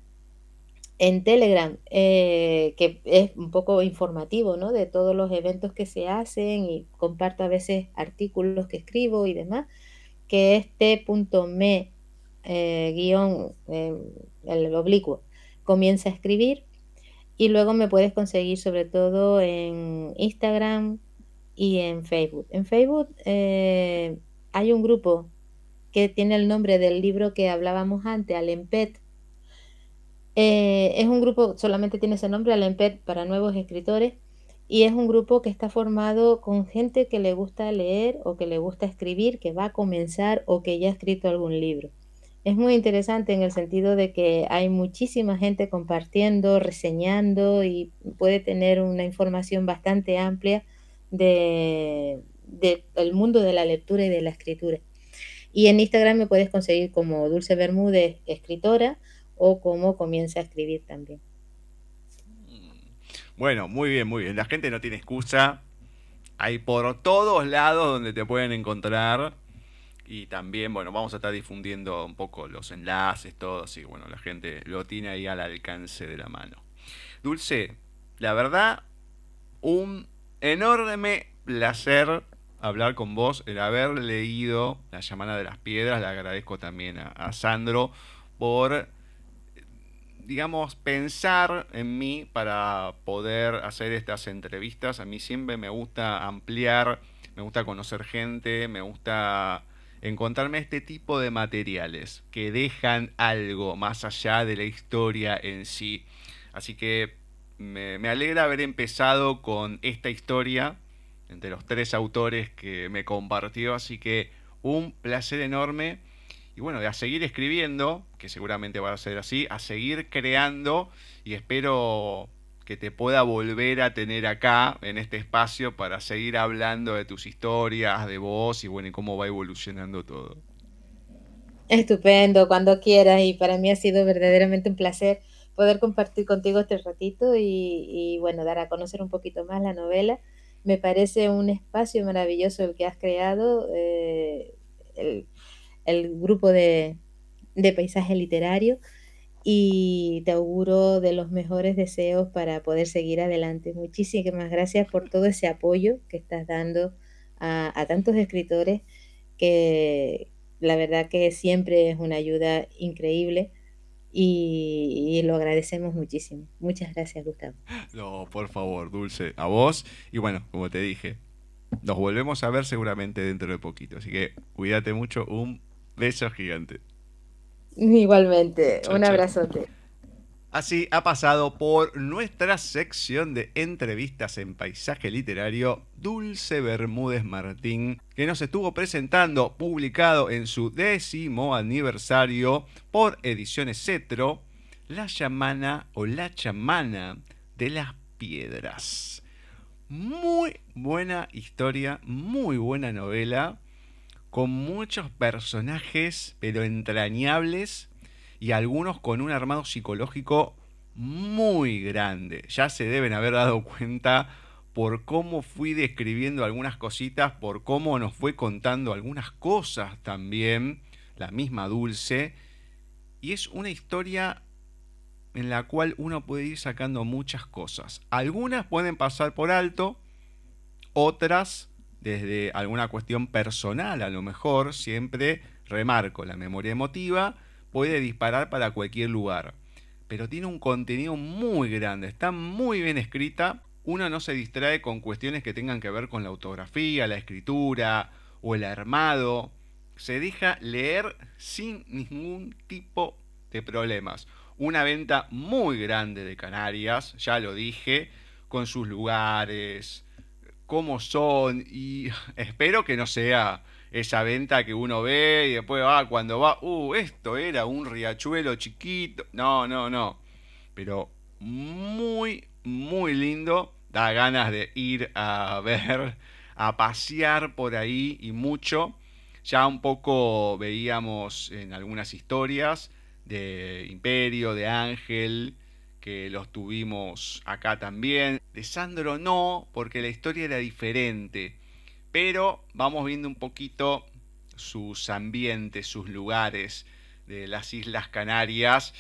en Telegram eh, que es un poco informativo ¿no? de todos los eventos que se hacen y comparto a veces artículos que escribo y demás, que es t.me eh, guion, eh, el oblicuo, comienza a escribir y luego me puedes conseguir sobre todo en Instagram y en Facebook. En Facebook eh, hay un grupo que tiene el nombre del libro que hablábamos antes, Alempet. es un grupo, solamente tiene ese nombre, Alempet, para nuevos escritores, y es un grupo que está formado con gente que le gusta leer o que le gusta escribir, que va a comenzar o que ya ha escrito algún libro es muy interesante en el sentido de que hay muchísima gente compartiendo, reseñando y puede tener una información bastante amplia de, del mundo de la lectura y de la escritura. Y en Instagram me puedes conseguir como Dulce Bermúdez, escritora, o como comienza a escribir también. Bueno, muy bien, muy bien. La gente no tiene excusa. Hay por todos lados donde te pueden encontrar y también, bueno, vamos a estar difundiendo un poco los enlaces, todo, así bueno, la gente lo tiene ahí al alcance de la mano. Dulce, la verdad, un enorme placer hablar con vos, el haber leído La llamada de las piedras. Le agradezco también a, Sandro por, digamos, pensar en mí para poder hacer estas entrevistas. A mí siempre me gusta ampliar, me gusta conocer gente, me gusta encontrarme este tipo de materiales que dejan algo más allá de la historia en sí. Así que me, alegra haber empezado con esta historia entre los tres autores que me compartió, así que un placer enorme. Y bueno, a seguir escribiendo, que seguramente va a ser así, a seguir creando y espero que te pueda volver a tener acá en este espacio para seguir hablando de tus historias, de vos y bueno, y cómo va evolucionando todo. Estupendo, cuando quieras y para mí ha sido verdaderamente un placer poder compartir contigo este ratito y, bueno, dar a conocer un poquito más la novela. Me parece un espacio maravilloso el que has creado. Eh, el grupo de, de paisaje literario y te auguro de los mejores deseos para poder seguir adelante. Muchísimas gracias por todo ese apoyo que estás dando a, tantos escritores que la verdad que siempre es una ayuda increíble y, lo agradecemos muchísimo. Muchas gracias, Gustavo. No, por favor, Dulce, a vos. Y bueno, como te dije, nos volvemos a ver seguramente dentro de poquito. Así que cuídate mucho. Un beso gigante. Igualmente, un abrazote. Así ha pasado por nuestra sección de entrevistas en paisaje literario Dulce Bermúdez Martín, que nos estuvo presentando, publicado en su décimo aniversario por Ediciones Cetro, La chamana o La chamana de las piedras. Muy buena historia, muy buena novela, con muchos personajes, pero entrañables y algunos con un armado psicológico muy grande. Ya se deben haber dado cuenta por cómo fui describiendo algunas cositas, por cómo nos fue contando algunas cosas también, la misma Dulce. Y es una historia en la cual uno puede ir sacando muchas cosas. Algunas pueden pasar por alto, otras desde alguna cuestión personal a lo mejor, siempre remarco la memoria emotiva puede disparar para cualquier lugar. Pero tiene un contenido muy grande, está muy bien escrita. Uno no se distrae con cuestiones que tengan que ver con la autografía, la escritura o el armado. Se deja leer sin ningún tipo de problemas. Una venta muy grande de Canarias, ya lo dije, con sus lugares, cómo son y espero que no sea esa venta que uno ve y después va cuando va, uh, esto era un riachuelo chiquito. No, no, no. Pero muy, muy lindo. Da ganas de ir a ver, a pasear por ahí y mucho. Ya un poco veíamos en algunas historias de Imperio, de Ángel, que los tuvimos acá también. De Sandro no, porque la historia era diferente pero vamos viendo un poquito sus ambientes, sus lugares de las Islas Canarias.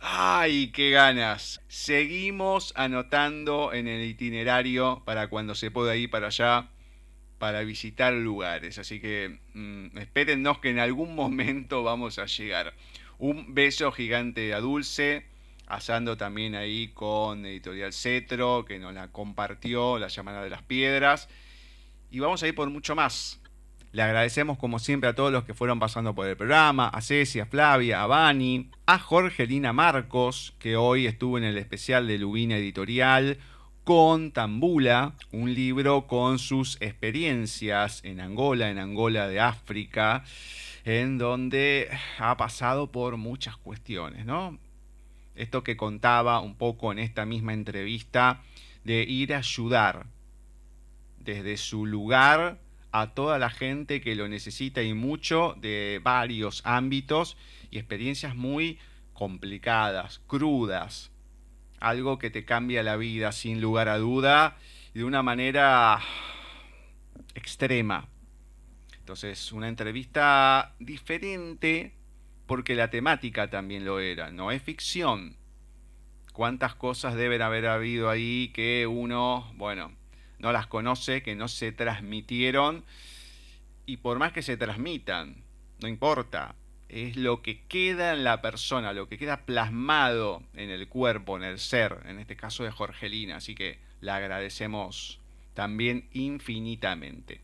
¡Ay, qué ganas! Seguimos anotando en el itinerario para cuando se pueda ir para allá para visitar lugares. Así que mm, espérennos que en algún momento vamos a llegar. Un beso gigante a Dulce, asando también ahí con Editorial Cetro, que nos la compartió, la llamada de las piedras y vamos a ir por mucho más. Le agradecemos como siempre a todos los que fueron pasando por el programa, a Ceci, a Flavia, a Bani, a Jorgelina Marcos, que hoy estuvo en el especial de Lubina Editorial, con Tambula, un libro con sus experiencias en Angola, en Angola de África, en donde ha pasado por muchas cuestiones, ¿no? Esto que contaba un poco en esta misma entrevista de ir a ayudar desde su lugar a toda la gente que lo necesita y mucho de varios ámbitos y experiencias muy complicadas, crudas, algo que te cambia la vida sin lugar a duda y de una manera extrema. Entonces, una entrevista diferente porque la temática también lo era, no es ficción. ¿Cuántas cosas deben haber habido ahí que uno, bueno, no las conoce, que no se transmitieron. Y por más que se transmitan, no importa, es lo que queda en la persona, lo que queda plasmado en el cuerpo, en el ser, en este caso de Jorgelina. Así que la agradecemos también infinitamente.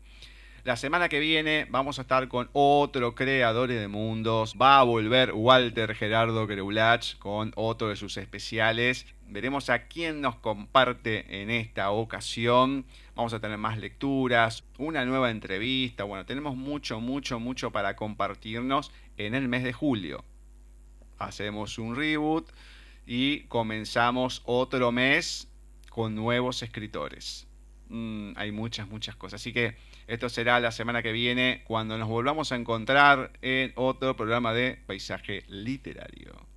La semana que viene vamos a estar con otro creador de mundos. Va a volver Walter Gerardo Greulach con otro de sus especiales. Veremos a quién nos comparte en esta ocasión. Vamos a tener más lecturas, una nueva entrevista. Bueno, tenemos mucho, mucho, mucho para compartirnos en el mes de julio. Hacemos un reboot y comenzamos otro mes con nuevos escritores. Mm, hay muchas, muchas cosas. Así que esto será la semana que viene cuando nos volvamos a encontrar en otro programa de paisaje literario.